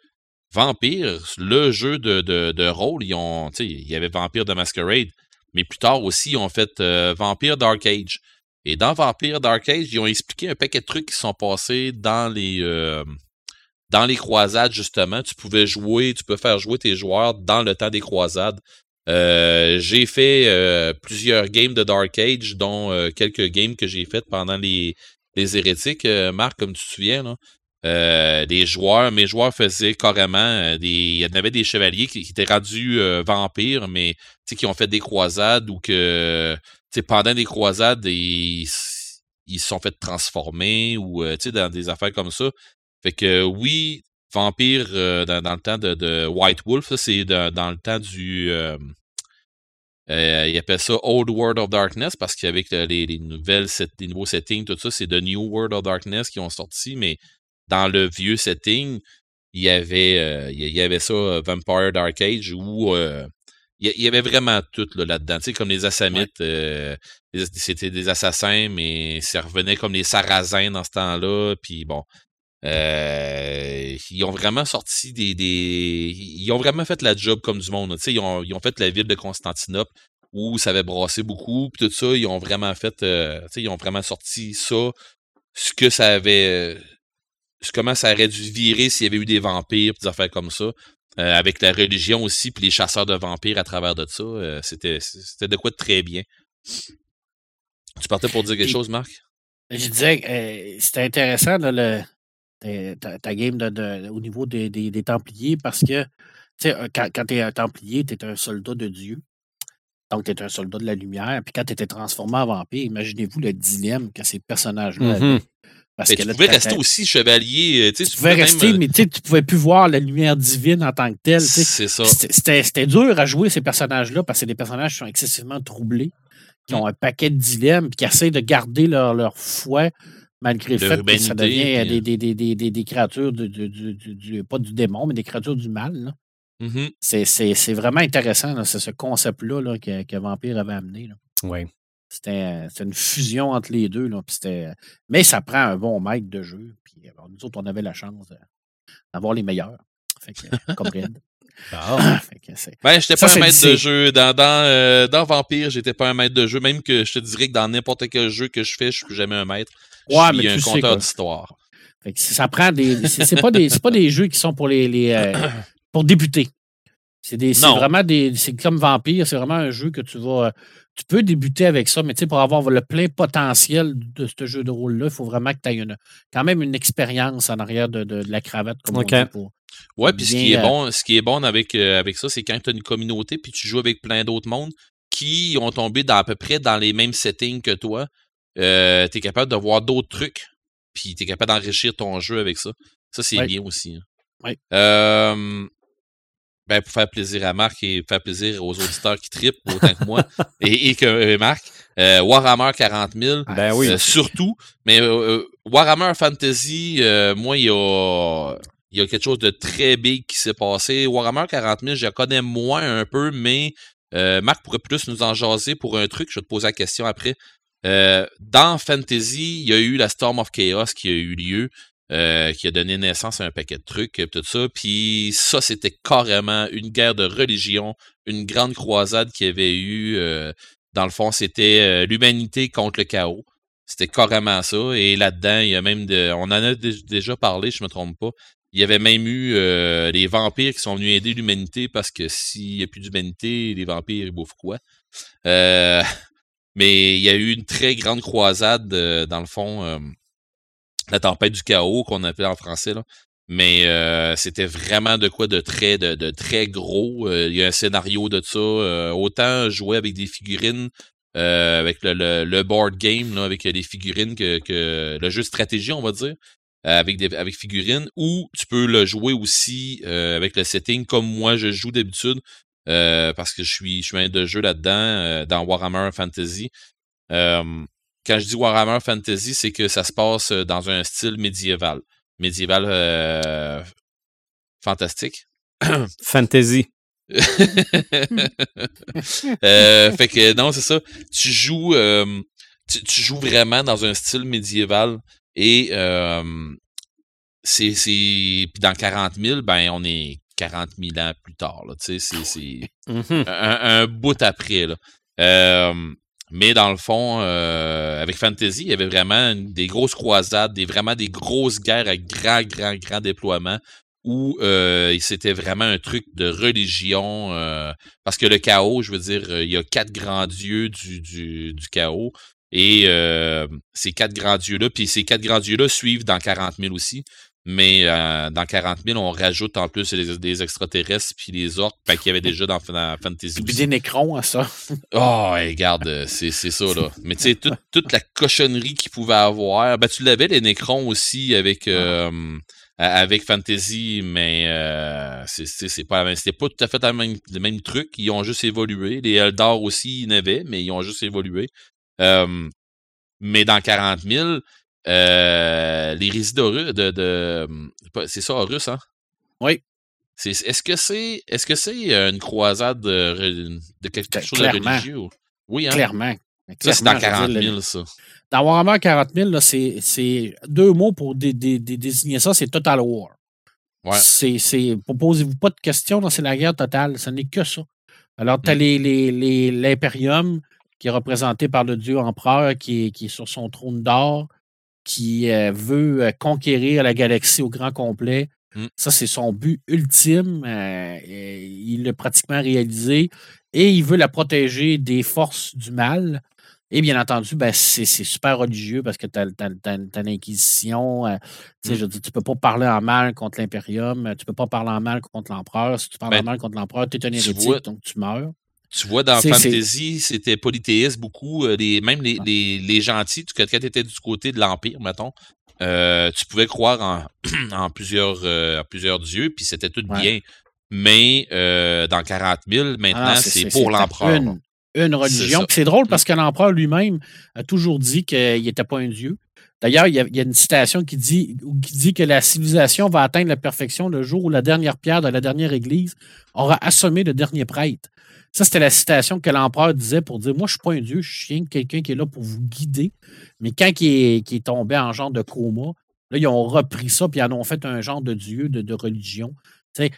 Vampire, le jeu de, de, de rôle, ils ont. Il y avait Vampire de Masquerade, mais plus tard aussi, ils ont fait euh, Vampire Dark Age. Et dans Vampire Dark Age, ils ont expliqué un paquet de trucs qui sont passés dans les. Euh, dans les croisades, justement, tu pouvais jouer, tu peux faire jouer tes joueurs dans le temps des croisades. Euh, j'ai fait euh, plusieurs games de Dark Age, dont euh, quelques games que j'ai faites pendant les, les hérétiques, Marc, comme tu te souviens. Là. Les joueurs, mes joueurs faisaient carrément des. Il y en avait des chevaliers qui, étaient rendus vampires, mais qui ont fait des croisades ou que pendant des croisades, ils, se sont fait transformer ou dans des affaires comme ça. Fait que oui, Vampire euh, dans, le temps de, White Wolf, c'est dans le temps du. Euh, euh, il appelle ça Old World of Darkness parce qu'avec les, les, nouvelles, les nouveaux settings, tout ça, c'est The New World of Darkness qui ont sorti, mais dans le vieux setting, il y avait, il y avait ça, Vampire Dark Age, où il y avait vraiment tout là-dedans. tu sais, comme les Assamites, c'était des assassins, mais ça revenait comme les Sarrasins dans ce temps-là. Puis bon, euh, ils ont vraiment sorti des, des, Ils ont vraiment fait la job comme du monde. Ils ont, ils ont fait la ville de Constantinople où ça avait brassé beaucoup. Puis tout ça, ils ont vraiment fait. Euh, ils ont vraiment sorti ça. Ce que ça avait. Comment ça aurait dû virer s'il y avait eu des vampires, des affaires comme ça. Euh, avec la religion aussi, puis les chasseurs de vampires à travers de ça. Euh, c'était, c'était de quoi de très bien. Tu partais pour dire quelque chose, Marc? Je disais c'était intéressant le, ta, game de, au niveau des, des, Templiers parce que euh, quand, quand tu es un Templier, tu es un soldat de Dieu. Donc, tu es un soldat de la lumière. Puis quand tu étais transformé en vampire, imaginez-vous le dilemme que ces personnages-là avaient. Parce que tu pouvais rester aussi chevalier. Euh, tu, pouvais rester, euh mais tu ne pouvais plus voir la lumière divine en tant que telle. C'est ça. C'était dur à jouer ces personnages-là parce que c'est des personnages qui sont excessivement troublés, qui ont mm. un paquet de dilemmes, puis qui essaient de garder leur, leur foi malgré le fait que ça devient euh, des, des, des, des, créatures du, du, pas du démon, mais des créatures du mal. Mm-hmm. C'est vraiment intéressant. C'est ce concept-là que, que, Vampire avait amené. Oui. C'était une fusion entre les deux. Là, mais ça prend un bon maître de jeu. Puis, nous autres, on avait la chance d'avoir les meilleurs. Fait que, comme Red. Ben, j'étais pas un maître de jeu. Dans, dans, euh, dans Vampire, j'étais pas un maître de jeu. Même que je te dirais que dans n'importe quel jeu que je fais, je suis jamais un maître. Ouais, mais un conteur d'histoire. Ça prend des. C'est pas des. pas des jeux qui sont pour les. les euh, pour débuter. C'est vraiment des. C'est comme Vampire, c'est vraiment un jeu que tu vas. Tu peux débuter avec ça, mais tu sais, pour avoir le plein potentiel de ce jeu de rôle-là, il faut vraiment que tu aies quand même une expérience en arrière de, de, la cravate, comme on dit, pour, Ouais, puis ce qui est euh, bon, ce qui est bon avec, euh, avec ça, c'est quand tu as une communauté puis tu joues avec plein d'autres mondes qui ont tombé dans, à peu près dans les mêmes settings que toi, euh, tu es capable de voir d'autres trucs, puis tu es capable d'enrichir ton jeu avec ça. Ça, c'est bien aussi. Hein. Oui. ben ben, pour faire plaisir à Marc et faire plaisir aux auditeurs qui tripent autant que moi et, que Marc. Warhammer 40 000, ben oui. surtout. Mais Warhammer Fantasy, moi, il y a il y a quelque chose de très big qui s'est passé. Warhammer 40 000, je connais moins un peu, mais euh, Marc pourrait plus nous en jaser pour un truc. Je vais te poser la question après. Euh, dans Fantasy, il y a eu la Storm of Chaos qui a eu lieu, euh, qui a donné naissance à un paquet de trucs, et tout ça. Puis ça, c'était carrément une guerre de religion, une grande croisade qui avait eu. dans le fond, c'était l'humanité contre le chaos. C'était carrément ça. Et là-dedans, il y a même de. On en a déjà parlé, je me trompe pas. Il y avait même eu euh, les vampires qui sont venus aider l'humanité parce que s'il n'y a plus d'humanité, les vampires ils bouffent quoi? Euh, mais il y a eu une très grande croisade, euh, dans le fond, la tempête du chaos qu'on appelle en français. Là. Mais c'était vraiment de quoi de très de, très gros. Il y a un scénario de ça. autant jouer avec des figurines, avec le, le, board game, là, avec les figurines que, que le jeu stratégie, on va dire. Euh, avec des avec figurines ou tu peux le jouer aussi euh, avec le setting comme moi je joue d'habitude euh, parce que je suis je suis un de jeu là-dedans dans Warhammer Fantasy. Quand je dis Warhammer Fantasy, c'est que ça se passe dans un style médiéval. Médiéval fantastique. Fantasy. fait que non, c'est ça. Tu joues tu, joues vraiment dans un style médiéval et c'est. Puis dans 40 000, ben, on est 40 000 ans plus tard. C'est, c'est mmh un, bout après. Là. Mais dans le fond, avec Fantasy, il y avait vraiment des grosses croisades, des, vraiment des grosses guerres avec grand, grand, grand déploiement où c'était vraiment un truc de religion. parce que le chaos, je veux dire, il y a quatre grands dieux du, du, du chaos. Et euh, ces quatre grands dieux-là, puis ces quatre grands dieux-là suivent dans 40 000 aussi. Mais euh, dans 40 000, on rajoute en plus des extraterrestres puis les orques ben, qu'il y avait déjà dans, Fantasy. Puis des nécrons à ça. oh, regarde, c'est ça, là. Mais tu sais, toute, la cochonnerie qu'il pouvait avoir. Ben, tu l'avais, les nécrons aussi, avec, euh, avec Fantasy, mais euh, c'est pas C'était pas tout à fait le même, le même truc. Ils ont juste évolué. Les Eldar aussi, ils n'avaient, mais ils ont juste évolué mais dans 40 000, euh, les résidents de, de c'est ça, Horus, hein? Oui. Est-ce que c'est est-ce que c'est une croisade de, de quelque chose de religieux? Oui, hein? Clairement. Ça, c'est dans 40 000, ça. Dans Warhammer 40 000, c'est deux mots pour désigner ça, c'est Total War. Ouais. C'est, posez-vous pas de questions, c'est la guerre totale, ce n'est que ça. Alors, tu as mmh. l'Imperium, qui est représenté par le dieu empereur qui est, qui est sur son trône d'or, qui euh, veut euh, conquérir la galaxie au grand complet. Mmh. Ça, c'est son but ultime. Euh, il l'a pratiquement réalisé et il veut la protéger des forces du mal. Et bien entendu, ben, c'est super religieux parce que tu as, l'Inquisition. Mmh. Je dis, tu ne peux pas parler en mal contre l'Imperium, tu ne peux pas parler en mal contre l'Empereur. Si tu parles en ben, mal contre l'Empereur, tu es un hérétique, donc tu meurs. Tu vois, dans Fantasy, c'était polythéiste beaucoup. Euh, les, même les, les, les gentils, quand tu étais du côté de l'Empire, mettons, euh, tu pouvais croire en, en plusieurs, euh, plusieurs dieux, puis c'était tout bien. Mais dans 40 000, maintenant, ah, c'est pour l'empereur. Une, une, religion. C'est drôle parce que l'empereur lui-même a toujours dit qu'il n'était pas un dieu. D'ailleurs, il, il y, a une citation qui dit, qui dit que la civilisation va atteindre la perfection le jour où la dernière pierre de la dernière église aura assommé le dernier prêtre. Ça, c'était la citation que l'empereur disait pour dire Moi, je ne suis pas un dieu, je suis quelqu'un qui est là pour vous guider. Mais quand il est, tombé en genre de coma, là, ils ont repris ça puis ils en ont fait un genre de dieu, de religion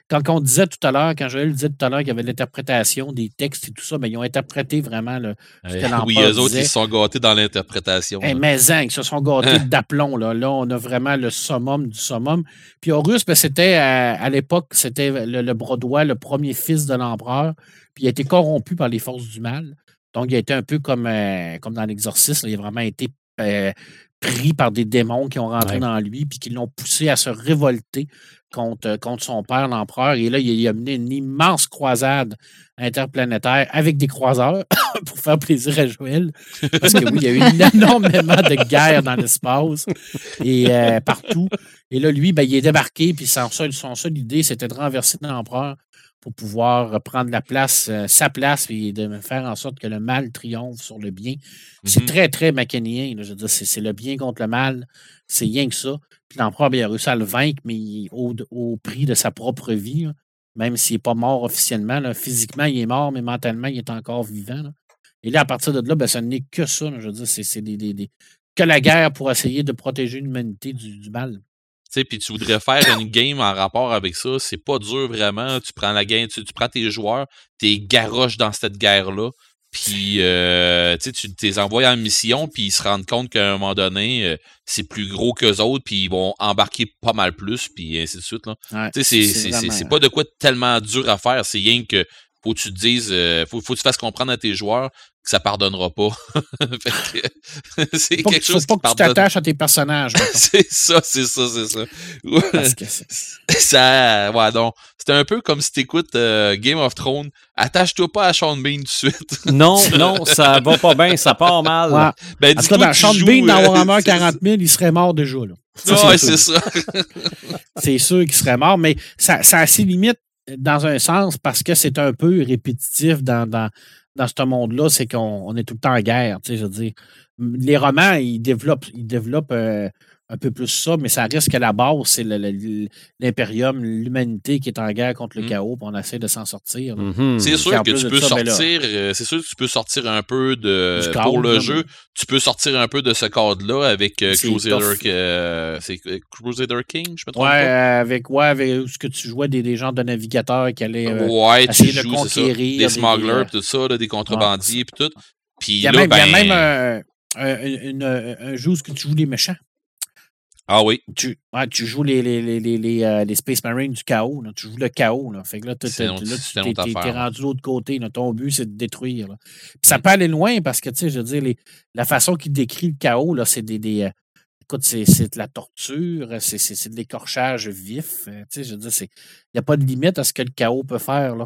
quand on disait tout à l'heure, quand Joël disait tout à l'heure qu'il y avait l'interprétation des textes et tout ça, mais ben, ils ont interprété vraiment le, ce que Oui, eux autres, ils se sont gâtés dans l'interprétation. Eh, mais ils se sont gâtés d'aplomb. Là. là, on a vraiment le summum du summum. Puis Horus, ben, c'était à, l'époque, c'était le, le Brodois, le premier fils de l'empereur. Puis il a été corrompu par les forces du mal. Donc, il a été un peu comme, euh, comme dans l'exorcisme. Il a vraiment été euh, pris par des démons qui ont rentré dans lui puis qui l'ont poussé à se révolter contre, euh, contre son père, l'empereur. Et là, il, a mené une immense croisade interplanétaire avec des croiseurs pour faire plaisir à Joël. Parce que oui, il y a eu énormément de guerres dans l'espace et euh, partout. Et là, lui, ben, il est débarqué, puis son seul, son seule idée, c'était de renverser l'empereur pour pouvoir prendre la place, euh, sa place, et de faire en sorte que le mal triomphe sur le bien. C'est mm-hmm. très, très macanien. c'est le bien contre le mal. C'est rien que ça. Puis l'empereur a réussi à le vaincre, mais au, prix de sa propre vie. même s'il n'est pas mort officiellement. Physiquement, il est mort, mais mentalement, il est encore vivant. Et là, à partir de là, ben, ce n'est que ça. je veux dire, c'est des, que la guerre pour essayer de protéger l'humanité du, du mal puis tu voudrais faire une game en rapport avec ça, c'est pas dur vraiment. Tu prends la game, tu, prends tes joueurs, t'es garoches dans cette guerre-là, puis euh, tu les envoies en mission, puis ils se rendent compte qu'à un moment donné, euh, c'est plus gros qu'eux autres, puis ils vont embarquer pas mal plus, puis ainsi de suite. Là. c'est pas de quoi tellement dur à faire, c'est rien que faut que tu te dises, euh, faut, faut que tu fasses comprendre à tes joueurs que ça pardonnera pas. c'est quelque chose faut pas que tu t'attaches à tes personnages. c'est ça, c'est ça, c'est ça. Parce que ça, ouais, donc, c'est un peu comme si t'écoutes euh, Game of Thrones. Attache-toi pas à Sean Bean tout de suite. non, non, ça va pas bien, ça part mal. Ouais. Ben, dis ben, Sean Bean, dans euh, Warhammer 40 000, il serait mort déjà, là. ouais, c'est ça. c'est sûr qu'il serait mort, mais ça, ça a ses limites dans un sens parce que c'est un peu répétitif dans, dans, dans ce monde-là, c'est qu'on est tout le temps en guerre. Je veux dire, les romans, ils développent, ils développent euh, un peu plus ça, mais ça reste que la base, c'est l'impérium, l'humanité qui est en guerre contre le mmh. chaos, puis on essaie de s'en sortir. Mmh c'est sûr que tu peux ben sortir, euh, c'est sûr que tu peux sortir un peu de pour le jeu, tu peux sortir un peu de ce cadre-là avec euh, Crusader, euh, Crusader King, je me trompe ouais, pas? Avec ouais, avec ce que tu jouais des, des genres de navigateurs qui allaient ouais, essayer de conquérir des smugglers, tout ça, des contrebandiers, et tout. Puis il y a même, ben, y a même un, un jeu où tu joues les méchants. Ah oui. Tu, tu joues les, les, les, les, euh, les Space Marines du chaos. Tu joues le chaos. Là. Fait que là, tu es, rendu de l'autre côté. Ton but, c'est de détruire. ça mm. peut aller loin parce que, tu sais, je veux dire, la façon qu'il décrit le chaos, c'est des. des euh, écoute, c'est de la torture, c'est de l'écorchage vif. Euh, tu sais, je veux dire, il n'y a pas de limite à ce que le chaos peut faire.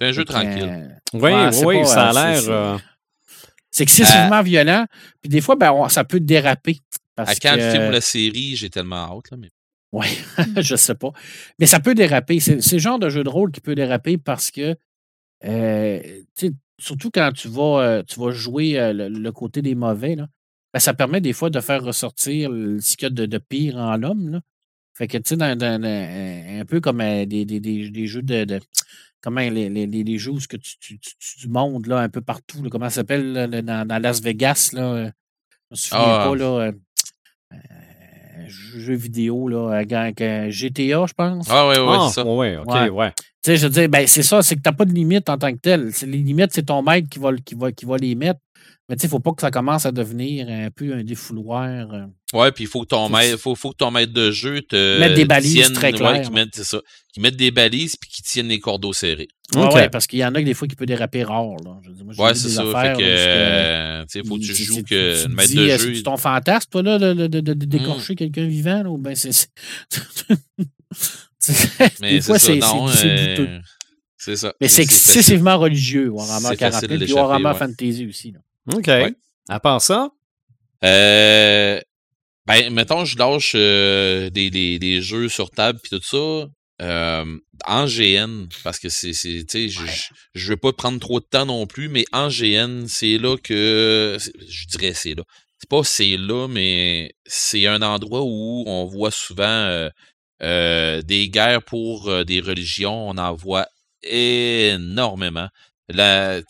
C'est un jeu tranquille. oui, oui, ça a l'air. C'est excessivement violent. Puis des fois, ben, ça peut déraper à quand le film ou la série, j'ai tellement hâte. Là, mais... Oui, je sais pas. Mais ça peut déraper. C'est le genre de jeu de rôle qui peut déraper parce que, euh, surtout quand tu vas, euh, tu vas jouer euh, le, côté des mauvais, là, ben, ça permet des fois de faire ressortir ce qu'il y a de, pire en l'homme. Fait que, tu sais, un peu comme des, des, des, jeux de. comment les, les, les, jeux où que tu, tu, tu, mondes là, un peu partout. comment ça s'appelle dans, dans, Las Vegas? Là, je me souviens ah, pas. Là, jeu vidéo là, avec GTA, je pense. Ah oui, oui, c'est ça. Oui, ok, ouais. Tu sais, je veux dire, ben, c'est ça, c'est que tu n'as pas de limite en tant que tel. Les limites, c'est ton maître qui va, qui, va, qui va les mettre. Mais tu sais, il ne faut pas que ça commence à devenir un peu un défouloir. Euh. Ouais, puis il faut que ton maître, faut, faut que ton maître de jeu te mette des balises très claires. Ouais, qui ça, qui mettent des balises puis qui tiennent les cordeaux serrés. Ouais, parce qu'il y en a que des fois qui peut déraper rare. Là. Ouais, c'est ça. Fait que, tu sais, faut que tu joues que le maître de jeu. C'est ton fantasme, toi, là, de, de, de, décorcher mmh. quelqu'un vivant, là, ou ben c'est. Mais des fois, c'est euh, C'est ça. Mais c'est excessivement religieux, Warhammer 40 000, puis Warhammer Fantasy aussi. Là. OK. À part ça? Euh, ben, mettons, je lâche euh, des, des, des, jeux sur table puis tout ça. Euh, en GN, parce que c'est, tu sais, je, je veux pas prendre trop de temps non plus, mais en GN, c'est là que, je dirais c'est là. C'est pas c'est là, mais c'est un endroit où on voit souvent euh, des guerres pour des religions. On en voit énormément. La,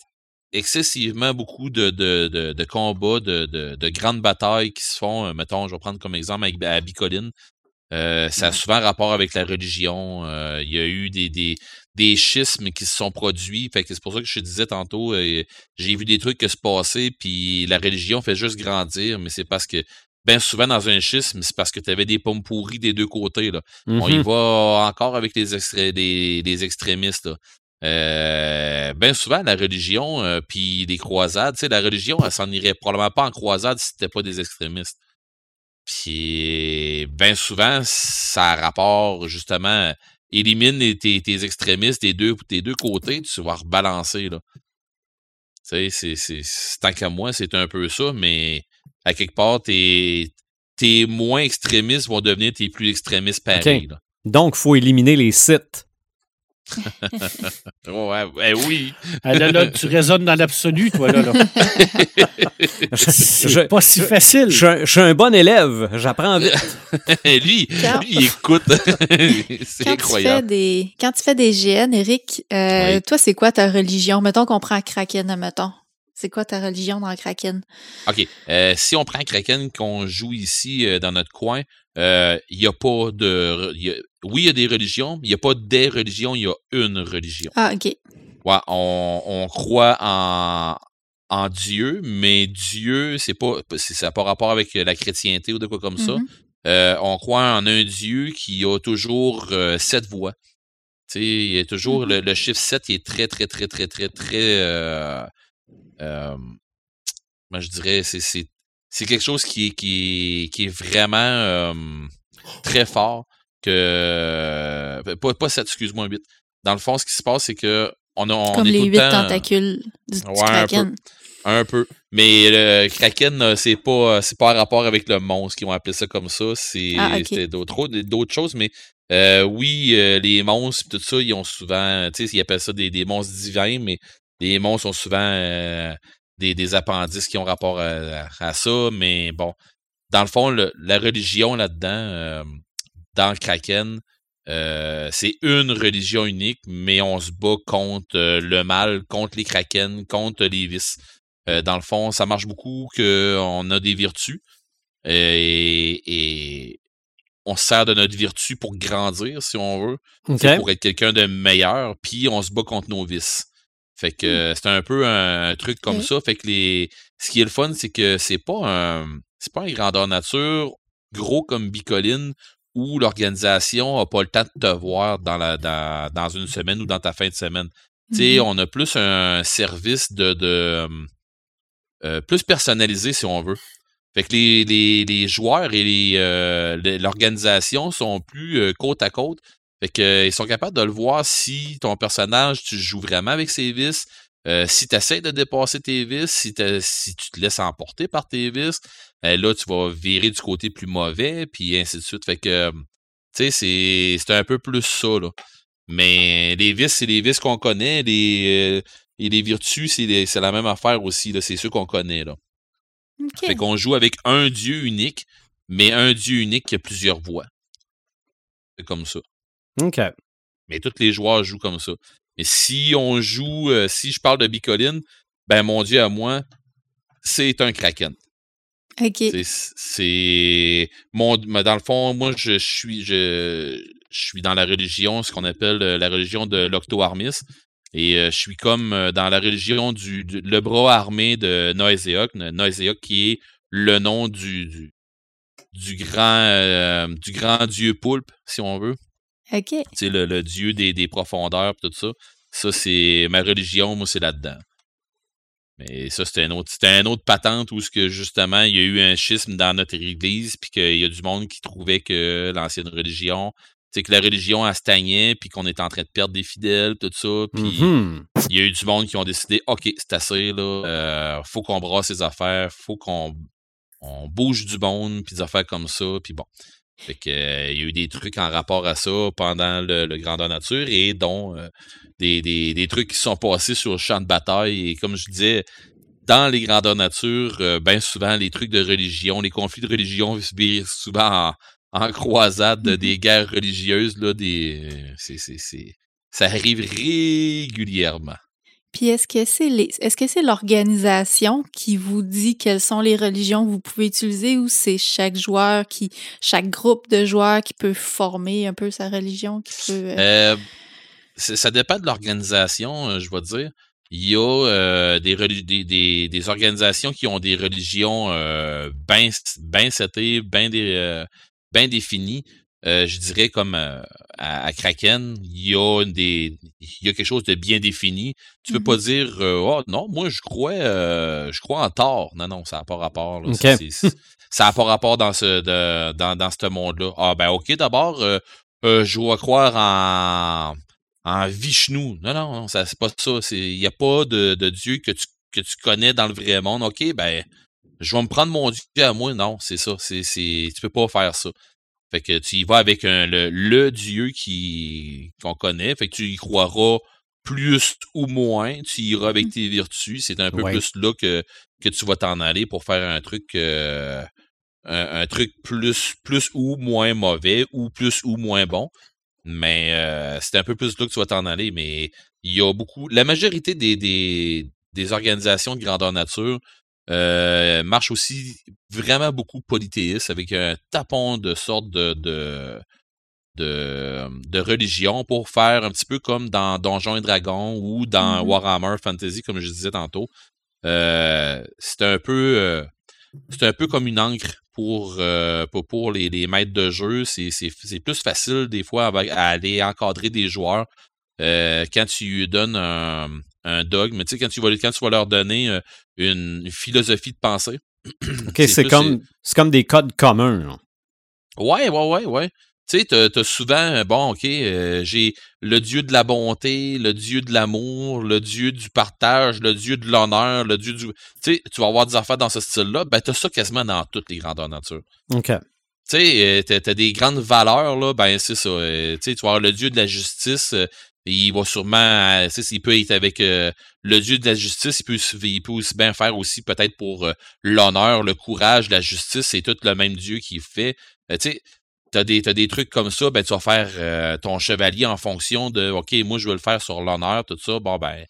excessivement beaucoup de, de, de, de combats, de, de, grandes batailles qui se font. Euh, mettons, je vais prendre comme exemple avec, à Bicoline. Euh, ça a souvent rapport avec la religion. Euh, il y a eu des, des, des schismes qui se sont produits. Fait que c'est pour ça que je te disais tantôt, j'ai vu des trucs que se passer, puis la religion fait juste grandir, mais c'est parce que bien souvent dans un schisme, c'est parce que tu avais des pommes pourries des deux côtés. Là. On y mm-hmm. va encore avec les, extré des, des extrémistes. Là. Euh, bien souvent, la religion, euh, puis les croisades, tu sais, la religion, elle s'en irait probablement pas en croisade si c'était pas des extrémistes. Puis, bien souvent, ça rapport, justement, élimine tes, tes extrémistes des deux, des deux côtés, tu vas rebalancer, là. Tu sais, c'est, tant qu'à moi, c'est un peu ça, mais à quelque part, tes, tes moins extrémistes vont devenir tes plus extrémistes pareils. Donc, il faut éliminer les sites ouais, ben oui. Ah, là, tu résonnes dans l'absolu, toi, là. C'est pas si facile. Je, suis un bon élève. J'apprends vite. lui, il écoute. c'est incroyable. Tu fais des, quand tu fais des GN, Eric, euh, toi, c'est quoi ta religion? Mettons qu'on prend Kraken, mettons. C'est quoi ta religion dans Kraken? OK. Euh, si on prend Kraken qu'on joue ici euh, dans notre coin, il n'y a pas de oui, il y a des religions, mais il n'y a pas des religions, il y a une religion. Ah, OK. Ouais, on, croit en, en Dieu, mais Dieu, c'est pas ça n'a pas rapport avec la chrétienté ou de quoi comme ça. Mm-hmm. Euh, on croit en un Dieu qui a toujours euh, sept voix. Tu sais, il y a toujours mm-hmm. le, chiffre 7 qui est très, très, très, très, très, très euh, moi je dirais c'est, c'est, quelque chose qui, qui, qui est vraiment très fort que. Euh, pas, pas 7, excuse-moi, 8. Dans le fond, ce qui se passe, c'est que. On, a, on Comme est les tout 8 temps... tentacules du, ouais, Kraken. Un peu. Mais le Kraken, c'est pas, c'est pas en rapport avec le monstre qui vont appeler ça comme ça. C'est ah, d'autres, d'autres choses, mais euh, oui, euh, les monstres tout ça, ils ont souvent. Tu sais, ils appellent ça des, des, monstres divins, mais les monstres ont souvent euh, des, des, appendices qui ont rapport à, à, ça. Mais bon, dans le fond, le, la religion là-dedans, dans Kraken, euh, c'est une religion unique, mais on se bat contre euh, le mal, contre les Kraken, contre les vices. Euh, dans le fond, ça marche beaucoup qu'on a des vertus et, on se sert de notre vertu pour grandir, si on veut, pour être quelqu'un de meilleur, puis on se bat contre nos vices. Fait que hmm. c'est un peu un, truc comme ça. Fait que les, ce qui est le fun, c'est que c'est pas un, c'est pas un grandeur nature gros comme Bicoline où l'organisation n'a pas le temps de te voir dans, la, dans, dans une semaine ou dans ta fin de semaine. Tu sais, mm-hmm. on a plus un service de, de euh, plus personnalisé si on veut. Fait que les, les, les joueurs et euh, l'organisation sont plus euh, côte à côte. Fait que, ils sont capables de le voir si ton personnage, tu joues vraiment avec ses vices, si tu essaies de dépasser tes vices, si, si tu te laisses emporter par tes ben là, tu vas virer du côté plus mauvais, puis ainsi de suite. Fait que, tu sais, c'est un peu plus ça, là. Mais les vices, c'est les vices qu'on connaît. Les, euh, et les vertus, c'est la même affaire aussi. C'est ceux qu'on connaît. Là. Fait qu'on joue avec un dieu unique, mais un dieu unique qui a plusieurs voix. C'est comme ça. OK. Mais tous les joueurs jouent comme ça. Mais si on joue, euh, si je parle de Bicoline, ben mon dieu à moi, c'est un Kraken. OK. C'est. Mon, dans le fond, moi, je, suis je, je suis dans la religion, ce qu'on appelle euh, la religion de l'Octo-Armis. Et euh, je suis comme euh, dans la religion du, le bras armé de Noiseok. Noiseok qui est le nom du, du, grand, du grand dieu poulpe, si on veut. OK. C'est le, le, dieu des, des profondeurs tout ça. Ça, c'est ma religion, moi, c'est là-dedans. Mais ça, c'était un autre, c'était un autre patente où que justement, il y a eu un schisme dans notre église, puis qu'il y a du monde qui trouvait que l'ancienne religion, c'est que la religion a stagnait, puis qu'on est en train de perdre des fidèles, tout ça. Puis mm-hmm. il y a eu du monde qui ont décidé, OK, c'est assez, là, euh, faut qu'on brasse ses affaires, faut qu'on on bouge du monde, puis des affaires comme ça, puis bon. Fait que, euh, il y a eu des trucs en rapport à ça pendant le, le Grandeur Nature et dont euh, des, des, des, trucs qui sont passés sur le champ de bataille. Et comme je disais, dans les Grandeurs Nature, euh, bien souvent, les trucs de religion, les conflits de religion virent souvent en, en croisade mm-hmm. des guerres religieuses. Là, des, ça arrive régulièrement. Puis est-ce que c'est les est-ce que c'est l'organisation qui vous dit quelles sont les religions que vous pouvez utiliser ou c'est chaque joueur qui chaque groupe de joueurs qui peut former un peu sa religion qui peut euh... Euh, ça dépend de l'organisation, euh, je vais dire. Il y a des, des, des, organisations qui ont des religions bien ben bien définies. Euh, je dirais comme euh, à, Kraken, il y a des il y a quelque chose de bien défini. Tu peux pas mm-hmm. dire euh, oh non, moi je crois je crois en tort. Non, non, ça n'a pas rapport. ça n'a pas rapport dans ce de, dans, dans ce monde-là. Ah ben ok, d'abord, je vais croire en en Vishnu. Non, non, non, ça c'est pas ça. Il n'y a pas de, de Dieu que tu, que tu connais dans le vrai monde. OK, ben je vais me prendre mon Dieu à moi. Non, c'est ça. C'est, tu peux pas faire ça. Fait que tu y vas avec un, le, le dieu qui qu'on connaît. Fait que tu y croiras plus ou moins. Tu iras avec tes vertus. C'est un peu plus là que, que tu vas t'en aller pour faire un truc euh, un, truc plus plus ou moins mauvais ou plus ou moins bon. Mais euh, c'est un peu plus là que tu vas t'en aller. Mais il y a beaucoup. La majorité des, des, des organisations de grandeur nature euh, marchent aussi vraiment beaucoup polythéistes avec un tapon de sorte de, de, de, de, religion pour faire un petit peu comme dans Donjons et Dragons ou dans mmh Warhammer Fantasy, comme je disais tantôt. Euh, c'est un peu euh, c'est un peu comme une encre pour, euh, pour, pour les, les, maîtres de jeu. C'est plus facile des fois à, aller encadrer des joueurs euh, quand tu donnes un, un dogme. Tu sais, quand tu vas, quand tu vas leur donner euh, une philosophie de pensée. OK, c'est comme, comme des codes communs. Ouais, ouais, ouais, ouais. Tu sais, t'as as souvent, bon, OK, j'ai le Dieu de la bonté, le Dieu de l'amour, le Dieu du partage, le Dieu de l'honneur, le Dieu du... Tu sais, tu vas avoir des affaires dans ce style-là, ben t'as ça quasiment dans toutes les grandeurs nature. OK. Tu sais, t'as as des grandes valeurs, là, ben c'est ça. tu sais, tu vas avoir le Dieu de la justice, il va sûrement, sais, il peut être avec le Dieu de la justice, il peut, il peut aussi bien faire aussi peut-être pour l'honneur, le courage, la justice, c'est tout le même Dieu qui fait. tu sais, t'as des, as des trucs comme ça, ben, tu vas faire euh, ton chevalier en fonction de OK, moi je veux le faire sur l'honneur, tout ça. Bon ben,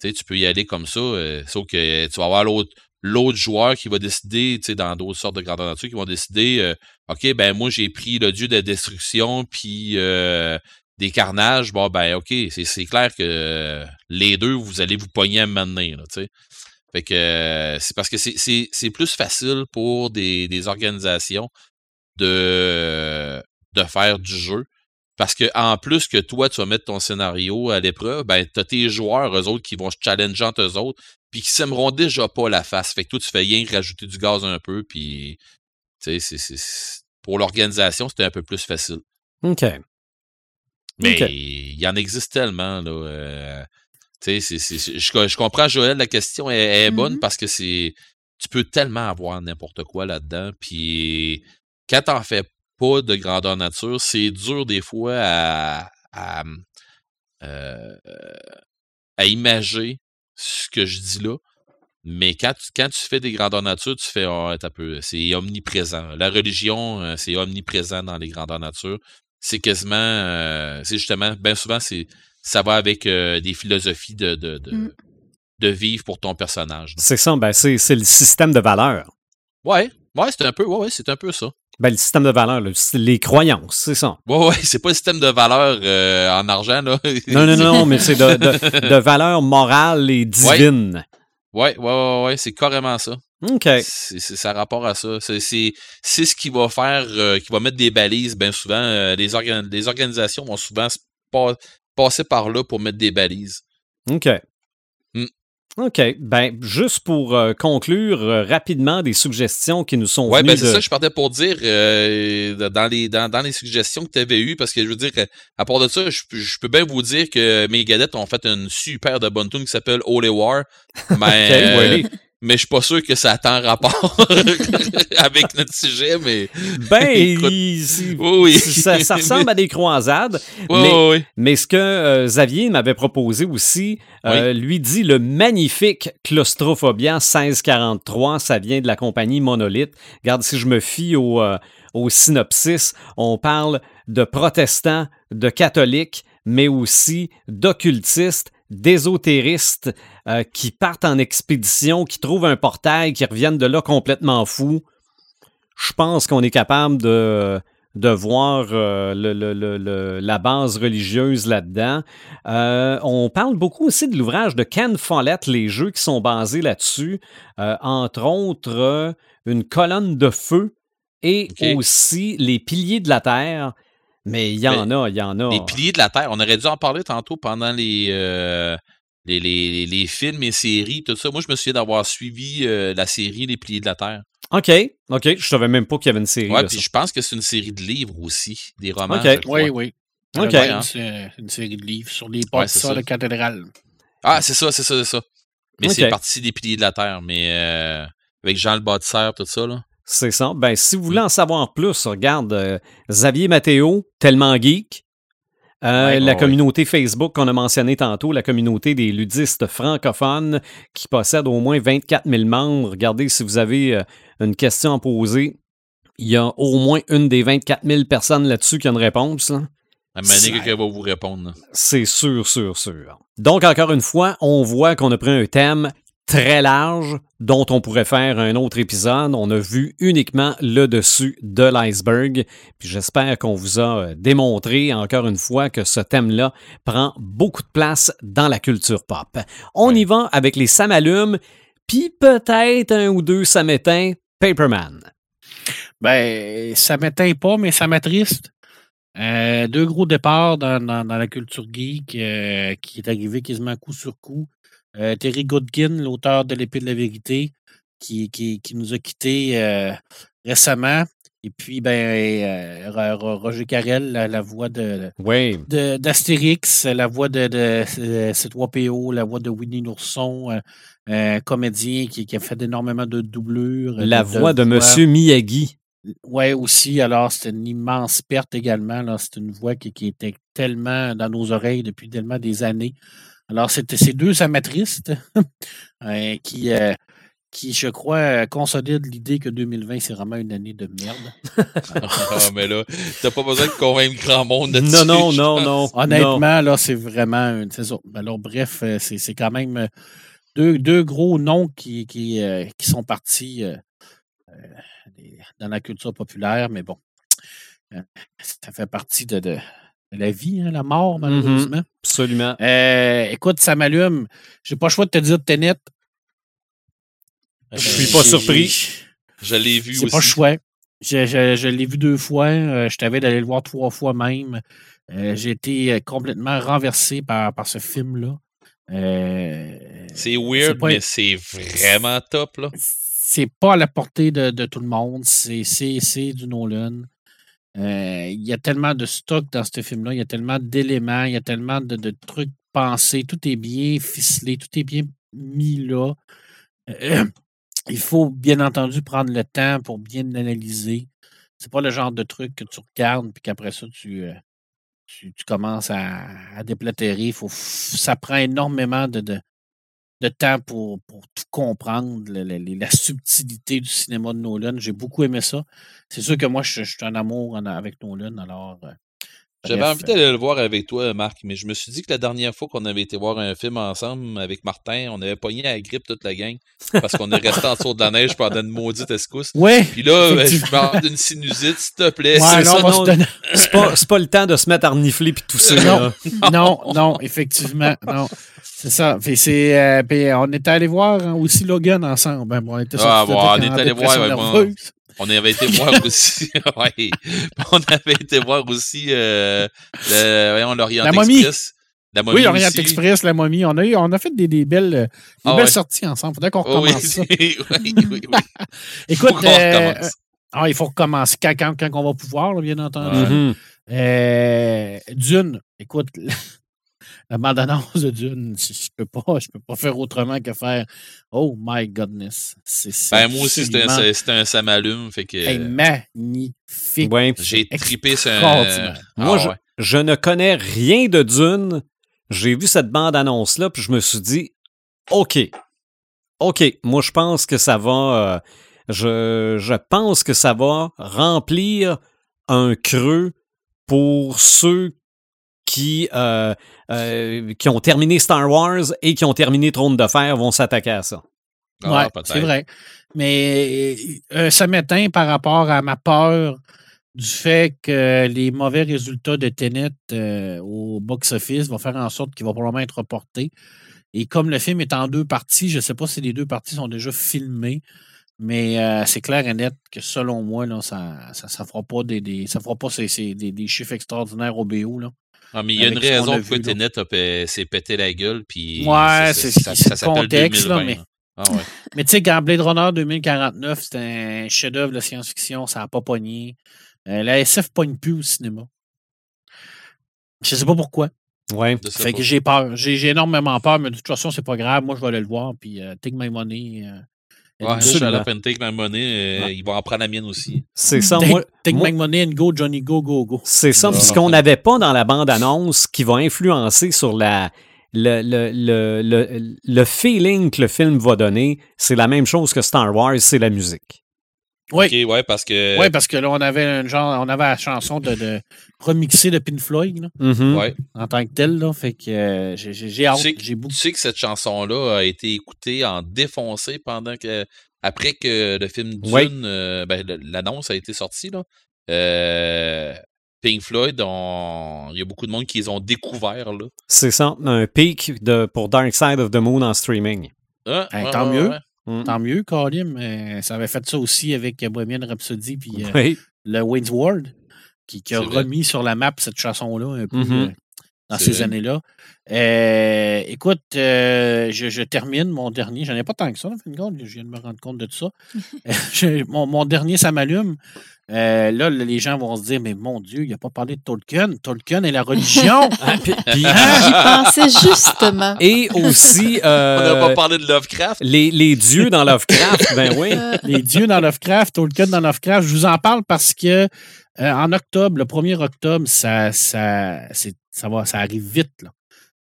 tu peux y aller comme ça. Euh, sauf que tu vas avoir l'autre l'autre joueur qui va décider, tu sais, dans d'autres sortes de grandeur nature, qui vont décider euh, OK, ben moi j'ai pris le dieu de la destruction puis des carnages, bon ben OK, c'est clair que les deux, vous allez vous pogner à mener, tu sais. Fait que c'est parce que c'est plus facile pour des, des organisations de, de faire du jeu. Parce que en plus que toi, tu vas mettre ton scénario à l'épreuve, ben, t'as tes joueurs, eux autres, qui vont se challenger entre eux autres, puis qui s'aimeront déjà pas la face. Fait que toi, tu fais rien rajouter du gaz un peu, puis, tu sais, pour l'organisation, c'était un peu plus facile. OK. Mais il y en existe tellement, là. Euh, tu sais, je, je, comprends, Joël, la question est, bonne mmh parce que c'est. Tu peux tellement avoir n'importe quoi là-dedans, puis quand t'en fais pas de grandeur nature, c'est dur des fois à, à, euh, à imager ce que je dis là. Mais quand tu, quand tu fais des grandeurs nature, tu fais oh, peu, c'est omniprésent. La religion, euh, c'est omniprésent dans les grandeurs nature. C'est quasiment, euh, c'est justement, bien souvent, c'est ça va avec des philosophies de, de, de, mmh. de, vivre pour ton personnage. C'est ça, ben c'est, le système de valeurs. Ouais, ouais, c'est un peu, ouais, ouais c'est un peu ça. Ben, le système de valeur, les croyances, c'est ça. Ouais, ouais, c'est pas le système de valeur euh, en argent, là. non, non, non, mais c'est de, de, de valeur morale et divine. Ouais, ouais, ouais, ouais, c'est carrément ça. OK. C'est ça rapport à ça. C'est ce qui va faire, euh, qui va mettre des balises, bien souvent. Euh, les, les organisations vont souvent passer par là pour mettre des balises. OK. OK. Ben, juste pour euh, conclure rapidement des suggestions qui nous sont ouais, venues. Ouais, ben c'est ça, je partais pour dire dans, les, dans, dans, les suggestions que tu avais eues, parce que je veux dire, à part de ça, je, je, peux bien vous dire que mes gadettes ont fait une super de bonne tune qui s'appelle Holy War. Mais, mais je suis pas sûr que ça a tant rapport avec notre sujet, mais. Ben, oui, ça, ça, ressemble à des croisades. mais, mais, ce que euh, Xavier m'avait proposé aussi, euh, lui dit le magnifique Claustrophobia 1643, ça vient de la compagnie Monolith. Regarde, si je me fie au, euh, au synopsis, on parle de protestants, de catholiques, mais aussi d'occultistes d'ésotéristes euh, qui partent en expédition, qui trouvent un portail, qui reviennent de là complètement fous. Je pense qu'on est capable de, de voir euh, le, la base religieuse là-dedans. Euh, on parle beaucoup aussi de l'ouvrage de Ken Follett, les jeux qui sont basés là-dessus, entre autres une colonne de feu et aussi les piliers de la Terre. Mais il y en a, il y en a. Les piliers de la Terre, on aurait dû en parler tantôt pendant les, euh, les, les, les, films et séries, tout ça. Moi, je me souviens d'avoir suivi euh, la série Les piliers de la Terre. OK, OK. Je savais même pas qu'il y avait une série. Ouais, puis je pense que c'est une série de livres aussi, des romans. OK. Oui, oui. OK. C'est une série de livres sur les portes de la cathédrale. Ah, c'est ça, c'est ça, c'est ça. Mais c'est parti des piliers de la Terre, mais euh, avec Jean le bâtisseur, tout ça, là. C'est ça. Ben, si vous voulez en savoir plus, regarde euh, Xavier Matteo, tellement geek. Euh, la communauté Facebook qu'on a mentionné tantôt, la communauté des ludistes francophones qui possède au moins 24 000 membres. Regardez si vous avez euh, une question à poser. Il y a au moins une des 24 000 personnes là-dessus qui a une réponse. Là. À quelqu'un va vous répondre. C'est sûr, sûr, sûr. Donc, encore une fois, on voit qu'on a pris un thème très large dont on pourrait faire un autre épisode. On a vu uniquement le dessus de l'iceberg. Puis j'espère qu'on vous a euh, démontré encore une fois que ce thème-là prend beaucoup de place dans la culture pop. On y va avec les Samalumes, puis peut-être un ou deux Samétins Paperman. Ben, ça m'éteint pas, mais ça m'attriste. Euh, deux gros départs dans, la culture geek euh, qui est arrivé quasiment coup sur coup. Euh, Terry Goodkin, l'auteur de l'épée de la vérité, qui, qui, nous a quittés récemment. Et puis, ben, Roger Carrel, la, voix de, d'Astérix, la voix de, de, C3PO, la voix de Winnie Nourson, un comédien qui, a fait énormément de doublures. La voix de, Monsieur Miyagi. Oui, aussi. Alors, c'est une immense perte également. C'est une voix qui, qui, était tellement dans nos oreilles depuis tellement des années. Alors, c'était ces deux amatristes euh, qui, euh, qui, je crois, consolident l'idée que 2020, c'est vraiment une année de merde. ah, mais là, t'as pas besoin de convaincre grand monde de Non, non, non, non. Honnêtement, là, c'est vraiment une saison. Alors, bref, euh, c'est quand même deux, deux, gros noms qui, qui, qui sont partis dans la culture populaire, mais bon, ça fait partie de, de la vie, hein, la mort, mm-hmm. malheureusement. absolument. Euh, écoute, ça m'allume. J'ai pas le choix de te dire Tenet. Je suis pas surpris. Je l'ai vu aussi. C'est pas le choix. Je, l'ai vu deux fois. Euh, je t'avais d'aller le voir trois fois même. Euh, j'ai été complètement renversé par, par ce film-là. c'est weird, mais c'est vraiment top. là. C'est pas à la portée de, tout le monde. C'est du Nolan. Euh, il y a tellement de stock dans ce film-là, il y a tellement d'éléments, il y a tellement de, trucs pensés, tout est bien ficelé, tout est bien mis là. Euh, il faut bien entendu prendre le temps pour bien l'analyser. C'est pas le genre de truc que tu regardes puis qu'après ça tu, euh, commences à, à déplatérer. Faut, ça prend énormément de temps pour, pour tout comprendre, la, subtilité du cinéma de Nolan. J'ai beaucoup aimé ça. C'est sûr que moi, je, suis en amour avec Nolan, alors. Euh, J'avais envie d'aller le voir avec toi, Marc, mais je me suis dit que la dernière fois qu'on avait été voir un film ensemble avec Martin, on avait pogné à la grippe toute la gang parce qu'on est resté en dessous de la neige pendant une maudite escousse. Oui. Puis là, ben, je parle d'une sinusite, s'il te plaît. c'est pas, pas, le temps de se mettre à renifler puis tout ça. Non, non, non, effectivement, non. C'est ça. c'est, euh, on était allé voir hein, aussi Logan ensemble. Ben, on était ah, on est allé voir. On avait été voir aussi. ouais, on avait été voir aussi euh, le, l'Orient Express. La momie oui, l'Orient Express, la momie. On a, eu, on a fait des, des belles, des ah belles sorties ensemble. Faudrait qu'on oh recommence ça. oui, oui, oui. Écoute, euh, ah, il faut recommencer quand, quand, quand, on va pouvoir, bien entendu. Mm-hmm. euh, Dune, écoute, la bande-annonce de Dune, je peux pas, je peux pas faire autrement que faire Oh my goodness. C'est ben, moi aussi, c'était un, un samalume. Fait que, magnifique. J'ai tripé sur un. Moi, ah, je, ne connais rien de Dune. J'ai vu cette bande-annonce-là, puis je me suis dit OK. OK, moi, je pense que ça va. Euh, je, je pense que ça va remplir un creux pour ceux qui, euh, euh, qui ont terminé Star Wars et qui ont terminé Trône de Fer vont s'attaquer à ça. Ah, oui, c'est vrai. Mais euh, ça m'éteint par rapport à ma peur du fait que les mauvais résultats de Tenet au box-office vont faire en sorte qu'il va probablement être reporté. Et comme le film est en deux parties, je ne sais pas si les deux parties sont déjà filmées, mais c'est clair et net que selon moi, là, ça ne fera pas des, ça fera pas des, chiffres extraordinaires au BO. Là. Ah, mais il y a une raison pourquoi Tenet s'est pété la gueule. Puis ouais, c'est ça, ça, contexte, là, mais. Ah, ouais. mais tu sais, quand Blade Runner 2049, c'est un chef-d'œuvre de science-fiction, ça n'a pas pogné. Euh, la SF pogne plus au cinéma. Je sais pas pourquoi. Ouais. Fait que j'ai peur. J'ai énormément peur, mais de toute façon, c'est pas grave. Moi, je vais aller le voir. Puis, euh, take my money. Euh, Ouais, shut up and take my money. Euh, ils vont en prendre la mienne aussi. C'est ça. Take, moi, take moi- my money and go, Johnny, go, go, go. C'est ça. Puis Ouais. ce qu'on n'avait pas dans la bande-annonce qui va influencer sur la, le, le, le, le, le feeling que le film va donner, c'est la même chose que Star Wars, c'est la musique. Oui. Ouais, parce que. Oui, parce que là, on avait un genre, on avait la chanson de, de remixer de Pink Floyd, là, Mhm. Ouais. en tant que tel, là. Fait que euh, j'ai- j'ai j'ai hâte. Tu sais- J'ai beaucoup. Tu sais que cette chanson-là a été écoutée en défoncé pendant que. Après que le film Dune, Ouais. euh, ben, l'annonce a été sortie, là. Euh, Pink Floyd, on- il y a beaucoup de monde qui les ont découvert, là. C'est ça. Un pic de, pour Dark Side of the Moon en streaming. Ah, Ben, ouais, tant ouais, mieux. ouais. Mm. Tant mieux, Colin, mais ça avait fait ça aussi avec Bohemian Rhapsody puis euh, Oui. le Wayne's World, qui, qui a vrai. remis sur la map cette chanson-là un peu Mhm. euh, dans ces années-là. Euh, écoute, euh, je, je termine mon dernier. J'en ai pas tant que ça, en fin de compte. Je viens de me rendre compte de ça. Euh, je- mon, mon dernier, ça m'allume. Euh, là, les gens vont se dire, mais mon Dieu, il n'a pas parlé de Tolkien. Tolkien et la religion. Ah, puis- puis- J'y pensais justement. et aussi On n'a pas parlé de Lovecraft. les, les dieux dans Lovecraft, ben oui. Les dieux dans Lovecraft, Tolkien dans Lovecraft. Je vous en parle parce que euh, en octobre, le 1er octobre, ça, ça, ça, va, ça arrive vite.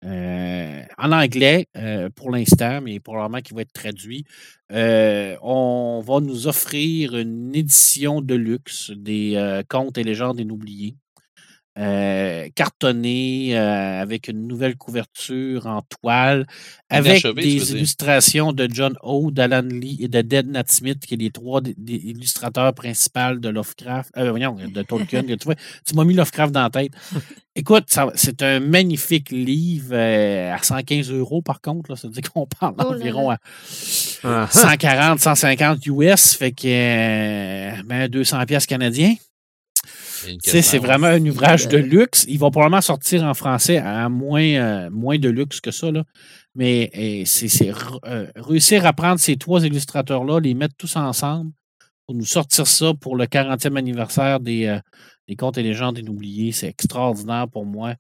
Euh, en anglais, euh, pour l'instant, mais probablement qu'il va être traduit. On va nous offrir une édition de luxe des contes et légendes inoubliés. Euh, cartonné euh, avec une nouvelle couverture en toile, avec des dire? illustrations de John O, d'Alan Lee et de Dead Nat Smith, qui est les trois des- des illustrateurs principaux de Lovecraft, euh, voyons, de Tolkien. tu vois, tu m'as mis Lovecraft dans la tête. Écoute, c'est un magnifique livre euh, à 115 euros, par contre. Là, ça veut dire qu'on parle Oh environ à Ah, 140, 150 US, fait que euh, ben, 200 pièces canadiens. C'est vraiment un ouvrage de luxe. Il va probablement sortir en français à moins, euh, moins de luxe que ça. Là. Mais euh, c'est euh, réussir à prendre ces trois illustrateurs-là, les mettre tous ensemble pour nous sortir ça pour le 40e anniversaire des, euh, des Contes et légendes inoubliés. C'est extraordinaire pour moi.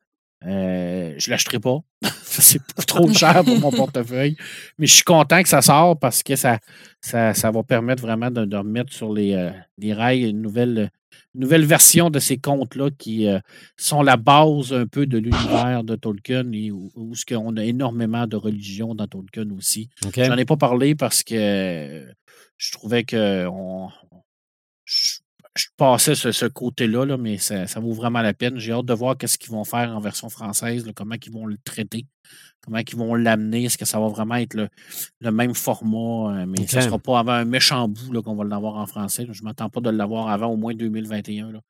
Euh, je ne l'achèterai pas. c'est trop cher pour mon portefeuille. Mais je suis content que ça sort parce que ça, ça, ça va permettre vraiment de, de remettre sur les, euh, les rails une nouvelle, nouvelle version de ces contes-là qui euh, sont la base un peu de l'univers de Tolkien et où, où ce qu'on a énormément de religion dans Tolkien aussi. J'en ai pas parlé parce que euh, je trouvais que on, je, passais ce, ce côté-là, là, mais ça, ça vaut vraiment la peine. J'ai hâte de voir qu'est-ce qu'ils vont faire en version française, là, comment ils vont le traiter, comment ils vont l'amener. Est-ce que ça va vraiment être le, le même format, euh, mais ça Ok. ne sera pas avant un méchant bout là, qu'on va l'avoir en français. là. Je ne m'attends pas de l'avoir avant au moins 2021 là,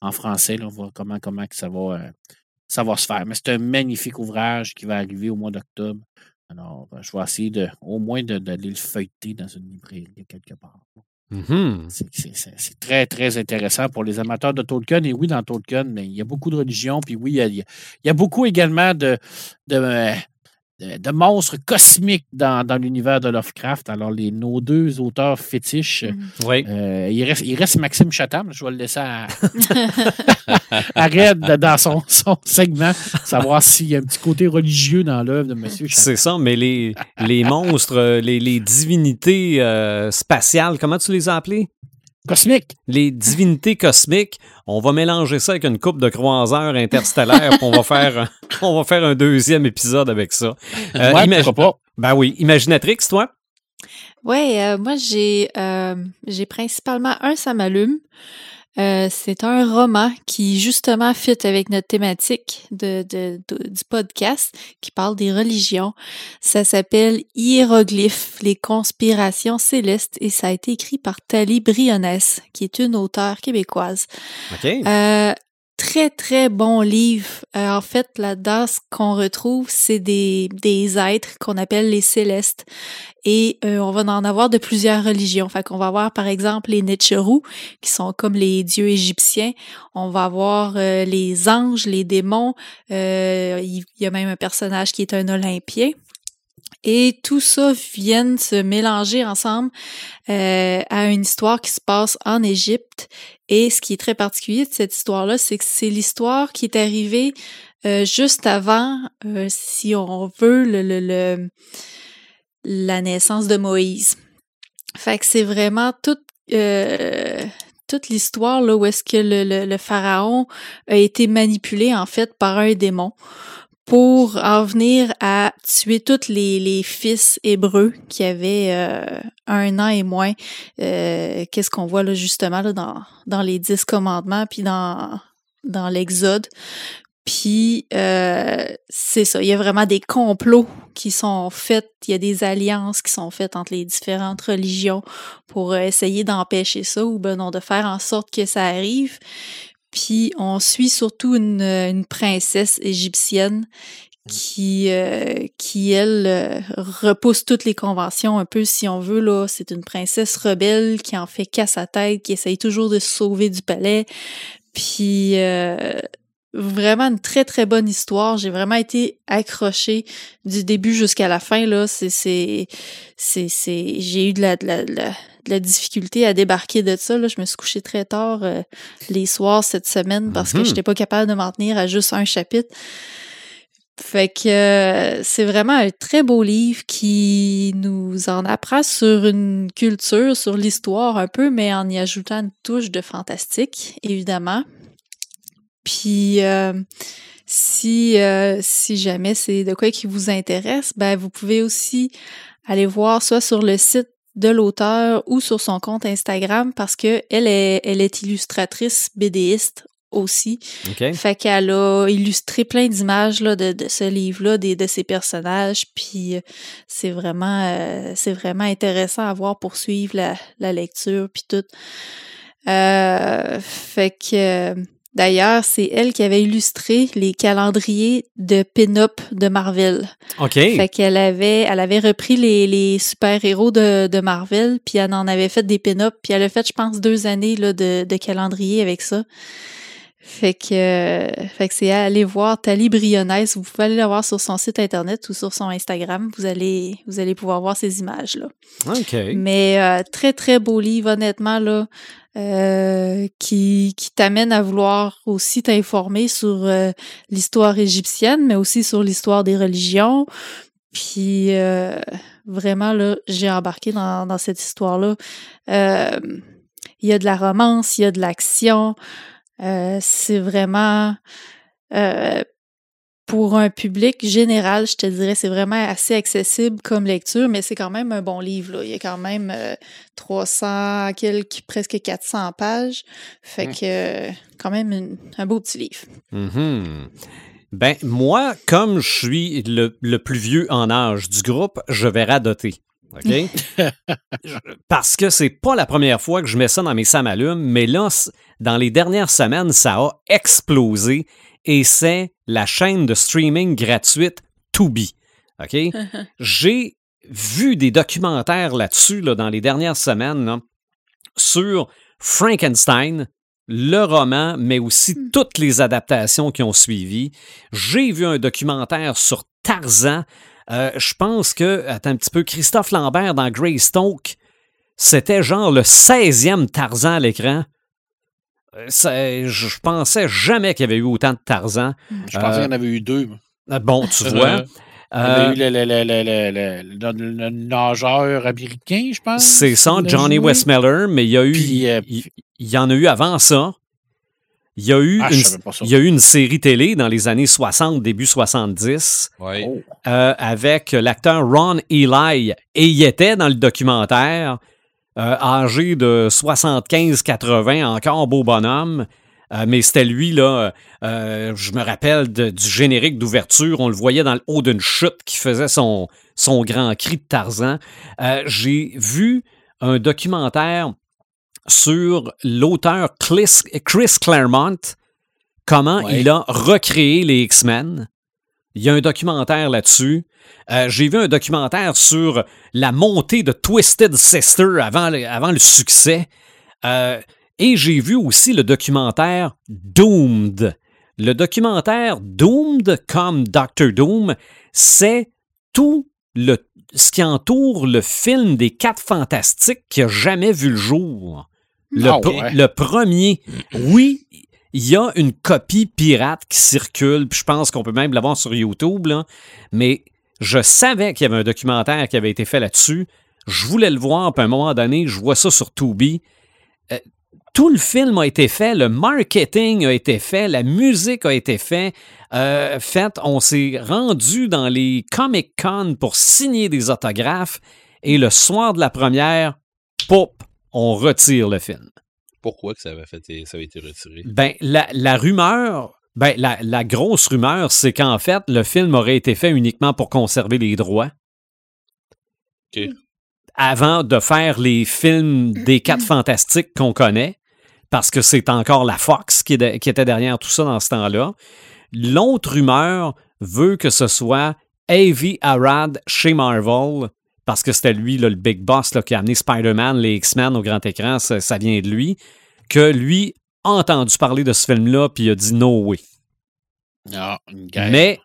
en français. On va voir comment, comment que ça va, euh, ça va se faire. Mais c'est un magnifique ouvrage qui va arriver au mois d'octobre. Alors, euh, je vais essayer de, au moins de- d'aller le feuilleter dans une librairie quelque part. Mhm. C'est- très, très intéressant pour les amateurs de Tolkien. Et oui, dans Tolkien, mais il y a beaucoup de religions. Puis oui, il y a, beaucoup également de, de, euh, de- monstres cosmiques dans, dans l'univers de Lovecraft. Alors, les, nos deux auteurs fétiches, Mhm. Oui. euh, il, reste, il reste Maxime Chatham. Je vais le laisser à, à Red dans son, son segment, savoir s'il y a un petit côté religieux dans l'œuvre de M. Chatham. C'est ça, mais les, les monstres, euh, les, les divinités euh, spatiales, comment tu les as appelées? Cosmique. Les divinités cosmiques, on va mélanger ça avec une coupe de croiseurs interstellaires, puis on va faire, un- on va faire un deuxième épisode avec ça. Euh, ouais, imagi- pourquoi pas. ben oui, Imaginatrix, toi? Ouais, euh, moi j'ai euh, j'ai principalement un ça m'allume. Euh, c'est un roman qui justement fit avec notre thématique de, de- de- du podcast qui parle des religions. Ça s'appelle Hiéroglyphes, les conspirations célestes et ça a été écrit par Thalie Brionnes, qui est une auteure québécoise. Euh, très, très bon livre. Euh, en fait, là-dedans, ce qu'on retrouve, c'est des, des êtres qu'on appelle les célestes. Et euh, on va en avoir de plusieurs religions. Fait qu'on va avoir, par exemple, les Netcherou, qui sont comme les dieux égyptiens. On va avoir euh, les anges, les démons. Euh, il y a même un personnage qui est un Olympien. Et tout ça vient se mélanger ensemble euh, à une histoire qui se passe en Égypte. Et ce qui est très particulier de cette histoire-là, c'est que c'est l'histoire qui est arrivée euh, juste avant, euh, si on veut, la naissance de Moïse. Fait que c'est vraiment toute, toute l'histoire où est-ce que le, le, pharaon a été manipulé en fait par un démon pour en venir à tuer tous les, les fils hébreux qui avaient euh, un an et moins. Euh, qu'est-ce qu'on voit là justement là, dans, dans les dix commandements, puis dans, dans l'Exode. Puis euh, c'est ça, il y a vraiment des complots qui sont faits, il y a des alliances qui sont faites entre les différentes religions pour essayer d'empêcher ça ou ben non, de faire en sorte que ça arrive. Puis on suit surtout une, une princesse égyptienne qui, euh, qui elle, euh, repousse toutes les conventions un peu, si on veut. là. C'est une princesse rebelle qui en fait casse sa tête, qui essaye toujours de se sauver du palais. Puis euh, vraiment une très très bonne histoire. J'ai vraiment été accrochée du début jusqu'à la fin là. C'est c'est c'est c'est j'ai eu de la, de la, de la difficulté à débarquer de ça. Là. Je me suis couchée très tard euh, les soirs cette semaine parce que mhm. j'étais pas capable de m'en tenir à juste un chapitre. Fait que euh, c'est vraiment un très beau livre qui nous en apprend sur une culture, sur l'histoire un peu, mais en y ajoutant une touche de fantastique, évidemment. Puis euh, si, euh, si jamais c'est de quoi qui vous intéresse, ben vous pouvez aussi aller voir soit sur le site de l'auteur ou sur son compte Instagram parce que elle est, elle est illustratrice BDiste aussi. Fait qu'elle a illustré plein d'images là, de, de ce livre-là, de, de ses personnages, puis euh, c'est vraiment c'est vraiment intéressant à voir pour suivre la, la lecture puis tout. Euh, fait que D'ailleurs, c'est elle qui avait illustré les calendriers de pin-up de Marvel. OK. Fait qu'elle avait, elle avait repris les, les super-héros de, de, Marvel, puis elle en avait fait des pin-up, puis elle a fait, je pense, deux années là, de, de calendrier avec ça. Fait que, fait que c'est à aller voir Tali Brionès. Vous pouvez aller la voir sur son site internet ou sur son Instagram. Vous allez, vous allez pouvoir voir ces images-là. OK. Mais euh, très, très beau livre, honnêtement, là. Euh, qui, qui t'amène à vouloir aussi t'informer sur euh, l'histoire égyptienne, mais aussi sur l'histoire des religions. Puis euh, vraiment, là, j'ai embarqué dans, dans cette histoire-là. Il y a de la romance, il y a de l'action. c'est vraiment pour un public général, je te dirais, c'est vraiment assez accessible comme lecture, mais c'est quand même un bon livre. Là. Il y a quand même 300, euh, quelques, presque 400 pages. Fait que, quand même, un beau petit livre. Mm-hmm. Ben, moi, comme je suis le, plus vieux en âge du groupe, je vais radoter. OK? Parce que c'est pas la première fois que je mets ça dans mes samalumes, mais là, dans les dernières semaines, ça a explosé et c'est la chaîne de streaming gratuite Tubi. OK? J'ai vu des documentaires là-dessus là, dans les dernières semaines sur Frankenstein, le roman, mais aussi hmm. toutes les adaptations qui ont suivi. J'ai vu un documentaire sur Tarzan. Euh, je pense que, attends un petit peu, Christophe Lambert dans Greystoke, c'était genre le 16e Tarzan à l'écran. Euh, je pensais jamais qu'il y avait eu autant de Tarzan. Je pensais qu'il y en avait eu deux. Euh, bon, tu vois. Il y a eu le, nageur américain, je pense. C'est ça, Johnny Westmiller, mais il y a eu. il, y en a eu avant ça. Il y, a eu ah, une, il y a eu une série télé dans les années 60, début 70, avec l'acteur Ron Eli. Et il était dans le documentaire. Euh, âgé de 75-80, encore beau bonhomme. Euh, mais c'était lui, là, euh, je me rappelle du générique d'ouverture, on le voyait dans le haut d'une chute qui faisait son, son grand cri de Tarzan. J'ai vu un documentaire sur l'auteur Chris, Claremont, comment il a recréé les X-Men. Il y a un documentaire là-dessus. Euh, j'ai vu un documentaire sur la montée de Twisted Sister avant, avant le succès. Euh, et j'ai vu aussi le documentaire Doomed. Le documentaire Doomed comme Doctor Doom, c'est tout le, ce qui entoure le film des Quatre Fantastiques qui a jamais vu le jour. Le, ah le premier. Oui, il y a une copie pirate qui circule, puis je pense qu'on peut même l'avoir sur YouTube, là, mais je savais qu'il y avait un documentaire qui avait été fait là-dessus. Je voulais le voir, puis à un moment donné, je vois ça sur Tubi. Euh, tout le film a été fait, le marketing a été fait, la musique a été fait. Euh, fait, on s'est rendu dans les Comic Con pour signer des autographes et le soir de la première, pop, on retire le film. Pourquoi que ça avait, fait, ça avait été retiré? Ben, la, rumeur, ben, la, grosse rumeur, c'est qu'en fait, le film aurait été fait uniquement pour conserver les droits. OK. Avant de faire les films des quatre fantastiques qu'on connaît, parce que c'est encore la Fox qui, qui, était derrière tout ça dans ce temps-là. L'autre rumeur veut que ce soit Avi Arad chez Marvel parce que c'était lui, le big boss qui a amené Spider-Man, les X-Men au grand écran, ça, vient de lui, que lui entendu parler de ce film-là, puis il a dit no way. Ah, mais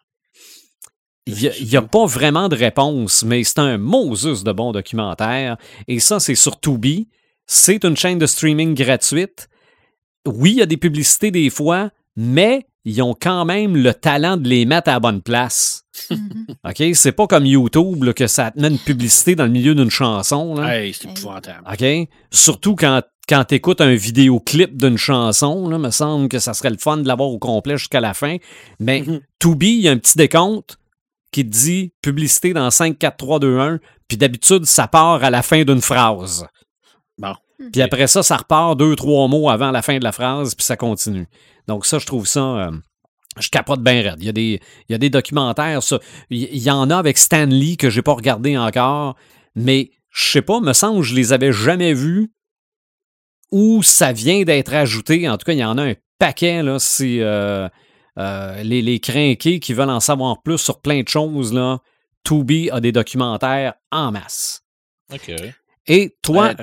il n'y a, pas vraiment de réponse, mais c'est un Moses de bon documentaire. Et ça, c'est sur Tubi. C'est une chaîne de streaming gratuite. Oui, il y a des publicités des fois, mais ils ont quand même le talent de les mettre à la bonne place. Mm-hmm. OK? C'est pas comme YouTube que ça te met une publicité dans le milieu d'une chanson. Là. c'est épouvantable. OK? Surtout quand, quand tu écoutes un vidéoclip d'une chanson, là, me semble que ça serait le fun de l'avoir au complet jusqu'à la fin. Mais mm il y a un petit décompte qui te dit publicité dans 5, 4, 3, 2, 1. Puis d'habitude, ça part à la fin d'une phrase. Bon. Puis après ça, ça repart deux, trois mots avant la fin de la phrase, puis ça continue. Donc ça, je trouve ça... Euh, je capote bien raide. Il y a des, il y a des documentaires. Ça. Il y en a avec Stanley que j'ai pas regardé encore, mais je sais pas, me semble que je les avais jamais vus ou ça vient d'être ajouté. En tout cas, il y en a un paquet, là. C'est euh, euh, les, les crinqués qui veulent en savoir plus sur plein de choses, là. Tubi a des documentaires en masse. OK. Et toi,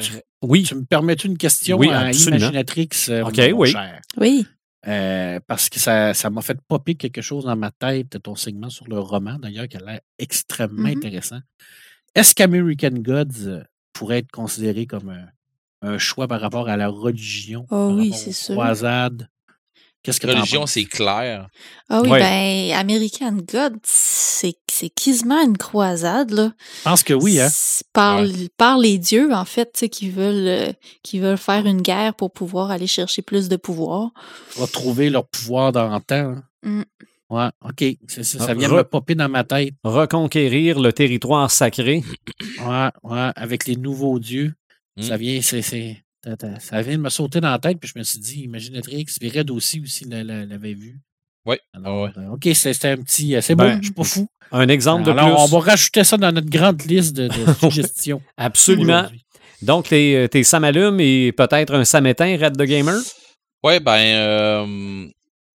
oui. Tu me permets une question oui, à Imaginatrix? OK, oui. Oui. Euh, parce que ça, ça m'a fait popper quelque chose dans ma tête, ton segment sur le roman, d'ailleurs, qui a l'air extrêmement mm-hmm. intéressant. Est-ce qu'American Gods euh, pourrait être considéré comme un, choix par rapport à la religion, oh, oui, c'est sûr. croisade, Qu'est-ce que religion, c'est clair. Ah oui, ben, American God, c'est quasiment une croisade, là. Je pense que oui, hein. Par, par les dieux, en fait, qui veulent, euh, qui veulent faire une guerre pour pouvoir aller chercher plus de pouvoir. Retrouver leur pouvoir dans le temps. Hein. Mm. Ouais, OK. Ça, vient de me popper dans ma tête. Reconquérir le territoire sacré. Ouais, ouais, avec les nouveaux dieux. Ça mm. vient, c'est ça vient de me sauter dans la tête, puis je me suis dit, Imaginatrix, puis Red aussi, aussi l'avait vu. Oui. Alors, euh, OK, c'était un petit. Euh, c'est bon, ben, je suis pas fou. Un exemple de plus. On va rajouter ça dans notre grande liste de, suggestions. Absolument. Donc, tes, euh, tes Samalumes et peut-être un Samétain, Red the Gamer? Oui, ben, euh,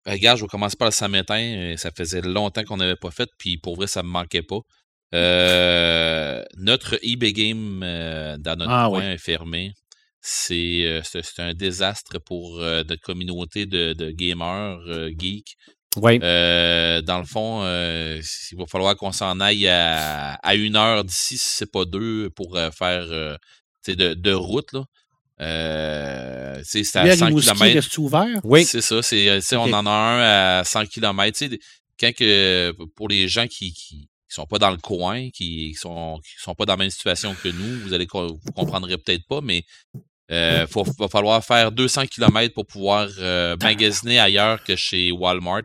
regarde, je vais commencer par le Samétain. Ça faisait longtemps qu'on n'avait pas fait, puis pour vrai, ça me manquait pas. Notre eBay Game dans notre ah, coin est fermé. Euh, c'est un désastre pour euh, notre communauté de, gamers euh, geeks. Oui. dans le fond, il va falloir qu'on s'en aille à, une heure d'ici, si c'est pas deux, pour faire de, de, route. Là. c'est à 100 km. ouvert? Oui. C'est ça. C'est, On en a un à 100 km. Quand que, pour les gens qui, qui sont pas dans le coin, qui sont qui sont pas dans la même situation que nous, vous allez vous comprendrez peut-être pas, mais il euh, va falloir faire 200 km pour pouvoir euh, magasiner ailleurs que chez Walmart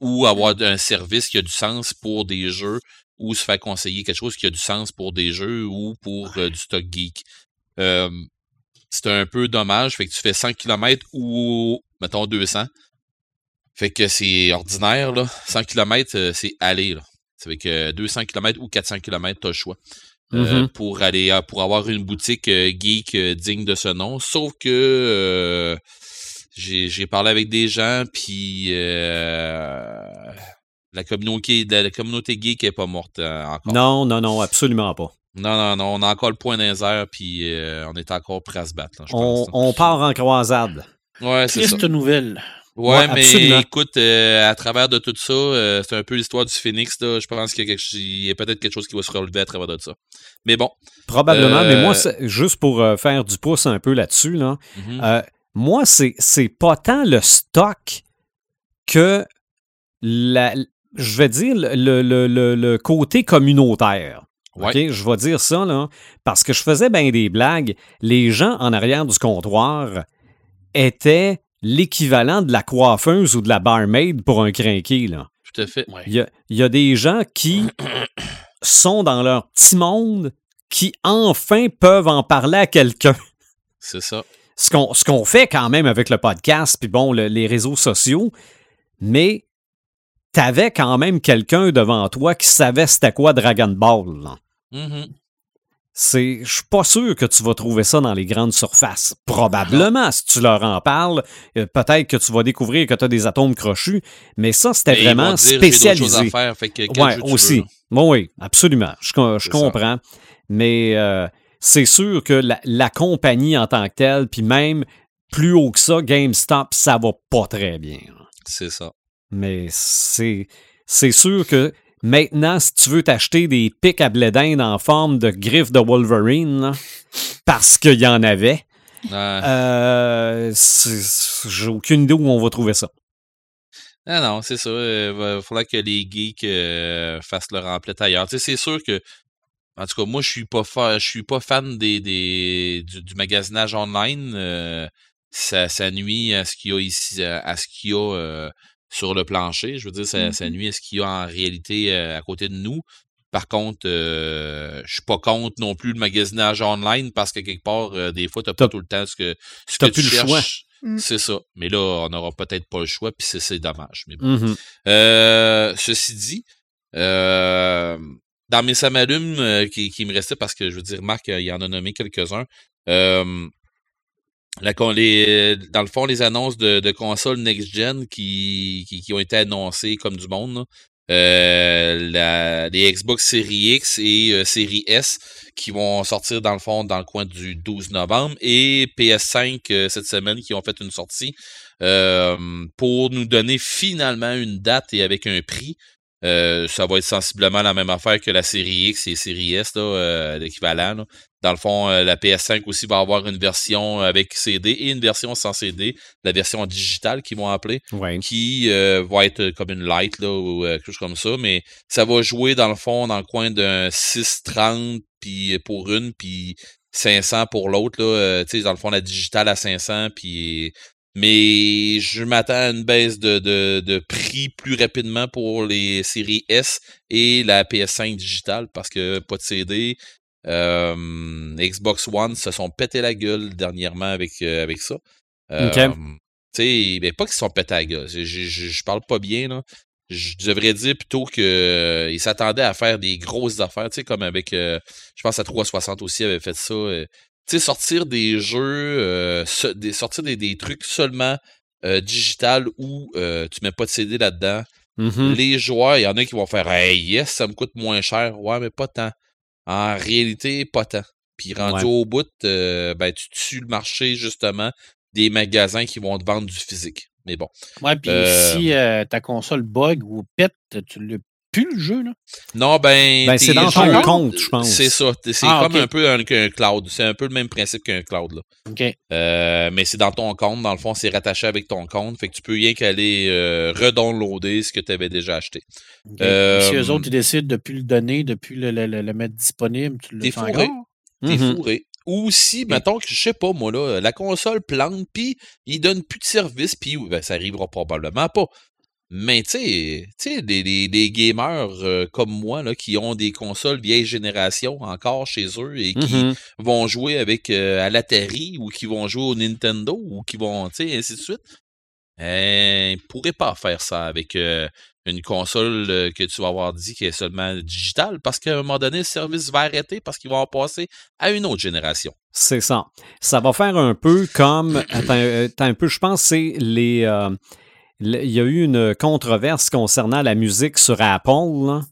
ou avoir un service qui a du sens pour des jeux ou se faire conseiller quelque chose qui a du sens pour des jeux ou pour euh, du stock geek. c'est un peu dommage. Fait que tu fais 100 km ou, mettons, 200. Fait que c'est ordinaire, là. 100 km, c'est aller, là. Ça fait que 200 km ou 400 km, tu as le choix. Euh, mm-hmm. pour aller euh, pour avoir une boutique euh, geek digne de ce nom. Sauf que j'ai parlé avec des gens, puis la communauté la, communauté geek est pas morte encore. Non, non, non, absolument pas. Non, non, non, on a encore le point d'un puis on est encore prêt à se battre. on, on, part en croisade. Ouais, c'est ça. nouvelle. Ouais, mais écoute, euh, à travers de tout ça, euh, c'est un peu l'histoire du Phoenix. Là. Je pense qu'il y a, peut-être quelque chose qui va se relever à travers de ça. Mais bon. Probablement, mais moi, euh, juste pour faire du pouce un peu là-dessus, là, mm-hmm. moi, c'est, pas tant le stock que la, je vais dire le, le, le, côté communautaire. OK, je vais dire ça, là, parce que je faisais bien des blagues. Les gens en arrière du comptoir étaient l'équivalent de la coiffeuse ou de la barmaid pour un crinqué, là. Tout à fait. Il y, a, y a des gens qui sont dans leur petit monde qui enfin peuvent en parler à quelqu'un. C'est ça. Ce qu'on, ce qu'on fait quand même avec le podcast, puis bon, le- les réseaux sociaux, mais t'avais quand même quelqu'un devant toi qui savait c'était quoi Dragon Ball. là. Mhm. C'est, je suis pas sûr que tu vas trouver ça dans les grandes surfaces. Probablement, si tu leur en parles, euh, peut-être que tu vas découvrir que tu as des atomes crochus, mais ça, c'était vont vraiment dire, spécialisé. faire, fait que Ouais, jeu aussi. Bon, oui, absolument. Je, ça. comprends. Mais euh, c'est sûr que la, la compagnie en tant que telle, puis même plus haut que ça, GameStop, ça va pas très bien. C'est ça. Mais c'est c'est sûr que maintenant, si tu veux t'acheter des pics à blé en forme de griffe de Wolverine, là, parce qu'il y en avait, Ouais. euh, j'ai aucune idée où on va trouver ça. Ah non, c'est ça. Il falloir que les geeks euh, fassent leur emplette ailleurs. Tu sais, c'est sûr que, en tout cas, moi, je suis pas fa- je suis pas fan des, des du, du magasinage online. euh, ça, ça nuit à ce qu'il y a ici, à, à ce qu'il y a euh, sur le plancher. Je veux dire, ça, ça nuit à ce qu'il y a en réalité euh, à côté de nous. Par contre, euh, je suis pas contre non plus le magasinage online parce que quelque part, euh, des fois, tu pas T'as- tout le temps ce que, ce que tu plus le choix. cherches. Mm. C'est ça. Mais là, on n'aura peut-être pas le choix, puis c'est- dommage. Mais bon. Mhm. Euh, ceci dit, euh, dans mes samalumes qui, qui me restaient, parce que je veux dire, Marc, il en a nommé quelques-uns. euh, la les, dans le fond, les annonces de, de consoles next-gen qui, qui, qui ont été annoncées comme du monde. Euh, la, les Xbox Series X et euh, Series S qui vont sortir dans le fond dans le coin du 12 novembre et PS5 euh, cette semaine qui ont fait une sortie euh, pour nous donner finalement une date et avec un prix. Euh, ça va être sensiblement la même affaire que la série X et série S, là, euh, l'équivalent. là. Dans le fond, euh, la PS5 aussi va avoir une version avec CD et une version sans CD, la version digitale qu'ils vont appeler Ouais. qui euh, va être comme une light là, ou euh, quelque chose comme ça, mais ça va jouer dans le fond dans le coin d'un 6,30 puis pour une, puis 500 pour l'autre. là, euh, tu sais, dans le fond, la digitale à 500, puis mais je m'attends à une baisse de, de, de prix plus rapidement pour les séries S et la PS5 digitale parce que pas de CD. Euh, Xbox One se sont pété la gueule dernièrement avec, euh, avec ça. Euh, Ok. tu sais, pas qu'ils se sont pété la gueule. Je, je, je- parle pas bien, là. Je devrais dire plutôt que euh, ils s'attendaient à faire des grosses affaires, tu sais, comme avec, euh, je pense à 360 aussi avait fait ça. Tu sais, sortir des jeux, euh, des, sortir des, des trucs seulement euh, digital où euh, tu mets pas de CD là-dedans. Mhm. Les joueurs, il y en a qui vont faire Hey, yes, ça me coûte moins cher. Ouais, mais pas tant. En réalité, pas tant. Puis rendu Ouais. au bout, euh, ben, tu tues le marché, justement, des magasins qui vont te vendre du physique. Mais bon. Ouais, puis Euh, si ta console bug ou pète, tu l'as plus le jeu, là. Non, ben. Ben, c'est dans ton compte, je pense. C'est ça. C'est Ah, comme un peu un, cloud. C'est un peu le même principe qu'un cloud, là. OK. Euh, mais c'est dans ton compte. Dans le fond, c'est rattaché avec ton compte. Fait que tu peux rien qu'aller euh, redownloader ce que tu avais déjà acheté. Euh, si eux autres, ils décident de plus le donner, de plus le, le- le- le mettre disponible, tu le T'es fourré. T'es Mhm. fourré. Ou si, mettons que, je sais pas, moi, là, la console plante, puis il donne plus de service, puis ben, ça arrivera probablement pas. Mais tu sais, tu sais, les, les, les gamers euh, comme moi, là, qui ont des consoles vieille génération encore chez eux et qui Mhm. vont jouer avec euh, à l'Atari ou qui vont jouer au Nintendo ou qui vont, tu sais, ainsi de suite, euh, ils pourraient pas faire ça avec euh, une console euh, que tu vas avoir dit qui est seulement digitale parce qu'à un moment donné, le service va arrêter parce qu'ils vont en passer à une autre génération. C'est ça. Ça va faire un peu comme. Attends, euh, attends un peu, je pense que c'est les. Euh, Il y a eu une controverse concernant la musique sur Apple.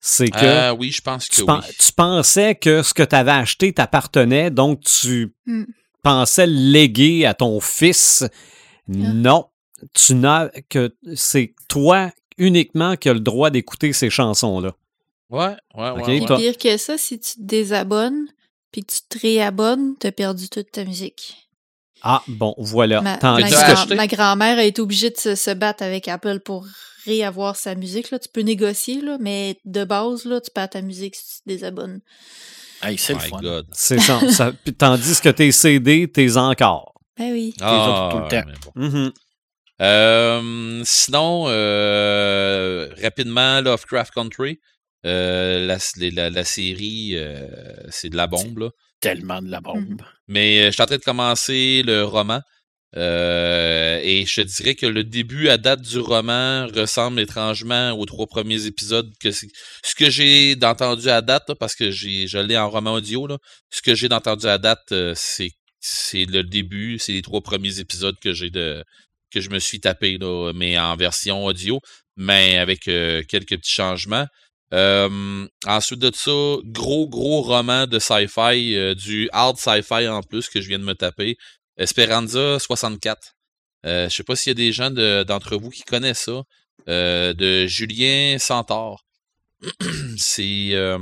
C'est que Ah oui, je pense que tu, oui. pen- tu pensais que ce que tu avais acheté t'appartenait, donc tu Hmm. pensais le léguer à ton fils. Non. Tu n'as que c'est toi uniquement qui as le droit d'écouter ces chansons-là. Ouais, ouais, Ok, ouais. Toi- pire que ça, si tu te désabonnes puis que tu te réabonnes, t'as perdu toute ta musique. Ah, bon, voilà. Ma, grand- ma grand-mère a été obligée de se, se battre avec Apple pour réavoir sa musique. Là. Tu peux négocier, là, mais de base, là, tu perds ta musique si tu te désabonnes. Hey, c'est le fun. C'est ça, ça- puis Tandis que tes CD, t'es encore. Ben oui. Ah, tout le temps. Mhm. Euh, sinon, euh, rapidement, Lovecraft Country. Euh, la- la série, euh, c'est de la bombe, là. Tellement de la bombe. Mais euh, je suis en train de commencer le roman. euh, et je te dirais que le début à date du roman ressemble étrangement aux trois premiers épisodes. que Ce que j'ai entendu à date, là, parce que j'ai je l'ai en roman audio, là, ce que j'ai entendu à date, euh, c'est c'est le début, c'est les trois premiers épisodes que j'ai de que je me suis tapé, là, mais en version audio, mais avec euh, quelques petits changements. Euh, ensuite de ça, gros, gros roman de sci-fi, euh, du hard sci-fi en plus que je viens de me taper. Esperanza 64. Euh, je sais pas s'il y a des gens de- d'entre vous qui connaissent ça. Euh, de Julien Centaure. C'est euh,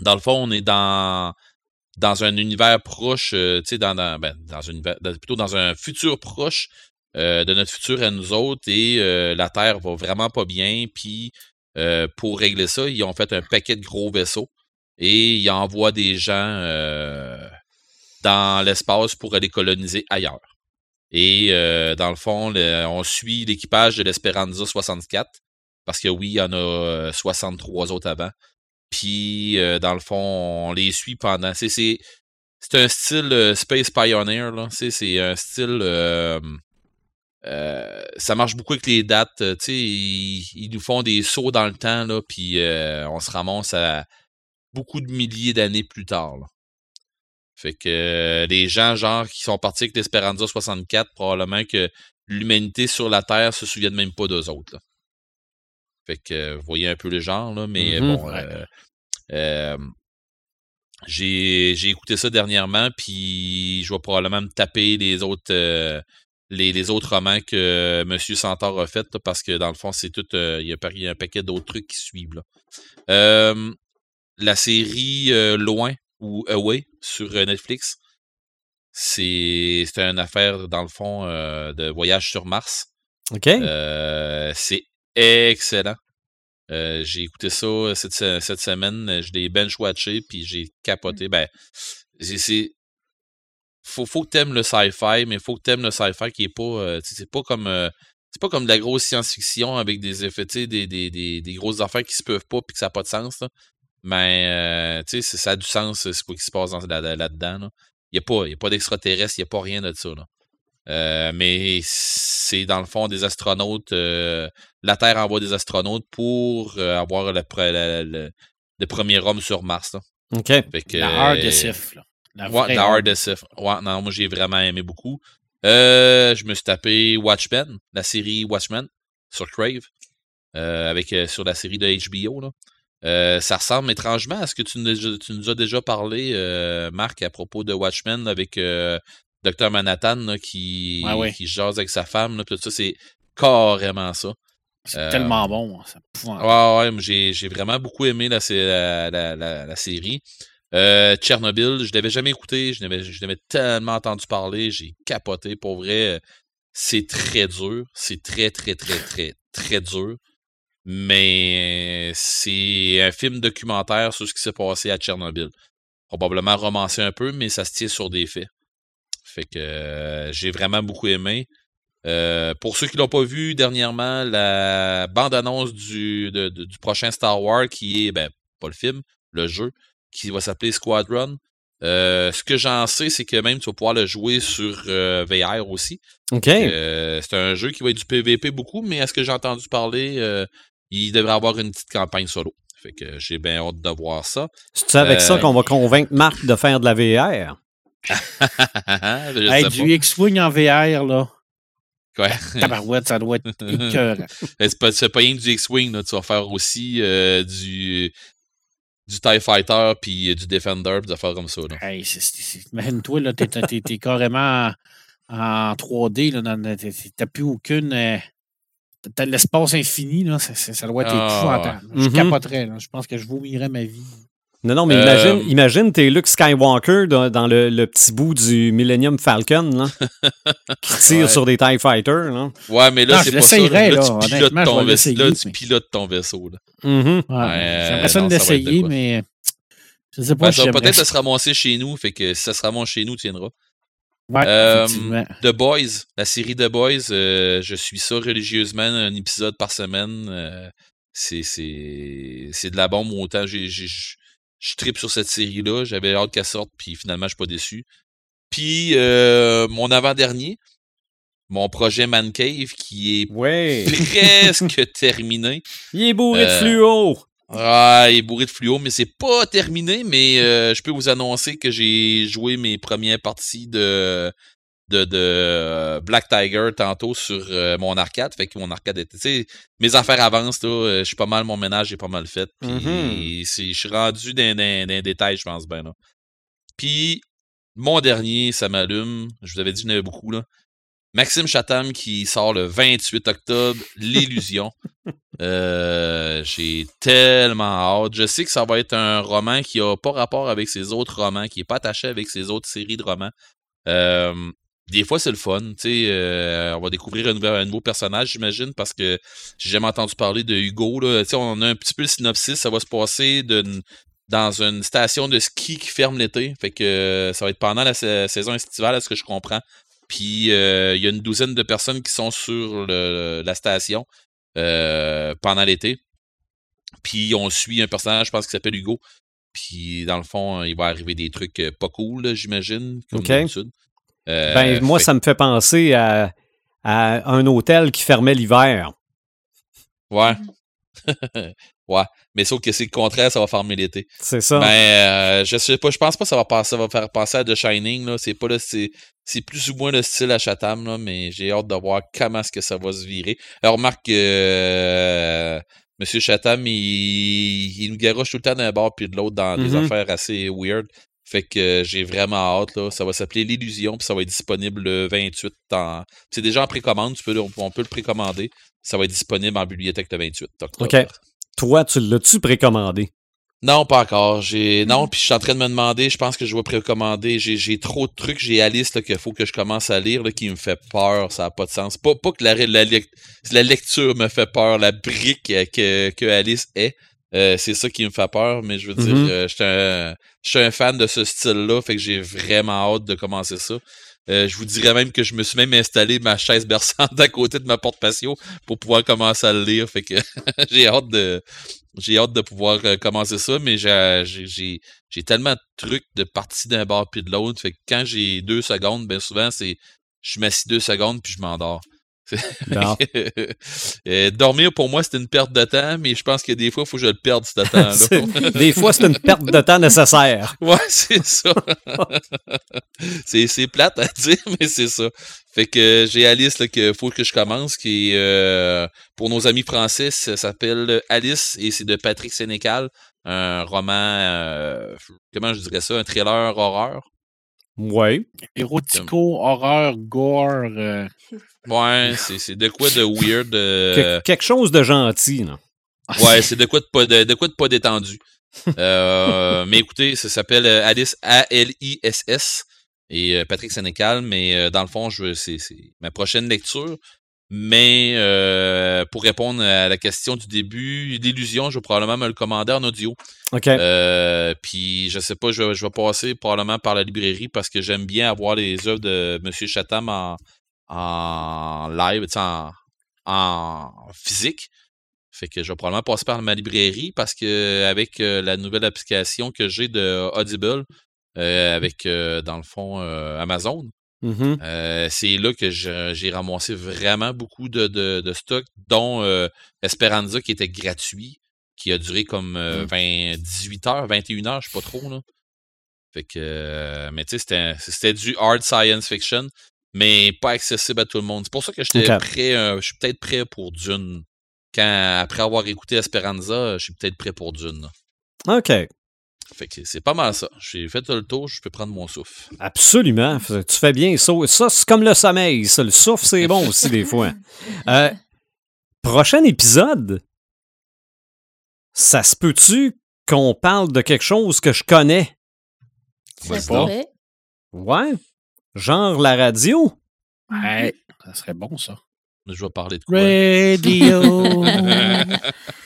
dans le fond, on est dans dans un univers proche, tu sais, dans, dans, ben, dans dans- plutôt dans un futur proche de notre futur à nous autres et la Terre va vraiment pas bien. Puis euh, pour régler ça, ils ont fait un paquet de gros vaisseaux et ils envoient des gens euh, dans l'espace pour aller coloniser ailleurs. Et euh, dans le fond, on suit l'équipage de l'Esperanza 64 parce que oui, il y en a euh, 63 autres avant. Puis dans le fond, on les suit pendant. C'est c'est un style Space Pioneer là. C'est un style. Euh, ça marche beaucoup avec les dates. euh, ils, ils nous font des sauts dans le temps là, puis euh, on se ramasse à beaucoup de milliers d'années plus tard. là. Fait que les gens, genre, qui sont partis avec l'Esperanza 64, probablement que l'humanité sur la Terre se souviennent même pas d'eux autres. là. Fait que vous voyez un peu le genre, là, mais Mhm. bon. j'ai j'ai écouté ça dernièrement, puis je vais probablement me taper les autres les, les autres romans que Monsieur Centaure a fait, là, parce que dans le fond, c'est tout. euh, Il y, a par- il y a un paquet d'autres trucs qui suivent. Là. Euh, la série euh, Loin ou Away sur euh, Netflix, c'est une affaire, dans le fond, euh, de voyage sur Mars. OK. Euh, c'est excellent. Euh, j'ai écouté ça cette, se- cette semaine. Je l'ai bench-watché, puis j'ai capoté. Ben, c'est- c'est. Faut, faut que t'aimes le sci-fi, mais faut que t'aimes le sci-fi qui est pas. euh, c'est pas comme. euh, c'est pas comme de la grosse science-fiction avec des effets, tu sais, des, des, des, des grosses affaires qui se peuvent pas puis que ça n'a pas de sens. là. Mais euh, tu sais, c'est- ça a du sens, c'est quoi qui se passe dans- là- là- là-dedans. Là. Il n'y a pas, y a pas d'extraterrestres, il n'y a pas rien de ça. Là. Euh, mais c'est dans le fond des astronautes. euh, la Terre envoie des astronautes pour euh, avoir le, pre- le, le- le premier homme sur Mars. là. OK. Fait que, La hard euh, SF, là. La vraie Hard SF. Ouais, non, moi j'ai vraiment aimé beaucoup. Euh, je me suis tapé Watchmen, la série Watchmen sur Crave, euh, avec euh, sur la série de HBO. Là. Ça ressemble étrangement à ce que tu nous, tu nous as déjà parlé, Marc, à propos de Watchmen avec Dr. Manhattan là, qui, Ouais, ouais. qui jase avec sa femme. Là, tout ça, c'est carrément ça. C'est tellement bon. Ça Ouais, ouais, j'ai, j'ai vraiment beaucoup aimé la, sé- la, la, la- la série. Euh, Tchernobyl, je l'avais jamais écouté, je l'avais, je l'avais tellement entendu parler, j'ai capoté. Pour vrai, c'est très dur. C'est très, très, très, très, très dur. Mais c'est un film documentaire sur ce qui s'est passé à Tchernobyl. Probablement romancé un peu, mais ça se tient sur des faits. Fait que euh, j'ai vraiment beaucoup aimé. Euh, pour ceux qui l'ont pas vu dernièrement, la bande-annonce du, du prochain Star Wars, qui est, ben, pas le film, le jeu, qui va s'appeler Squadron. Euh, ce que j'en sais, c'est que même tu vas pouvoir le jouer sur euh, VR aussi. OK. Euh, c'est un jeu qui va être du PVP beaucoup, mais à ce que j'ai entendu parler, euh, il devrait avoir une petite campagne solo. Fait que j'ai bien hâte de voir ça. C'est avec ça qu'on va convaincre Marc de faire de la VR. Hey, du X-Wing en VR, là. Ouais. Tabarouette, ça doit être écœurant. C'est pas, c'est pas rien que du X-Wing, là. tu vas faire aussi euh, du, du TIE Fighter puis euh, du Defender, pis des affaires comme ça. Là. Hey, Imagine-toi, là, t'es, t'es- t'es carrément en 3D, là, t'as plus aucune. euh, t'as- l'espace infini, là, ça, doit être Ah, épouvantable. Je Mhm. capoterais, là. Je pense que je vomirais ma vie. Non, non, mais imagine, euh, imagine t'es Luke Skywalker dans, le, petit bout du Millennium Falcon, là, qui tire sur des TIE Fighters. Là. Ouais, mais là, c'est pas ça. Là, là, tu, pilotes ton, vaisseau, là tu pilotes ton vaisseau. Là. Mm-hmm. J'ai l'impression d'essayer, mais je sais pas. Ben, ça peut-être se ramasser chez nous, fait que si ça se ramasse chez nous, tu viendras. Ouais, euh, The Boys, la série The Boys, euh, je suis ça religieusement, un épisode par semaine. Euh, c'est de la bombe autant. J'ai je tripe sur cette série-là. J'avais hâte qu'elle sorte, puis finalement, je suis pas déçu. Puis, euh, mon avant-dernier, mon projet Man Cave, qui est presque terminé. Il est bourré de euh, fluo! Ah, il est bourré de fluo, mais c'est pas terminé, mais euh, je peux vous annoncer que j'ai joué mes premières parties de de, de euh, Black Tiger tantôt sur euh, mon arcade. Fait que mon arcade était. Mes affaires avancent, là. Euh, je suis pas mal, mon ménage est pas mal fait. Puis mm-hmm. je suis rendu dans, dans, détails, je pense bien là. Puis mon dernier, ça m'allume. Je vous avais dit qu'il y en avait beaucoup là. Maxime Chatham qui sort le 28 octobre, L'illusion. j'ai tellement hâte. Je sais que ça va être un roman qui a pas rapport avec ses autres romans, qui est pas attaché avec ses autres séries de romans. Euh, des fois, c'est le fun. Euh, on va découvrir un, nouveau, personnage, j'imagine, parce que j'ai jamais entendu parler de Hugo. Là. On a un petit peu le synopsis. Ça va se passer dans une station de ski qui ferme l'été. Fait que ça va être pendant la saison estivale, à ce que je comprends. Puis euh, il y a une douzaine de personnes qui sont sur la station euh, pendant l'été. Puis on suit un personnage, je pense, qui s'appelle Hugo. Puis dans le fond, il va arriver des trucs pas cool, j'imagine, comme d'habitude. Euh, ben, moi, ça me fait penser à, un hôtel qui fermait l'hiver. Ouais. ouais. Mais sauf que c'est le contraire, ça va fermer l'été. C'est ça. Ben, euh, je sais pas, je pense pas que ça va, passer, ça va faire passer à The Shining. Là. C'est pas là, c'est, plus ou moins le style à Chatham, là, mais j'ai hâte de voir comment est-ce que ça va se virer. Alors, remarque que euh, M. Chatham, il, nous garoche tout le temps d'un bord puis de l'autre dans des mm-hmm. affaires assez weird. Fait que j'ai vraiment hâte. Là. Ça va s'appeler L'Illusion, puis ça va être disponible le 28 ans. C'est déjà en précommande, tu peux, on peut le précommander. Ça va être disponible en bibliothèque le 28 OK. Toi, tu l'as-tu précommandé? Non, pas encore. J'ai Non, puis je suis en train de me demander, je pense que je vais précommander. J'ai trop de trucs, j'ai Alice qu'il faut que je commence à lire là, qui me fait peur, ça n'a pas de sens. Pas, pas que la, la, lecture me fait peur, la brique que, que Alice est. Euh, c'est ça qui me fait peur, mais je veux dire, mm-hmm. euh, je suis un, fan de ce style-là, fait que j'ai vraiment hâte de commencer ça. Euh, je vous dirais même que je me suis même installé ma chaise berçante à côté de ma porte patio pour pouvoir commencer à le lire. Fait que j'ai hâte de j'ai hâte de pouvoir commencer ça, mais j'ai j'ai tellement de trucs de partie d'un bord puis de l'autre. Fait que quand j'ai deux secondes, bien souvent c'est je m'assis deux secondes puis je m'endors. dormir pour moi c'est une perte de temps, mais je pense que des fois il faut que je le perde ce temps-là. des fois c'est une perte de temps nécessaire. Ouais, c'est ça. c'est plate à dire, mais c'est ça. Fait que j'ai Alice qu'il faut que je commence, qui euh, pour nos amis français, ça s'appelle Alice et c'est de Patrick Sénécal, un roman, euh, comment je dirais ça, un thriller horreur. Ouais. Érotico, horreur, gore. Euh. Ouais, c'est de quoi de weird. Euh, quelque chose de gentil, non? Ouais, c'est de quoi de pas, de, quoi de pas détendu. Euh, mais écoutez, ça s'appelle Alice A-L-I-S-S et Patrick Sénécal, mais dans le fond, c'est ma prochaine lecture. Mais euh, pour répondre à la question du début, l'illusion, je vais probablement me le commander en audio. OK. Euh, puis je sais pas, je, vais passer probablement par la librairie parce que j'aime bien avoir les œuvres de M. Chatham en, en live, en, en physique. Fait que je vais probablement passer par ma librairie parce que avec euh, la nouvelle application que j'ai de Audible, avec dans le fond Amazon, Mmh euh, c'est là que j'ai ramassé vraiment beaucoup de, de, stock, dont euh, Esperanza qui était gratuit, qui a duré comme 20, 18 mmh. heures, 21 heures, je sais pas trop. Là. Fait que, mais tu sais, c'était du hard science fiction, mais pas accessible à tout le monde. C'est pour ça que j'étais prêt, euh, je suis peut-être prêt pour Dune. Quand, après avoir écouté Esperanza, je suis peut-être prêt pour Dune. OK. Fait que c'est pas mal ça. J'ai fait le tour, je peux prendre mon souffle. Absolument. Tu fais bien ça. Ça, c'est comme le sommeil. Ça. Le souffle, c'est bon aussi des fois. Euh, prochain épisode, ça se peut-tu qu'on parle de quelque chose que je connais? Ça pourrait. Ouais. Genre la radio? Ouais, ça serait bon, ça. Je vais parler de quoi? Radio.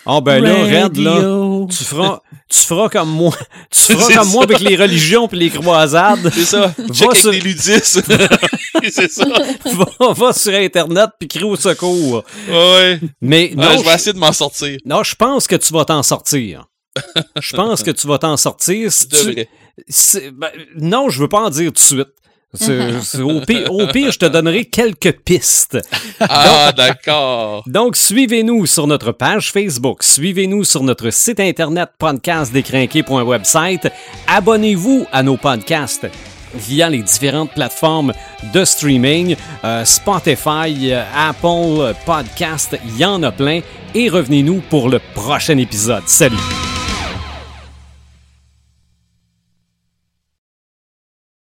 Ah ben là, Red, là, tu feras, tu feras comme moi. Tu feras comme moi avec les religions puis les croisades. C'est ça. Va Check sur- avec les ludistes. c'est ça. va, va sur Internet puis crie au secours. Ouais. Mais non, Ouais, je vais essayer de m'en sortir. non, je pense que tu vas t'en sortir. Je pense que tu vas t'en sortir. Si tu- ben, non, je veux pas en dire tout de suite. Pire, au pire, je te donnerai quelques pistes. Ah, d'accord. Donc, suivez-nous sur notre page Facebook, suivez-nous sur notre site internet podcastdécrinqué.website, abonnez-vous à nos podcasts via les différentes plateformes de streaming, euh, Spotify, euh, Apple Podcast, il y en a plein, et revenez-nous pour le prochain épisode. Salut!